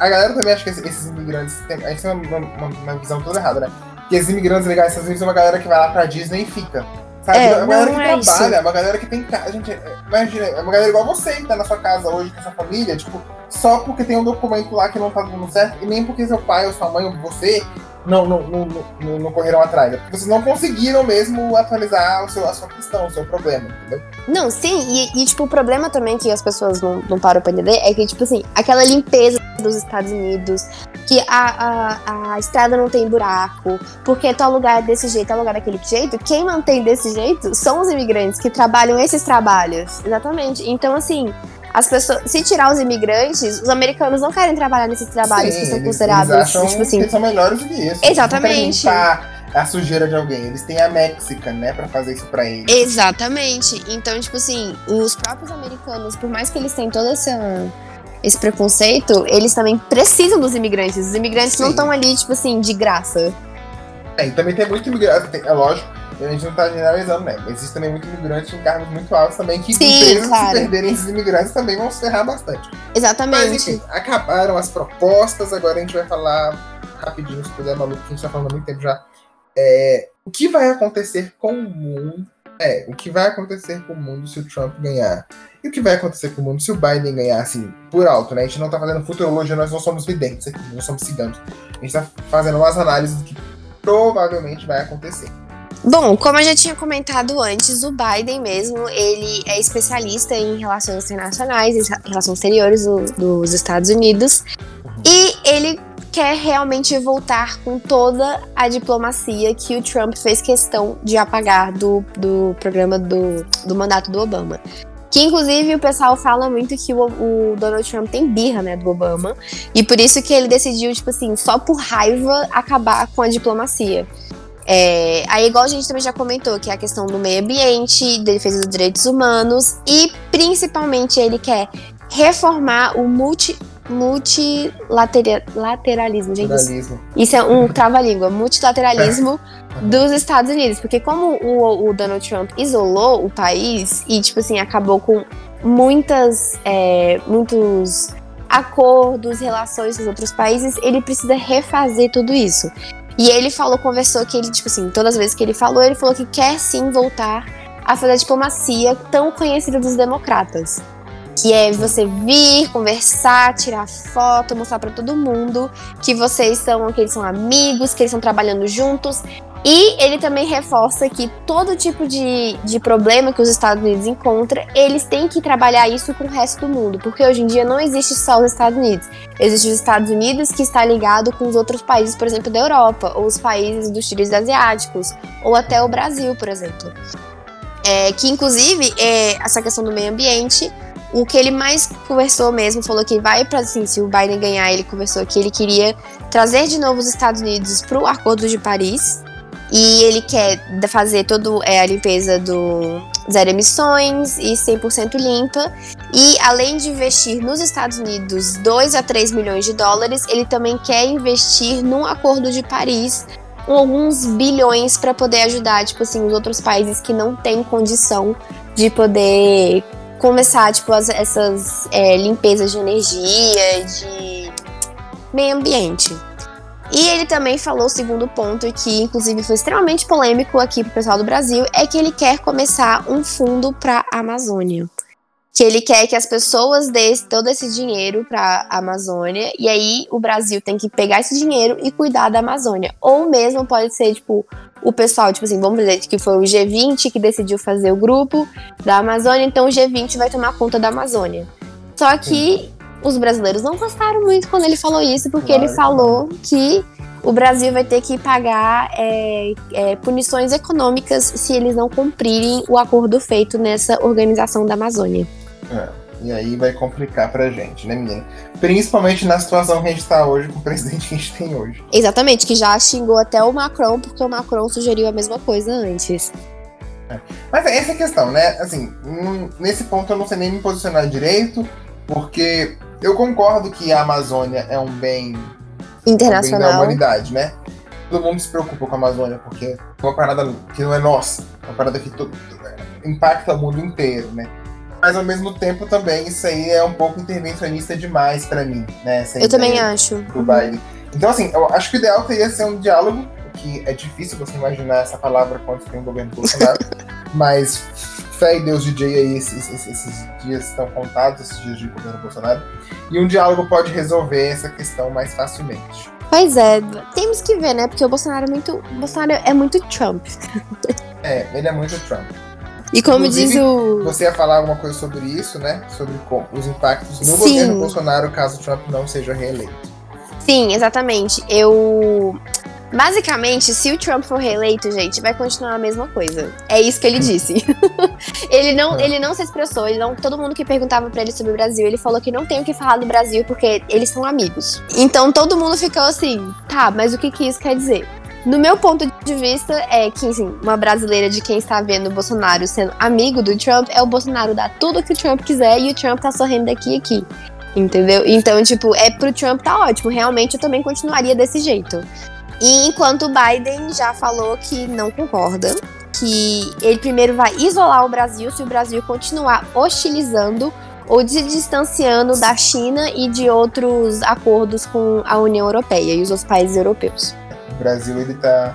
A galera também acha que esses- imigrantes. Tem, a gente tem uma, uma- uma visão toda errada, né? Que esses imigrantes legais dos Estados Unidos são uma galera que vai lá pra Disney e fica. Sabe? É, é uma galera que é isso. trabalha, é uma galera que tem casa. Gente, imagina, é uma galera igual você que tá na sua casa hoje com a sua família, tipo, só porque tem um documento lá que não tá dando certo, e nem porque seu pai ou sua mãe ou você não, não, não, não, correram atrás. É porque vocês não conseguiram mesmo atualizar o seu, a sua questão, o seu problema, entendeu? Não, sim, e, e, tipo, o problema também que as pessoas não, não param pra entender é que, tipo assim, aquela limpeza dos Estados Unidos, que a, a, a estrada não tem buraco, porque tal lugar é desse jeito, tal lugar é daquele jeito, quem mantém desse jeito são os imigrantes que trabalham esses trabalhos. Exatamente. Então, assim, as pessoas. Se tirar os imigrantes, os americanos não querem trabalhar nesses trabalhos Sim, que são eles- considerados, eles acham tipo assim. que eles são melhores do que isso. Eles não Exatamente. limpar a sujeira de alguém. Eles têm a Mexican, né, pra fazer isso pra eles. Exatamente. Então, tipo assim, os próprios americanos, por mais que eles tenham todo esse, esse preconceito, eles também precisam dos imigrantes. Os imigrantes não Sim. estão ali, tipo assim, de graça. É, e também tem muito imigrante, é lógico, a gente não tá generalizando, né? Mas existe também muito imigrante em cargos muito altos também, que Sim, empresas, claro. se perderem esses imigrantes, também vão se ferrar bastante. Mas Exatamente. enfim, acabaram as propostas, agora a gente vai falar rapidinho, se puder, maluco, que a gente tá falando há muito tempo já. É, o que vai acontecer com o mundo? É, o que vai acontecer com o mundo se o Trump ganhar? E o que vai acontecer com o mundo se o Biden ganhar, assim, por alto, né? A gente não tá fazendo futurologia, nós não somos videntes aqui, nós somos ciganos. A gente tá fazendo umas análises do que provavelmente vai acontecer. Bom, como eu já tinha comentado antes, o Biden mesmo, ele é especialista em relações internacionais, em relações exteriores do- dos Estados Unidos. E ele quer realmente voltar com toda a diplomacia que o Trump fez questão de apagar do, do programa do, do mandato do Obama. Que inclusive o pessoal fala muito que o, o Donald Trump tem birra, né, do Obama. E por isso que ele decidiu, tipo assim, só por raiva acabar com a diplomacia. É, aí, igual a gente também já comentou, que é a questão do meio ambiente, defesa dos direitos humanos e principalmente ele quer reformar o multi, multilateralismo, gente. Isso, é um trava-língua, multilateralismo <laughs> dos Estados Unidos, porque como o, o Donald Trump isolou o país e tipo assim acabou com muitas, é, muitos acordos, relações com os outros países, ele precisa refazer tudo isso. E ele falou, conversou que ele, tipo assim, todas as vezes que ele falou, ele falou que quer sim voltar a fazer a diplomacia tão conhecida dos democratas. Que é você vir, conversar, tirar foto, mostrar pra todo mundo que vocês são, que eles são amigos, que eles estão trabalhando juntos. E ele também reforça que todo tipo de, de problema que os Estados Unidos encontram, eles têm que trabalhar isso com o resto do mundo. Porque hoje em dia não existe só os Estados Unidos. Existe os Estados Unidos que está ligado com os outros países, por exemplo, da Europa, ou os países dos tiros asiáticos, ou até o Brasil, por exemplo. É, que inclusive é, essa questão do meio ambiente, o que ele mais conversou mesmo, falou que vai para assim, se o Biden ganhar, ele conversou que ele queria trazer de novo os Estados Unidos para o Acordo de Paris. E ele quer fazer toda é, a limpeza do zero emissões e 100% limpa. E além de investir nos Estados Unidos 2 a 3 milhões de dólares, ele também quer investir num Acordo de Paris com alguns bilhões para poder ajudar, tipo assim, os outros países que não têm condição de poder começar, tipo, as- essas é, limpezas de energia, de meio ambiente. E ele também falou o segundo ponto, que inclusive foi extremamente polêmico aqui pro pessoal do Brasil, é que ele quer começar um fundo para a Amazônia. Que ele quer que as pessoas dêem todo esse dinheiro para a Amazônia, e aí o Brasil tem que pegar esse dinheiro e cuidar da Amazônia. Ou mesmo pode ser, tipo, o pessoal, tipo assim, vamos dizer que foi o G20 que decidiu fazer o grupo da Amazônia, então o G20 vai tomar conta da Amazônia. Só que os brasileiros não gostaram muito quando ele falou isso, porque claro. ele falou que o Brasil vai ter que pagar é, é, punições econômicas se eles não cumprirem o acordo feito nessa organização da Amazônia. É, e aí vai complicar pra gente, né, menina? Principalmente na situação que a gente tá hoje, com o presidente que a gente tem hoje. Exatamente, que já xingou até o Macron, porque o Macron sugeriu a mesma coisa antes. É. Mas é essa a questão, né? Assim, nesse ponto eu não sei nem me posicionar direito, porque eu concordo que a Amazônia é um bem internacional um bem da humanidade, né? Todo mundo se preocupa com a Amazônia porque é uma parada que não é nossa, é uma parada que todo, impacta o mundo inteiro, né? Mas ao mesmo tempo também isso aí é um pouco intervencionista demais para mim, né? eu também acho. Do baile. Então assim, eu acho que o ideal teria ser um diálogo, que é difícil você imaginar essa palavra quando você tem um governo Bolsonaro, <laughs> mas fé e Deus DJ aí, esses, esses, dias estão contados, esses dias de governo Bolsonaro, e um diálogo pode resolver essa questão mais facilmente. Pois é, temos que ver, né? Porque o Bolsonaro é muito. O Bolsonaro é muito Trump. <laughs> é, ele é muito Trump. E como Inclusive, diz o. Você ia falar alguma coisa sobre isso, né? Sobre os impactos no Sim. governo Bolsonaro caso Trump não seja reeleito. Sim, exatamente. Eu Basicamente, se o Trump for reeleito, gente, vai continuar a mesma coisa. É isso que ele disse. <laughs> ele, não, ele não se expressou, ele não, todo mundo que perguntava para ele sobre o Brasil, ele falou que não tem o que falar do Brasil porque eles são amigos. Então todo mundo ficou assim, tá, mas o que, que isso quer dizer? No meu ponto de vista, é que, assim, uma brasileira de quem está vendo o Bolsonaro sendo amigo do Trump é o Bolsonaro dar tudo que o Trump quiser e o Trump tá sorrindo daqui e aqui. Entendeu? Então, tipo, é pro Trump tá ótimo. Realmente eu também continuaria desse jeito. E enquanto o Biden já falou que não concorda, que ele primeiro vai isolar o Brasil se o Brasil continuar hostilizando ou se distanciando da China e de outros acordos com a União Europeia e os outros países europeus. O Brasil ele tá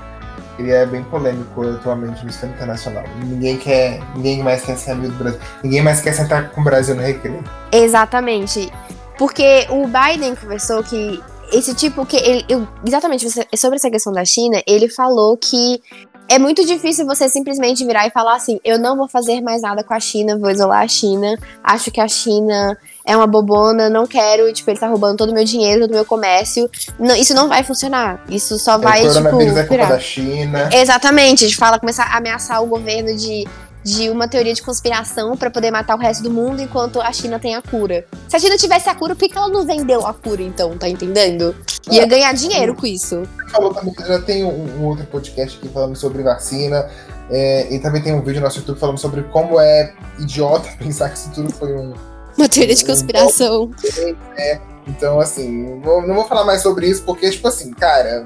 ele é bem polêmico atualmente no sistema internacional. Ninguém quer, ninguém mais quer ser amigo do Brasil. Ninguém mais quer sentar com o Brasil no recreio. Exatamente. Porque o Biden conversou que esse tipo que ele, exatamente sobre essa questão da China, ele falou que é muito difícil você simplesmente virar e falar assim: eu não vou fazer mais nada com a China, vou isolar a China, acho que a China é uma bobona, não quero, tipo, ele tá roubando todo o meu dinheiro, todo o meu comércio. Não, isso não vai funcionar. Isso só vai, tipo. É culpa da China. Exatamente, a gente fala, começar a ameaçar o governo de de uma teoria de conspiração para poder matar o resto do mundo enquanto a China tem a cura. Se a China tivesse a cura, por que ela não vendeu a cura então, tá entendendo? Ia é, ganhar dinheiro com isso. Falou também que já tem um, um, outro podcast aqui falando sobre vacina. É, e também tem um vídeo no nosso YouTube falando sobre como é idiota <laughs> pensar que isso tudo foi um. Uma teoria de conspiração. Um... É, então, assim, não, não vou falar mais sobre isso, porque, tipo assim, cara,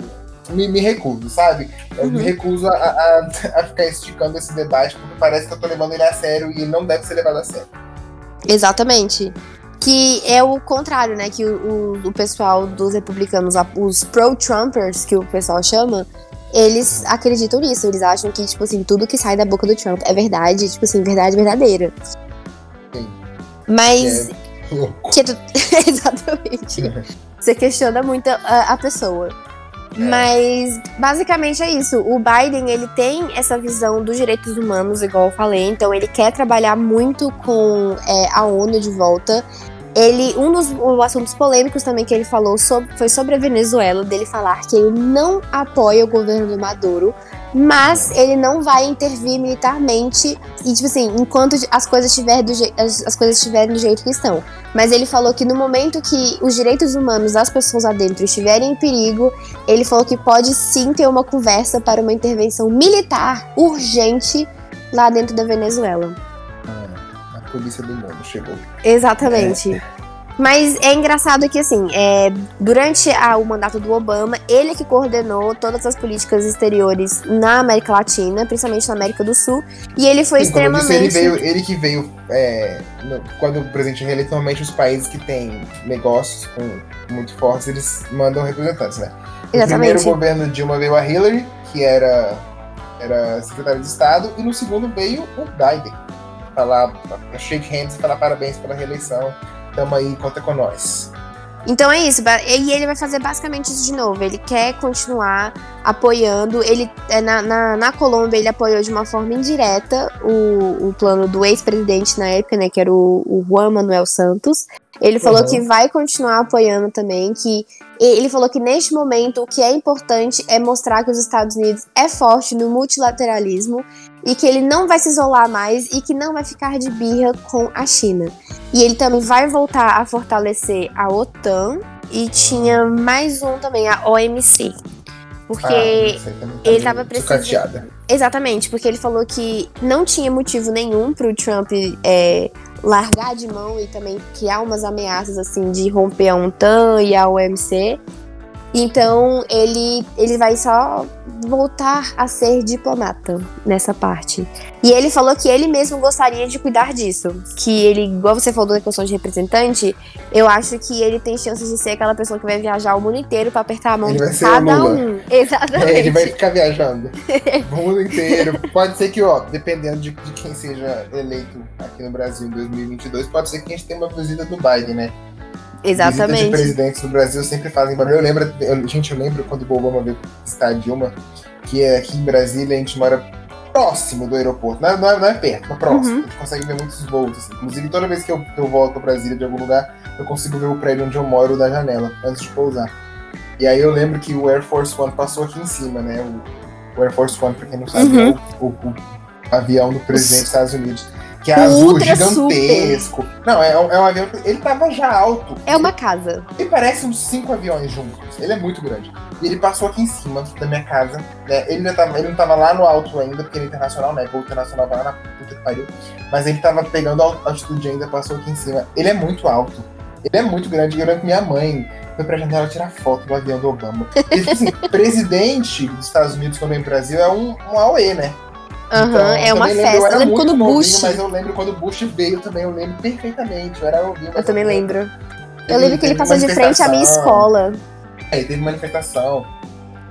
me, me recuso, sabe? Eu uhum. me recuso a, a, a, ficar esticando esse debate, porque parece que eu tô levando ele a sério e ele não deve ser levado a sério. Exatamente. Que é o contrário, né? Que o, o, o pessoal dos republicanos, os pro-Trumpers, que o pessoal chama, eles acreditam nisso. Eles acham que, tipo assim, tudo que sai da boca do Trump é verdade, tipo assim, verdade verdadeira. Sim. Mas. É. Que tu... <laughs> Exatamente. <laughs> Você questiona muito a, a pessoa. É. Mas basicamente é isso. O Biden ele tem essa visão dos direitos humanos, igual eu falei. Então ele quer trabalhar muito com é, a ONU de volta. Ele, um dos um, assuntos polêmicos também que ele falou sobre, foi sobre a Venezuela, dele falar que ele não apoia o governo do Maduro, mas ele não vai intervir militarmente e tipo assim, enquanto as coisas estiverem do, as, as coisas estiverem do jeito que estão. Mas ele falou que no momento que os direitos humanos das pessoas lá dentro estiverem em perigo, ele falou que pode sim ter uma conversa para uma intervenção militar urgente lá dentro da Venezuela. A polícia do mundo chegou. Exatamente. É. Mas é engraçado que, assim, é, durante a, o mandato do Obama, ele que coordenou todas as políticas exteriores na América Latina, principalmente na América do Sul, e ele foi Sim, extremamente. Disse, ele, veio, ele que veio, é, no, quando o presidente reeleito, normalmente os países que têm negócios com, muito fortes, eles mandam representantes, né? No primeiro governo Dilma veio a Hillary, que era, era secretário de Estado, e no segundo veio o Biden. Falar, shake hands falar parabéns pela reeleição Tamo aí, conta com nós. Então é isso, e ele vai fazer basicamente isso de novo. Ele quer continuar apoiando. Ele é, na, na, na Colômbia ele apoiou de uma forma indireta o, o plano do ex-presidente na época, né? Que era o, o Juan Manuel Santos. Ele falou uhum. que vai continuar apoiando também, que ele falou que neste momento o que é importante é mostrar que os Estados Unidos é forte no multilateralismo e que ele não vai se isolar mais e que não vai ficar de birra com a China. E ele também vai voltar a fortalecer a OTAN e tinha mais um também, a OMC. Porque ah, tá ele estava precisando. Exatamente, porque ele falou que não tinha motivo nenhum para o Trump é, largar de mão e também criar umas ameaças assim de romper a OTAN e a OMC. Então ele, ele vai só voltar a ser diplomata nessa parte. E ele falou que ele mesmo gostaria de cuidar disso. Que ele, igual você falou da questão de representante, eu acho que ele tem chances de ser aquela pessoa que vai viajar o mundo inteiro para apertar a mão ele de cada um. <laughs> Exatamente. É, ele vai ficar viajando <laughs> o mundo inteiro. Pode ser que, ó, dependendo de, de quem seja eleito aqui no Brasil em 2022, pode ser que a gente tenha uma visita do Biden, né? Exatamente. Visitas de presidentes do Brasil sempre fazem barulho. Eu lembro, eu, gente, eu lembro quando o Obama veio visitar a Dilma, que é aqui em Brasília a gente mora próximo do aeroporto. Não é, não é, não é perto, mas próximo. Uhum. A gente consegue ver muitos voos. Assim. Inclusive, toda vez que eu, eu volto para Brasília de algum lugar, eu consigo ver o prédio onde eu moro da janela, antes de pousar. E aí eu lembro que o Air Force One passou aqui em cima, né? O, o Air Force One, pra quem não sabe, uhum. é o, o, o avião do presidente dos Estados Unidos que é azul, Ultra gigantesco. Super. Não, é, é, um avião. Ele tava já alto. É uma casa. Ele parece uns cinco aviões juntos. Ele é muito grande. E ele passou aqui em cima da minha casa. Né? Ele, não tava, ele não tava lá no alto ainda, porque ele é internacional, né? O internacional vai lá na puta que pariu. Mas ele tava pegando a altitude ainda, passou aqui em cima. Ele é muito alto. Ele é muito grande. Eu lembro que minha mãe foi pra janela tirar foto do avião do Obama. E, tipo assim, <laughs> presidente dos Estados Unidos quando vem pro Brasil é um, um AOE, né? Aham, uhum, então, é uma festa. Lembro, eu, eu lembro quando o Bush. Mas eu lembro quando o Bush veio também, eu lembro perfeitamente. Eu, era ouvindo, eu também lembro. Eu lembro que ele passou de frente à minha escola. É, teve manifestação.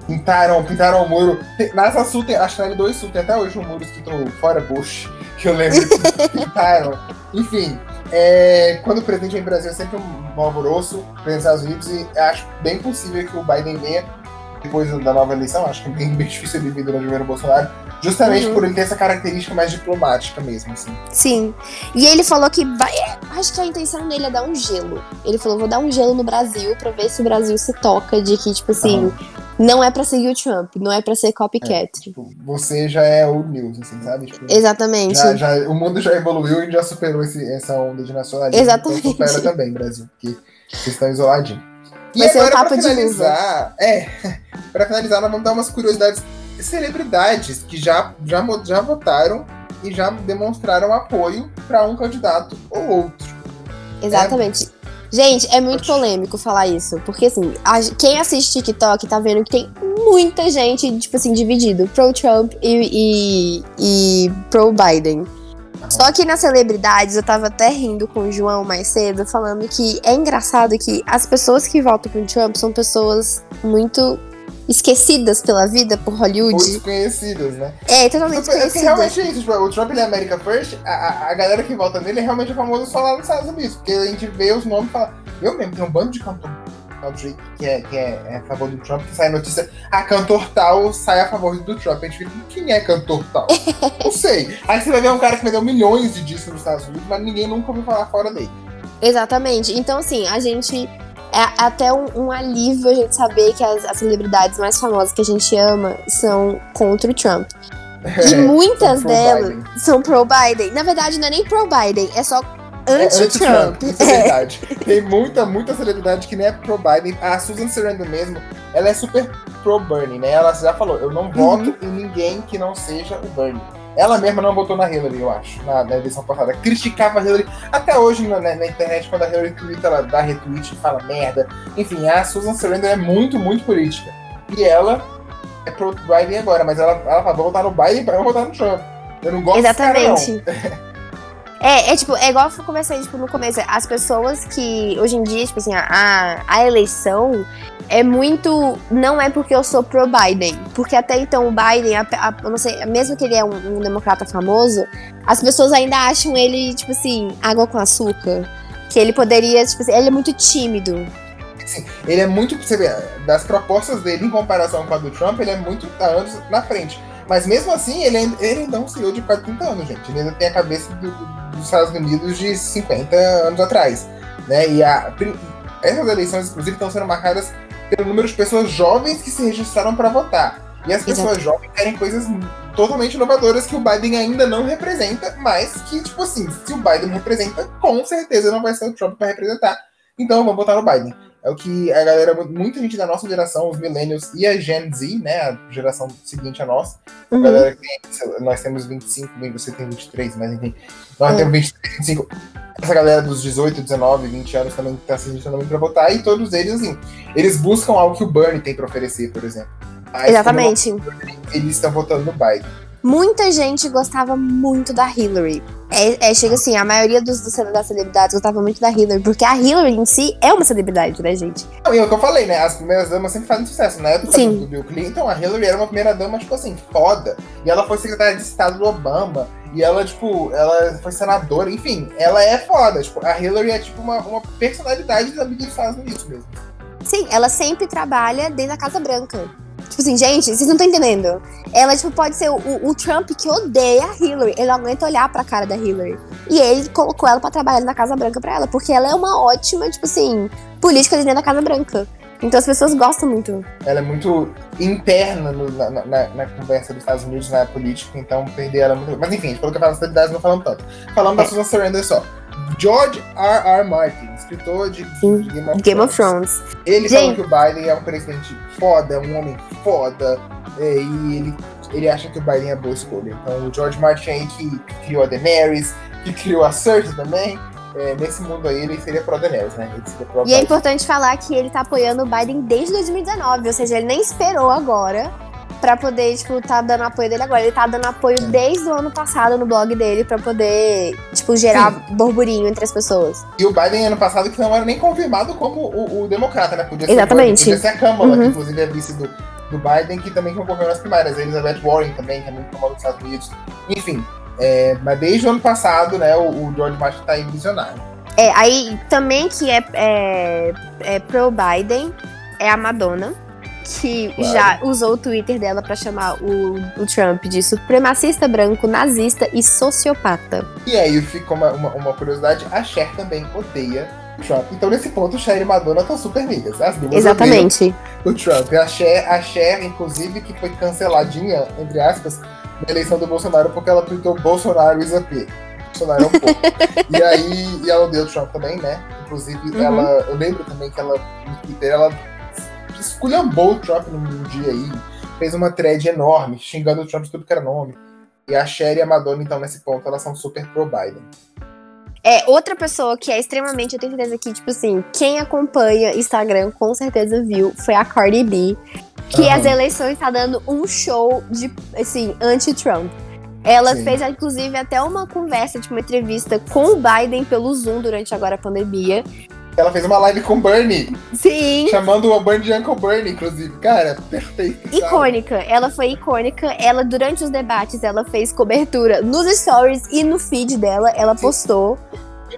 Pintaram, pintaram o muro. Nessa sul tem, acho que na L2 Sul tem até hoje um muro escrito fora Bush, que eu lembro que <laughs> pintaram. Enfim, é, quando o presidente vem no Brasil é sempre um alvoroço, presidente dos Estados Unidos, e acho bem possível que o Biden venha depois da nova eleição, acho que é bem, <laughs> bem difícil ele vir durante o governo Bolsonaro, Justamente uhum. por ele ter essa característica mais diplomática mesmo, assim. Sim. E ele falou que vai. Acho que a intenção dele é dar um gelo. Ele falou: vou dar um gelo no Brasil pra ver se o Brasil se toca de que, tipo assim, uhum. não é pra seguir o Trump, não é pra ser copycat. É, tipo, você já é o news, assim, sabe? Tipo, Exatamente. Já, já, o mundo já evoluiu e já superou esse, essa onda de nacionalismo. Exatamente. Então supera também, Brasil, porque vocês estão isoladinhos. E Vai agora, ser um papo pra finalizar, de É, <laughs> pra finalizar, nós vamos dar umas curiosidades celebridades que já, já, já votaram e já demonstraram apoio para um candidato ou outro. Exatamente. É... Gente, é muito polêmico falar isso, porque assim, a, quem assiste TikTok tá vendo que tem muita gente, tipo assim, dividido pro Trump e, e, e pro Biden. Só que nas celebridades, eu tava até rindo com o João mais cedo, falando que é engraçado que as pessoas que votam pro Trump são pessoas muito esquecidas pela vida por Hollywood. Ou desconhecidas, né? É, totalmente desconhecidas. Realmente é isso, tipo, o Trump ele é America First, a, a galera que vota nele é realmente famoso só lá nos Estados Unidos, porque a gente vê os nomes e fala, eu mesmo, tem um bando de cantor country que é, que é, é, a favor do Trump, que sai a notícia, ah, cantor tal sai a favor do Trump. A gente fica, quem é cantor tal? <laughs> Não sei. Aí você vai ver um cara que vendeu milhões de discos nos Estados Unidos, mas ninguém nunca ouviu falar fora dele. Exatamente. Então, assim, a gente é até um, um, alívio a gente saber que as, as, celebridades mais famosas que a gente ama são contra o Trump. E <laughs> é, muitas são delas Biden. são pro-Biden. Na verdade, não é nem pro-Biden, é só anti-Trump. É, anti é verdade. Tem muita, muita celebridade que nem é pro-Biden. A Susan Sarandon mesmo, ela é super pro-Bernie, né? Ela já falou, eu não voto uhum. em ninguém que não seja o Bernie. Ela mesma não votou na Hillary, eu acho, na, na eleição passada. Criticava a Hillary até hoje na, na, na internet, quando a Hillary twitta, ela dá retweet e fala merda. Enfim, a Susan Sarandon é muito, muito política. E ela é pro Biden agora, mas ela, ela fala, vou votar no Biden pra não votar no Trump. Eu não gosto Exatamente. cara, não. <laughs> É, é tipo, é igual eu conversei tipo, no começo. As pessoas que hoje em dia, tipo assim, a, a eleição é muito. Não é porque eu sou pro Biden. Porque até então o Biden, a, a, não sei, mesmo que ele é um, um, democrata famoso, as pessoas ainda acham ele, tipo assim, água com açúcar. Que ele poderia, tipo assim, ele é muito tímido. Sim, ele é muito. Você vê, das propostas dele em comparação com a do Trump, ele é muito anos na frente. Mas mesmo assim, ele, ele ainda é um CEO de quase 30 anos, gente. Ele ainda tem a cabeça do, dos Estados Unidos de 50 anos atrás. Né? E a, essas eleições, inclusive, estão sendo marcadas pelo número de pessoas jovens que se registraram para votar. E as pessoas Exato. jovens querem coisas totalmente inovadoras que o Biden ainda não representa, mas que, tipo assim, se o Biden representa, com certeza não vai ser o Trump para representar. Então vamos votar no Biden é o que a galera, muita gente da nossa geração, os millennials e a Gen Z, né, a geração seguinte a nossa, uhum. a galera que tem, nós temos 25, bem, você tem 23, mas enfim, nós uhum. temos 23, 25, essa galera dos 18, 19, 20 anos também está se registrando muito para votar, e todos eles, assim, eles buscam algo que o Bernie tem para oferecer, por exemplo. Mas, Exatamente. Eles estão votando no Biden. Muita gente gostava muito da Hillary. É, é, chega assim, a maioria dos, dos das celebridades gostava muito da Hillary, porque a Hillary em si é uma celebridade, né, gente? Não, e é o que eu falei, né? As primeiras damas sempre fazem sucesso. Na época Sim. do Bill Clinton, a Hillary era uma primeira dama, tipo assim, foda. E ela foi secretária de Estado do Obama. E ela, tipo, ela foi senadora, enfim, ela é foda. Tipo, a Hillary é tipo uma, uma personalidade da mídia dos Estados Unidos mesmo. Sim, ela sempre trabalha dentro da Casa Branca. Tipo assim, gente, vocês não estão entendendo. Ela, tipo, pode ser o, o, Trump que odeia a Hillary. Ele não aguenta olhar pra cara da Hillary. E ele colocou ela pra trabalhar na Casa Branca pra ela, porque ela é uma ótima, tipo assim, política dentro da Casa Branca. Então as pessoas gostam muito. Ela é muito interna no, na, na, na, conversa dos Estados Unidos, na política, então perder ela muito. Mas enfim, a gente falou que a celebridades não falamos tanto. Falando é. da Susan Surrender só. George R. R. Martin, escritor de Game of, Game Thrones. Of Thrones. Ele Gente. falou que o Biden é um presidente foda, é um homem foda, e ele, ele acha que o Biden é boa escolha. Então, o George Martin aí que criou a Daenerys, que criou a Cersei também, é, nesse mundo aí ele seria pro Daenerys, né? Pro e é importante falar que ele tá apoiando o Biden desde 2019, ou seja, ele nem esperou agora pra poder, tipo, tá dando apoio dele agora. Ele tá dando apoio desde o ano passado no blog dele pra poder, tipo, gerar Sim. burburinho entre as pessoas. E o Biden, ano passado, que não era nem confirmado como o, o democrata, né? Podia ser, Exatamente. Podia ser a Câmara, uhum. que inclusive é vice do, do Biden, que também concorreu nas primárias. A Elizabeth Warren também, que é muito famosa nos Estados Unidos. Enfim, é, mas desde o ano passado, né, o, o George Bush tá aí visionário. É, aí também que é, é, é pro Biden é a Madonna que claro. já usou o Twitter dela para chamar o, o, Trump de supremacista branco, nazista e sociopata. E aí fica uma, uma, uma curiosidade: a Cher também odeia o Trump. Então, nesse ponto, Cher e Madonna estão super amigas. As duas Exatamente. O Trump. A Cher, a Cher, inclusive, que foi canceladinha, entre aspas, na eleição do Bolsonaro porque ela tweetou Bolsonaro is a pig. Bolsonaro é um pouco. <laughs> e aí, e ela odeia o Trump também, né? Inclusive, uhum. ela, eu lembro também que ela, no Twitter, ela esculhambou o Trump num dia aí, fez uma thread enorme, xingando o Trump de tudo que era nome. E a Cher e a Madonna, então, nesse ponto, elas são super pro-Biden. É, outra pessoa que é extremamente, eu tenho certeza que, tipo assim, quem acompanha Instagram com certeza viu, foi a Cardi B, que uhum. as eleições tá dando um show de, assim, anti-Trump. Ela Sim. fez, inclusive, até uma conversa, tipo, uma entrevista com o Biden pelo Zoom durante agora a pandemia. Ela fez uma live com o Bernie. Sim. Chamando o Bernie de Uncle Bernie, inclusive. Cara, perfeito. Icônica. Ela foi icônica. Ela, durante os debates, ela fez cobertura nos stories e no feed dela. Ela Sim. postou.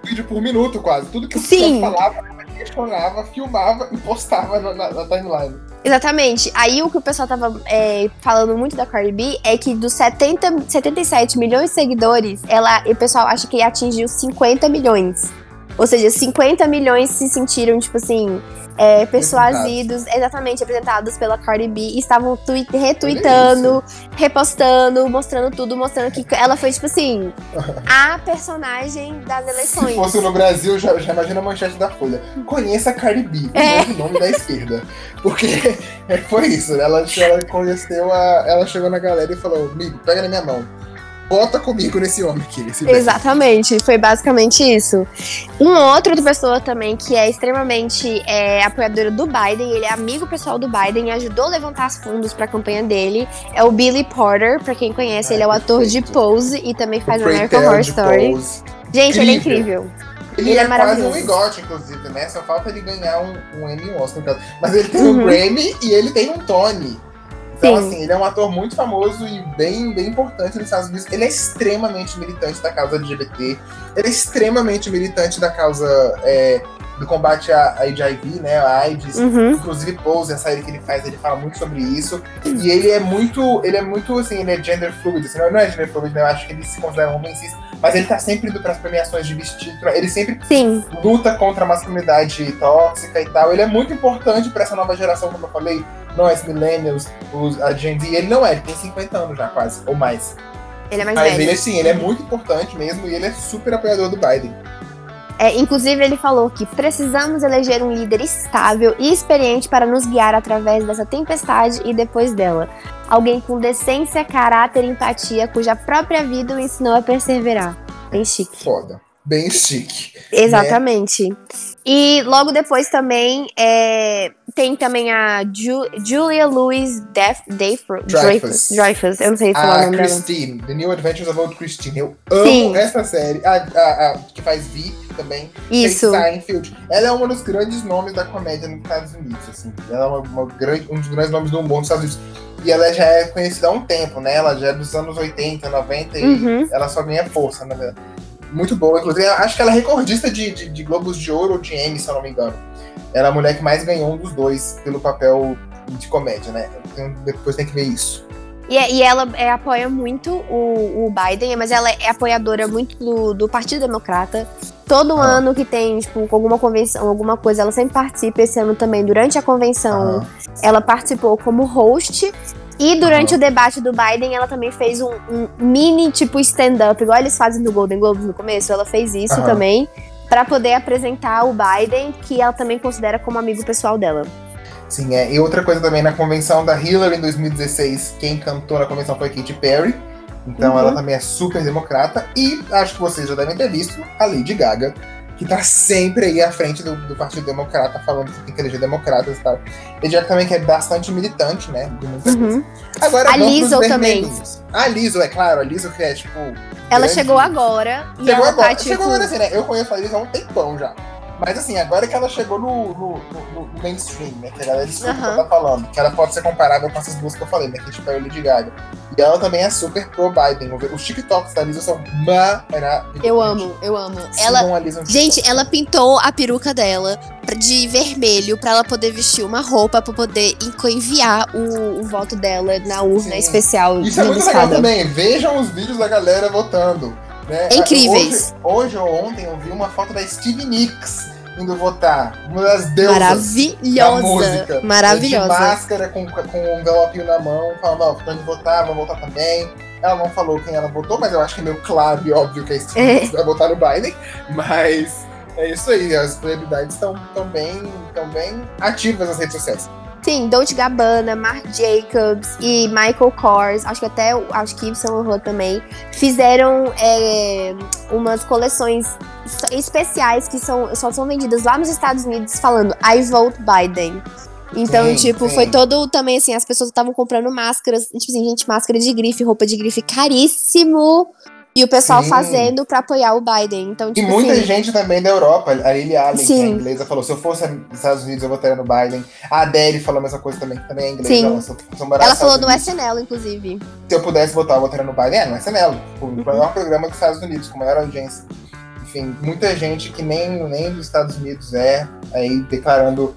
Um vídeo por minuto, quase. Tudo que o falava, ela questionava, filmava e postava na, na, na, timeline. Exatamente. Aí o que o pessoal tava é, falando muito da Cardi B é que dos 70, 77 milhões de seguidores, ela, o pessoal acha que atingiu 50 milhões. Ou seja, 50 milhões se sentiram, tipo assim, é, persuadidos, exatamente, apresentados pela Cardi B, e estavam retweetando, repostando, mostrando tudo, mostrando que ela foi, tipo assim, <laughs> a personagem das eleições. Se fosse no Brasil, já, já imagina a manchete da Folha. Conheça a Cardi B, é. o nome da esquerda. Porque <laughs> foi isso, ela, ela conheceu a. Ela chegou na galera e falou, amigo, pega na minha mão bota comigo nesse homem aqui. Nesse Exatamente, foi basicamente isso. Um outro outra pessoa também que é extremamente é, apoiadora do Biden, ele é amigo pessoal do Biden e ajudou a levantar os fundos para a campanha dele, é o Billy Porter, para quem conhece, ah, ele é o ator de Pose e também faz American Horror Story. Pose. Gente, incrível. ele é incrível. Ele, ele é, é quase um igote, inclusive, né? Só falta ele ganhar um, um Emmy Oscar. Mas ele tem uhum. um Grammy e ele tem um Tony. Então, Sim. assim, ele é um ator muito famoso e bem, bem importante nos Estados Unidos. Ele é extremamente militante da causa LGBT. Ele é extremamente militante da causa é, do combate à, HIV, né? A AIDS. Uhum. Inclusive, Pose, a série que ele faz, ele fala muito sobre isso. E ele é muito, ele é muito, assim, ele é gender fluid. Assim, não, não é gender fluid, né? Eu acho que ele se considera um homem cis. Mas ele tá sempre indo pras premiações de vestido. Ele sempre Sim. luta contra a masculinidade tóxica e tal. Ele é muito importante para essa nova geração, como eu falei nós, millennials, os, a Gen Z, ele não é, ele tem 50 anos já quase, ou mais. Ele é mais Mas velho. ele, sim, ele é muito importante mesmo e ele é super apoiador do Biden. É, inclusive, ele falou que precisamos eleger um líder estável e experiente para nos guiar através dessa tempestade e depois dela. Alguém com decência, caráter e empatia, cuja própria vida o ensinou a perseverar. Bem chique. Foda bem chique. Exatamente. Né? E logo depois também é, tem também a Ju, Julia Louis Def, Dreyfus. Dreyfus. Dreyfus. Eu não sei falar a o nome Christine, dela. The New Adventures of Old Christine. Eu amo Sim. essa série. A, a, a, que faz VIP também. Isso. Seinfeld. Ela é um dos grandes nomes da comédia nos Estados Unidos. Assim. Ela é uma, uma grande, um dos grandes nomes do humor nos Estados Unidos. E ela já é conhecida há um tempo, né? Ela já é dos anos 80, 90 e uhum. ela só ganha força, na verdade muito boa. Inclusive, acho que ela é recordista de, de, de, Globos de Ouro ou de Emmy, se eu não me engano. Ela é a mulher que mais ganhou um dos dois pelo papel de comédia, né? depois tem que ver isso. E, é, e ela é, apoia muito o, o, Biden, mas ela é apoiadora muito do, do Partido Democrata. Todo ah. ano que tem, tipo, alguma convenção, alguma coisa, ela sempre participa. Esse ano também, durante a convenção, ah. ela participou como host e durante o debate do Biden, ela também fez um, um mini, tipo, stand-up, igual eles fazem no Golden Globes no começo. Ela fez isso também, para poder apresentar o Biden, que ela também considera como amigo pessoal dela. Sim, é. E outra coisa também, na convenção da Hillary em 2016, quem cantou na convenção foi Katy Perry. Então uhum. ela também é super democrata. E acho que vocês já devem ter visto a Lady Gaga que tá sempre aí à frente do, do Partido Democrata, falando que tem que eleger democratas e tal. Ele já também que é bastante militante, né? Uhum. Agora, a Liso também. A Liso, é claro, a Liso que é tipo. Ela grande... chegou agora. Chegou e ela agora. Tá, tipo... Chegou agora assim, né? Eu conheço a Liso há um tempão já. Mas assim, agora que ela chegou no, no, no, no mainstream, né? Que a galera escuta uhum. que ela tá falando, que ela pode ser comparável com essas duas que eu falei, né? Que tipo é o Lady Gaga. E ela também é super pro Biden. Os TikToks da Lisa são maravilhosos. Eu amo, eu amo. Ela, gente, ela pintou a peruca dela de vermelho para ela poder vestir uma roupa para poder enviar o, o, voto dela na urna Sim. especial. Isso é muito legal também. Vejam os vídeos da galera votando. Né? Incríveis. Hoje, hoje ou ontem eu vi uma foto da Stevie Nicks indo votar. Uma das deusas Maravilhosa. da música. Maravilhosa. De máscara, com, com um envelopinho na mão, falando, ó, tô indo votar, vou votar também. Ela não falou quem ela votou, mas eu acho que é meio claro e óbvio que a Stevie é. vai votar no Biden. Mas é isso aí, as celebridades estão tão bem, tão bem ativas nas redes sociais. Sim, Dolce Gabbana, Marc Jacobs e Michael Kors, acho que até acho que Yves Saint Laurent também, fizeram é, umas coleções especiais que são, só são vendidas lá nos Estados Unidos falando I vote Biden. Então, sim, tipo, sim. foi todo também assim, as pessoas estavam comprando máscaras, tipo assim, gente, máscara de grife, roupa de grife caríssimo e o pessoal Sim. fazendo para apoiar o Biden. Então, tipo, e muita assim, gente também da Europa. A Lily Allen, que é inglesa, falou: se eu fosse nos Estados Unidos, eu votaria no Biden. A Adele falou a mesma coisa também, que também é inglesa. Sim. Ela, ela falou no SNL, inclusive. Se eu pudesse votar, eu votaria no Biden. É, no SNL. O uhum. maior programa dos Estados Unidos, com maior audiência. Enfim, muita gente que nem, nem dos Estados Unidos é aí declarando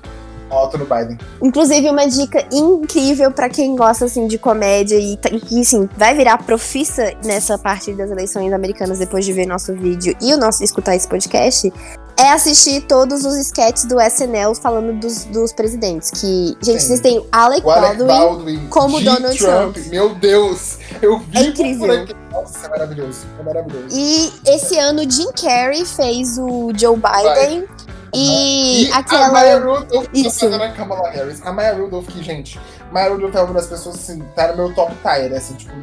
voto no Biden. Inclusive, uma dica incrível para quem gosta assim de comédia e, que assim, vai virar profissa nessa parte das eleições americanas depois de ver nosso vídeo e o nosso escutar esse podcast. É assistir todos os sketches do SNL falando dos, dos presidentes. Que, gente, Sim. vocês têm Alec, Alec Baldwin, Baldwin, como G. Donald Trump. Trump. Meu Deus! Eu vi é incrível. Nossa, é maravilhoso. É maravilhoso. E esse ano, Jim Carrey fez o Joe Biden. Vai. E, e aquela. A Maya Rudolph Isso. a Kamala Harris. A Maya Rudolph, que, gente, Maya Rudolph é uma das pessoas, assim, tá no meu top tier, né? Assim, tipo,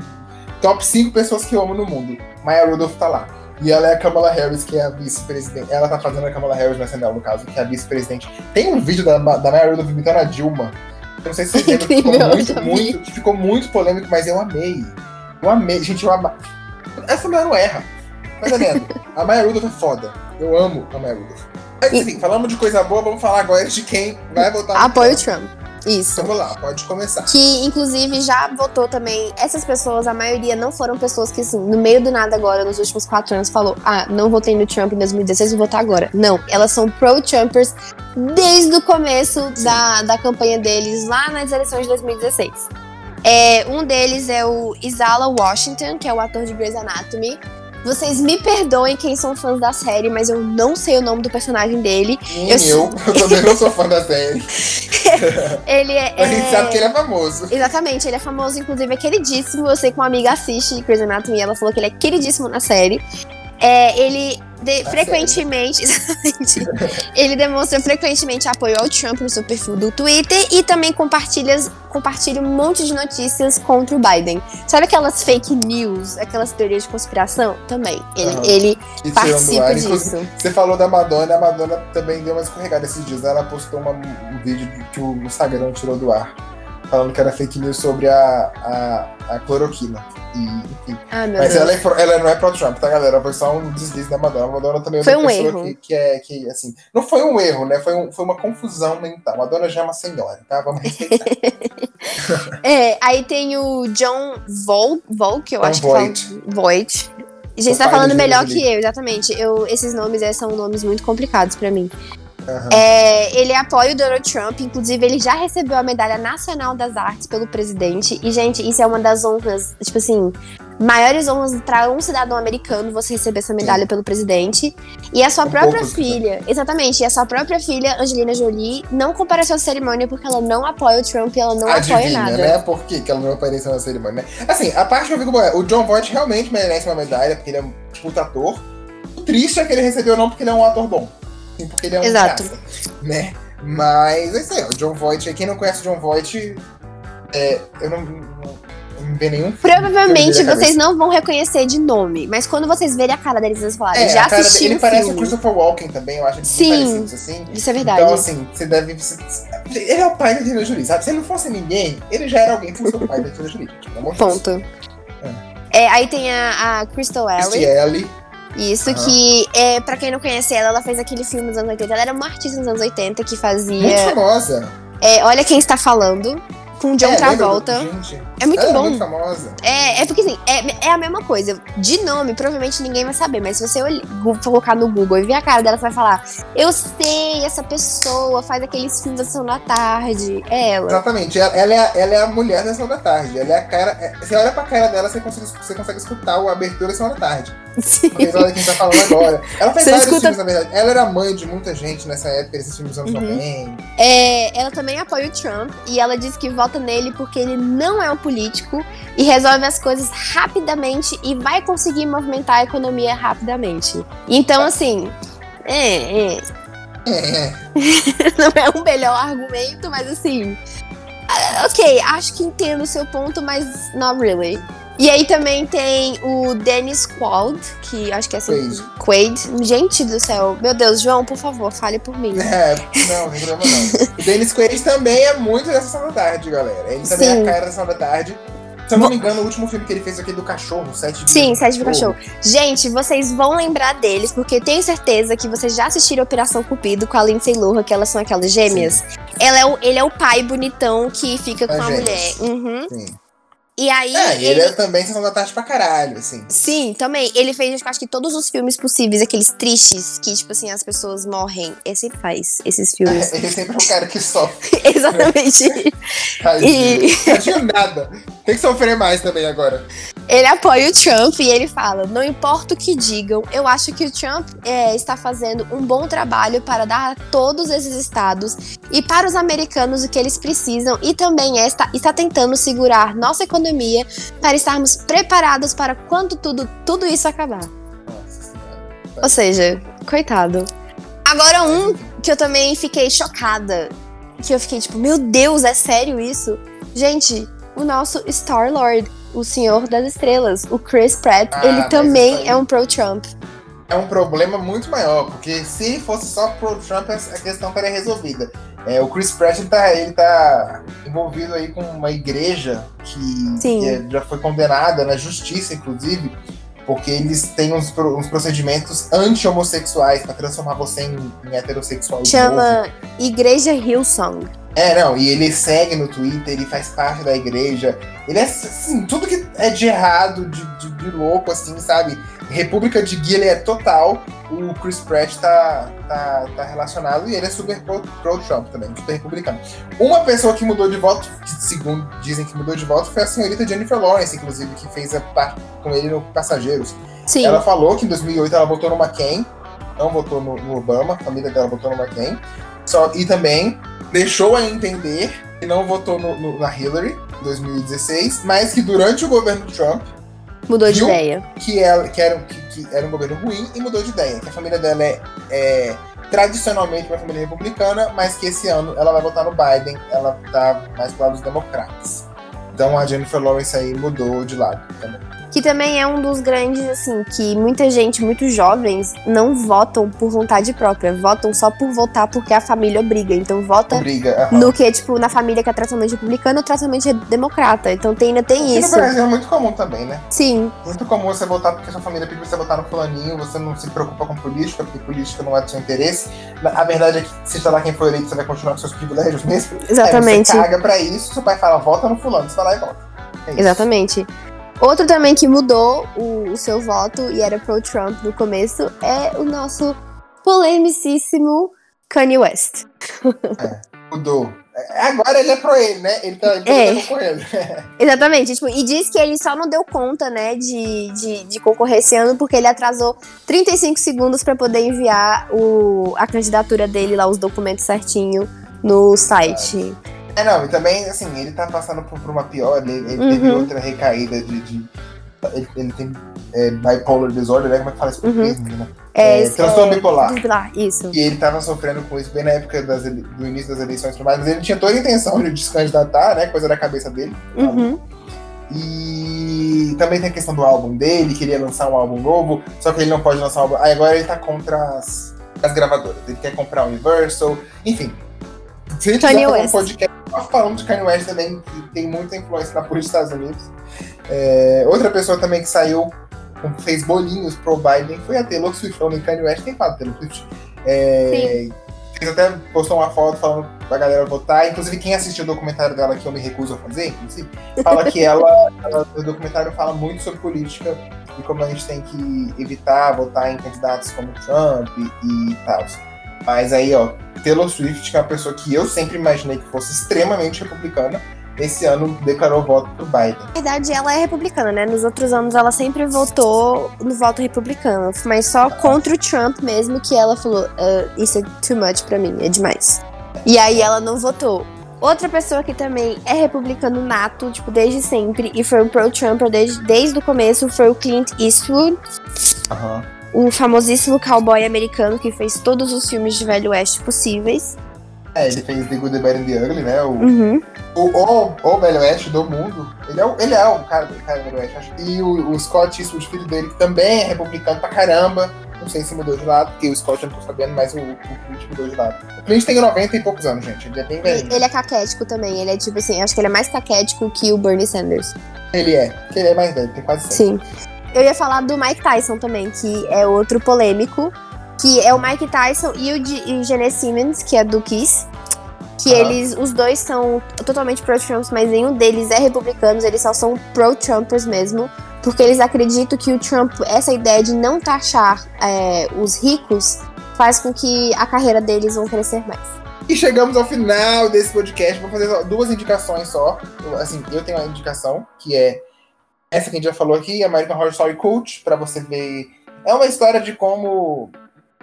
top 5 pessoas que eu amo no mundo. Maya Rudolph tá lá. E ela é a Kamala Harris, que é a vice-presidente. Ela tá fazendo a Kamala Harris no SNL, no caso, que é a vice-presidente. Tem um vídeo da, da Maya Rudolph imitando a Dilma. Eu não sei se vocês lembram, que ficou <laughs> muito, muito, que ficou muito polêmico, mas eu amei. Eu amei. Gente, eu amei. Essa mulher não erra. Tá entendendo? a Maya Rudolph é foda. Eu amo a Maya Rudolph. Mas, enfim, falamos de coisa boa, vamos falar agora de quem vai votar Apoio Trump. Isso. Vamos lá, pode começar. Que, inclusive, já votou também. Essas pessoas, a maioria, não foram pessoas que, assim, no meio do nada agora, nos últimos quatro anos, falou: ah, não votei no Trump em 2016, vou votar agora. Não, elas são pro-Trumpers desde o começo da, da campanha deles, lá nas eleições de 2016. É, um deles é o Isala Washington, que é o ator de Grey's Anatomy. Vocês me perdoem quem são fãs da série, mas eu não sei o nome do personagem dele. Nem eu, eu, <laughs> eu também não sou fã da série. <laughs> ele é. A gente sabe que ele é famoso. Exatamente, ele é famoso, inclusive é queridíssimo. Eu sei que uma amiga assiste Grey's Anatomy e ela falou que ele é queridíssimo na série. É, ele de, frequentemente, <laughs> exatamente, ele demonstra frequentemente apoio ao Trump no seu perfil do Twitter e também compartilha, compartilha um monte de notícias contra o Biden. Sabe aquelas fake news, aquelas teorias de conspiração? Também. Ele, uhum. ele participa disso. Você falou da Madonna, a Madonna também deu uma escorregada esses dias. Ela postou uma, um vídeo que o Instagram tirou do ar falando que era fake news sobre a, a, a cloroquina. E. Ah, Mas ela, é, ela, não é pro-Trump, tá, galera? Foi só um deslize da Madonna. A Madonna também é foi uma um pessoa erro. Que, que, é, que, assim, não foi um erro, né? Foi, um, foi uma confusão mental. Madonna já é uma senhora, tá? Vamos respeitar. <laughs> é, aí tem o John Vol, Vol que eu acho Voight. que fala... Voight. Gente, você tá falando melhor que eu, exatamente. Eu, esses nomes é, são nomes muito complicados pra mim. Uhum. É, ele apoia o Donald Trump, inclusive ele já recebeu a Medalha Nacional das Artes pelo presidente. E, gente, isso é uma das honras, tipo assim, maiores honras para um cidadão americano você receber essa medalha Sim. pelo presidente. E a sua um própria filha, exatamente, e a sua própria filha, Angelina Jolie, não compareceu à cerimônia porque ela não apoia o Trump e ela não Adivinha, apoia nada. né? Por que, que ela não apareceu na cerimônia, né? Assim, a parte que eu fico boa, o John Voight realmente merece uma medalha, porque ele é um puta ator. O triste é que ele recebeu não porque ele é um ator bom assim, porque ele é um Exato. Né? Mas é isso aí, o John Voight, quem não conhece o John Voight, é, eu não, não, não vê nenhum Provavelmente vocês não vão reconhecer de nome, mas quando vocês verem a cara deles, vocês falarem, é, já assistiram Ele parece o Christopher Walken também, eu acho. Sim, assim. isso é verdade. Então, assim, você deve... Ele é o pai da Tina Jolie, sabe? Se ele não fosse ninguém, ele já era alguém que fosse o pai da Tina Jolie, tipo, Ponto. É. é. aí tem a, a Crystal Ellie. Isso, uhum. que, é, pra quem não conhece ela, ela fez aquele filme nos anos 80. Ela era uma artista nos anos 80 que fazia. Muito famosa. É, Olha Quem Está Falando com John é, Travolta. É muito ela bom. É muito famosa. É, é porque assim, é, é a mesma coisa. De nome, provavelmente ninguém vai saber, mas se você olhar, colocar no Google e ver a cara dela, você vai falar: Eu sei, essa pessoa faz aqueles filmes da Sessão da Tarde. É ela. Exatamente. Ela, ela, é, ela é a mulher da Sessão da Tarde. Ela é a cara. É, você olha pra cara dela, você consegue, você consegue escutar a abertura da Sessão da Tarde. Sim. olha quem tá falando agora. Ela fez você vários escuta... filmes, na verdade. Ela era mãe de muita gente nessa época, esses filmes anos uhum. 90. É, ela também apoia o Trump e ela diz que vota nele porque ele não é um político e resolve as coisas rapidamente e vai conseguir movimentar a economia rapidamente. Então, assim. É, é. é. <laughs> não é um melhor argumento, mas assim. Ah, ok, acho que entendo o seu ponto, mas not really. E aí também tem o Dennis Quaid, que acho que é assim. Quaid. Gente do céu. Meu Deus, João, por favor, fale por mim. É, não, não problema não. o Dennis Quaid também é muito da Sessão da Tarde, galera. Ele também Sim. é a cara da Sessão da Tarde. Se eu não me engano, o último filme que ele fez aqui do cachorro, Sete Dias. Sim, Sete do Cachorro. Gente, vocês vão lembrar deles, porque tenho certeza que vocês já assistiram Operação Cupido com a Lindsay Lohan, que elas são aquelas gêmeas. Ela é o, ele é o pai bonitão que fica com a, a mulher. Uhum. Sim. E aí. É, ele, ele é também Sessão da Tarde pra caralho, assim. Sim, também. Ele fez, acho que todos os filmes possíveis, aqueles tristes, que, tipo assim, as pessoas morrem. Ele sempre faz esses filmes. É, <laughs> ele sempre é o cara que sofre. <laughs> Exatamente. Tadinho. E... Tadinho nada. Tem que sofrer mais também agora. Ele apoia o Trump e ele fala: não importa o que digam, eu acho que o Trump é, está fazendo um bom trabalho para dar a todos esses estados e para os americanos o que eles precisam e também está, está tentando segurar nossa economia para estarmos preparados para quando tudo, tudo isso acabar. Ou seja, coitado. Agora, um que eu também fiquei chocada. Que eu fiquei tipo, meu Deus, é sério isso? Gente, o nosso Star-Lord o Senhor das Estrelas, o Chris Pratt, Ah, ele também é um pro-Trump. É um problema muito maior, porque se fosse só pro Trump, a questão estaria resolvida. É, o Chris Pratt ele tá, ele tá envolvido aí com uma igreja que, que é- já foi condenada na justiça, inclusive, porque eles têm uns, uns procedimentos anti-homossexuais para transformar você em, em heterossexual. Chama Igreja Hillsong. É, não, e ele segue no Twitter, ele faz parte da igreja. Ele é, assim, tudo que é de errado, de, de, de louco, assim, sabe? República de Gui, ele é total. O Chris Pratt tá, tá, tá relacionado e ele é super pro, pro Trump também, super republicano. Uma pessoa que mudou de voto, que segundo dizem que mudou de voto, foi a senhorita Jennifer Lawrence, inclusive, que fez a parte com ele no Passageiros. Sim. Ela falou que em 2008 ela votou no McCain, não votou no, no Obama, a família dela votou no McCain. Só, e também deixou a entender que não votou no- no- na Hillary em 2016, mas que durante o governo Trump, Mudou de ideia. que, ela, que, era, que, que era um governo ruim e mudou de ideia. Que a família dela é, é tradicionalmente uma família republicana, mas que esse ano ela vai votar no Biden, ela tá mais pro lado dos democratas. Então a Jennifer Lawrence aí mudou de lado também. Que também é um dos grandes, assim, que muita gente, muitos jovens, não votam por vontade própria. Votam só por votar porque a família obriga. Então vota Briga. aham. no que, tipo, na família que é tratamento republicano ou tratamento democrata. Então tem, ainda tem Que no isso. Brasil é muito comum também, né? Sim, Muito comum você votar porque sua família pediu pra você votar no fulaninho, você não se preocupa com política, porque política não é do seu interesse. A verdade é que, seja lá quem for eleito, você vai continuar com seus privilégios mesmo. exatamente. Aí você caga pra isso, seu pai fala, vota no fulano, você vai lá e vota. É isso. Outro também que mudou o, o seu voto e era pro Trump no começo é o nosso polemicíssimo Kanye West. Mudou. É, Agora ele é pro ele, né? Ele tá, ele É. tá concorrendo. Exatamente, tipo, e diz que ele só não deu conta, né, de, de, de concorrer esse ano porque ele atrasou 35 segundos pra poder enviar o, a candidatura dele lá, os documentos certinho no site. É, não, e também, assim, ele tá passando por, por uma pior, ele, ele teve Uhum. outra recaída de. de- ele, ele tem é, bipolar disorder, né? Como é que fala isso Uhum. menina? É, É, transtorno bipolar. bipolar, isso. E ele tava sofrendo com isso bem na época das do início das eleições primárias, mas ele tinha toda a intenção de se candidatar, né? Coisa da cabeça dele. Uhum. E também tem a questão do álbum dele, queria lançar um álbum novo, só que ele não pode lançar um álbum. Aí agora ele tá contra as, as gravadoras. Ele quer comprar o Universal, enfim. Se a gente Kanye quiser fazer um West. podcast só falando de Kanye West também, que tem muita influência na política dos Estados Unidos. É, outra pessoa também que saiu, fez bolinhos pro Biden, foi a Taylor Swift. Falando em Kanye West, tem falado Taylor Swift. É, fez até postou uma foto falando pra galera votar. Inclusive, quem assistiu o documentário dela, que eu me recuso a fazer, inclusive, fala que ela, ela- o documentário fala muito sobre política e como a gente tem que evitar votar em candidatos como Trump e, e tal. Mas aí, ó, Taylor Swift, que é uma pessoa que eu sempre imaginei que fosse extremamente republicana, esse ano declarou voto pro Biden. Na verdade, ela é republicana, né? Nos outros anos ela sempre votou no voto republicano, mas só contra o Trump mesmo que ela falou, "Ah, isso é too much pra mim, é demais. E aí ela não votou. Outra pessoa que também é republicano nato, tipo, desde sempre, e foi um pro-Trump desde, desde o começo, foi o Clint Eastwood, Aham. O famosíssimo cowboy americano que fez todos os filmes de Velho Oeste possíveis. É, ele fez The Good, The Bad and The Ugly, né? O, Uhum. o, o, o Velho Oeste do mundo. Ele é, o- ele é um cara, cara do Velho Oeste, acho. E o, o Scott Eastwood, filho dele, que também é republicano pra caramba. Não sei se mudou de lado, porque o Scott eu não tô sabendo, mas o, o Clint mudou de lado. O Clint tem 90 e poucos anos, gente. Ele é bem velhinho. Ele é caquético também, ele é tipo assim, acho que ele é mais caquético que o Bernie Sanders. Ele é, porque ele é mais velho, tem quase 100. Sim. Eu ia falar do Mike Tyson também, que é outro polêmico. Que é o Mike Tyson e o, G- e o Gene Simmons, que é do Kiss. Que eles, os dois são totalmente pro-Trump, mas nenhum deles é republicanos, eles só são pro-Trumpers mesmo. Porque eles acreditam que o Trump, essa ideia de não taxar é, os ricos, faz com que a carreira deles vão crescer mais. E chegamos ao final desse podcast. Vou fazer duas indicações só. Assim, eu tenho uma indicação, que é essa que a gente já falou aqui, American Horror Story Cult, pra você ver. É uma história de como,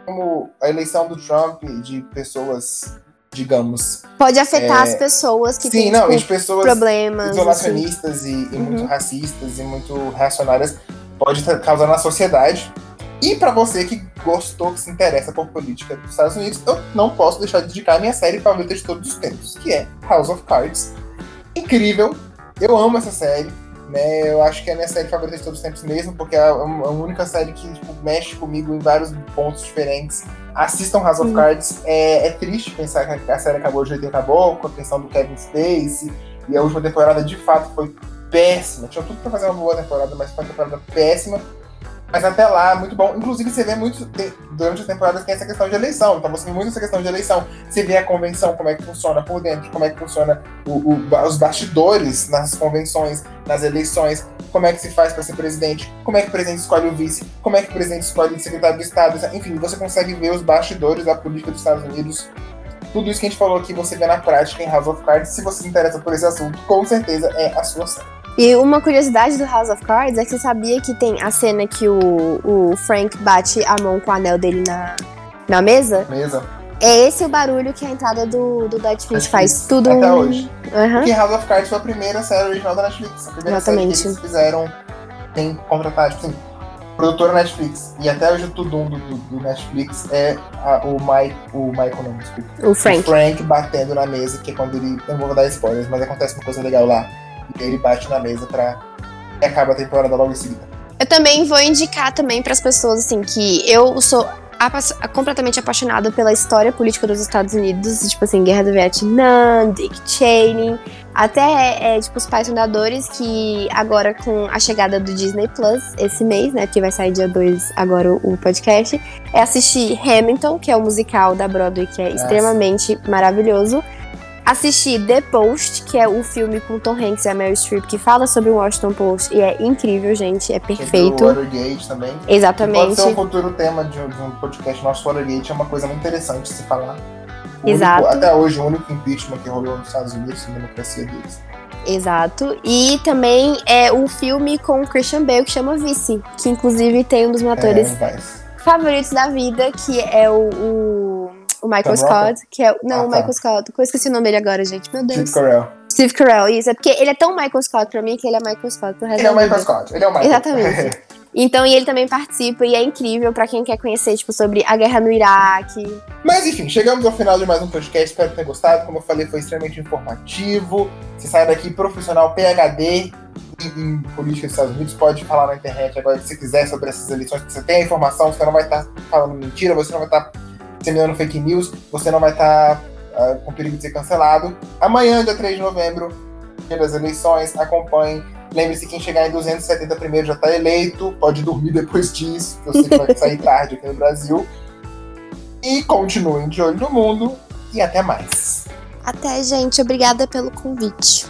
como a eleição do Trump, de pessoas, digamos. Pode afetar É, as pessoas que sim, têm não, e tipo, de pessoas problemas. assim. isolacionistas e, e muito Uhum. racistas e muito reacionárias pode causar na sociedade. E pra você que gostou, que se interessa por política dos Estados Unidos, eu não posso deixar de indicar a minha série favorita de todos os tempos, que é House of Cards. Incrível, eu amo essa série. Né? Eu acho que é a minha série favorita de todos os tempos mesmo, porque é a, a única série que tipo, mexe comigo em vários pontos diferentes. Assistam House of Cards. É, é, triste pensar que a série acabou do jeito que acabou, com a questão do Kevin Spacey. E a última temporada, de fato, foi péssima. Tinha tudo pra fazer uma boa temporada, mas foi uma temporada péssima. Mas até lá, muito bom. Inclusive, você vê muito durante as temporadas tem essa questão de eleição. Então, você vê muito essa questão de eleição. Você vê a convenção, como é que funciona por dentro, como é que funciona o, o, os bastidores nas convenções, nas eleições, como é que se faz para ser presidente, como é que o presidente escolhe o vice, como é que o presidente escolhe o secretário do Estado. Enfim, você consegue ver os bastidores da política dos Estados Unidos. Tudo isso que a gente falou aqui, você vê na prática em House of Cards. Se você se interessa por esse assunto, com certeza é a sua série. E uma curiosidade do House of Cards é que você sabia que tem a cena que o, o Frank bate a mão com o anel dele na, na mesa? Mesa. É esse o barulho que a entrada do, do Netflix faz. Tudo Até um... hoje. Uhum. Porque House of Cards foi a primeira série original da Netflix. A primeira Exatamente. série que eles fizeram tem contratado, tipo assim, produtora Netflix. E até hoje o Tudum do, do, Netflix é a, o, Mike, o Michael, não, desculpa. O Frank. O Frank batendo na mesa, que é quando ele. Eu não vou dar spoilers, mas acontece uma coisa legal lá ele bate na mesa pra. E acaba a temporada logo em seguida. Eu também vou indicar também para as pessoas assim que eu sou completamente apaixonada pela história política dos Estados Unidos, tipo assim, Guerra do Vietnã, Dick Cheney, até é, tipo os pais fundadores que agora com a chegada do Disney Plus esse mês, né, que vai sair dia 2 agora o, o, podcast, é assistir Hamilton, que é o musical da Broadway que é Nossa. extremamente maravilhoso assisti The Post, que é o filme com Tom Hanks e a Meryl Streep, que fala sobre o Washington Post, e é incrível, gente, é perfeito. O Watergate também. Exatamente. pode ser um futuro tema de um, de um podcast nosso, Watergate é uma coisa muito interessante de se falar. O Exato. Único, até hoje, o único impeachment que rolou nos Estados Unidos, na democracia deles. Exato. E também é um filme com o Christian Bale que chama Vice, que inclusive tem um dos atores é, favoritos da vida, que é o, o o Michael Scott, que é. Não, ah, o tá. Michael Scott. Eu esqueci o nome dele agora, gente. Meu Deus. Steve Carell. Steve Carell, isso. É porque ele é tão Michael Scott pra mim que ele é Michael Scott pro resto Ele é o Michael Scott, ele é o Michael. Exatamente. <laughs> Então, e ele também participa e é incrível para quem quer conhecer, tipo, sobre a guerra no Iraque. Mas enfim, chegamos ao final de mais um podcast. Espero que tenha gostado. Como eu falei, foi extremamente informativo. Você sai daqui profissional PhD em, em política dos Estados Unidos, pode falar na internet agora se quiser sobre essas eleições, você tem a informação, você não vai estar falando mentira, você não vai estar disseminando fake news, você não vai estar tá, uh, com perigo de ser cancelado. Amanhã, dia 3 de novembro, dia das eleições, acompanhe. Lembre-se, quem chegar em 270 primeiro já está eleito, pode dormir depois disso, que eu sei que vai sair <laughs> tarde aqui no Brasil. E continuem de olho no mundo e até mais. Até, gente. Obrigada pelo convite.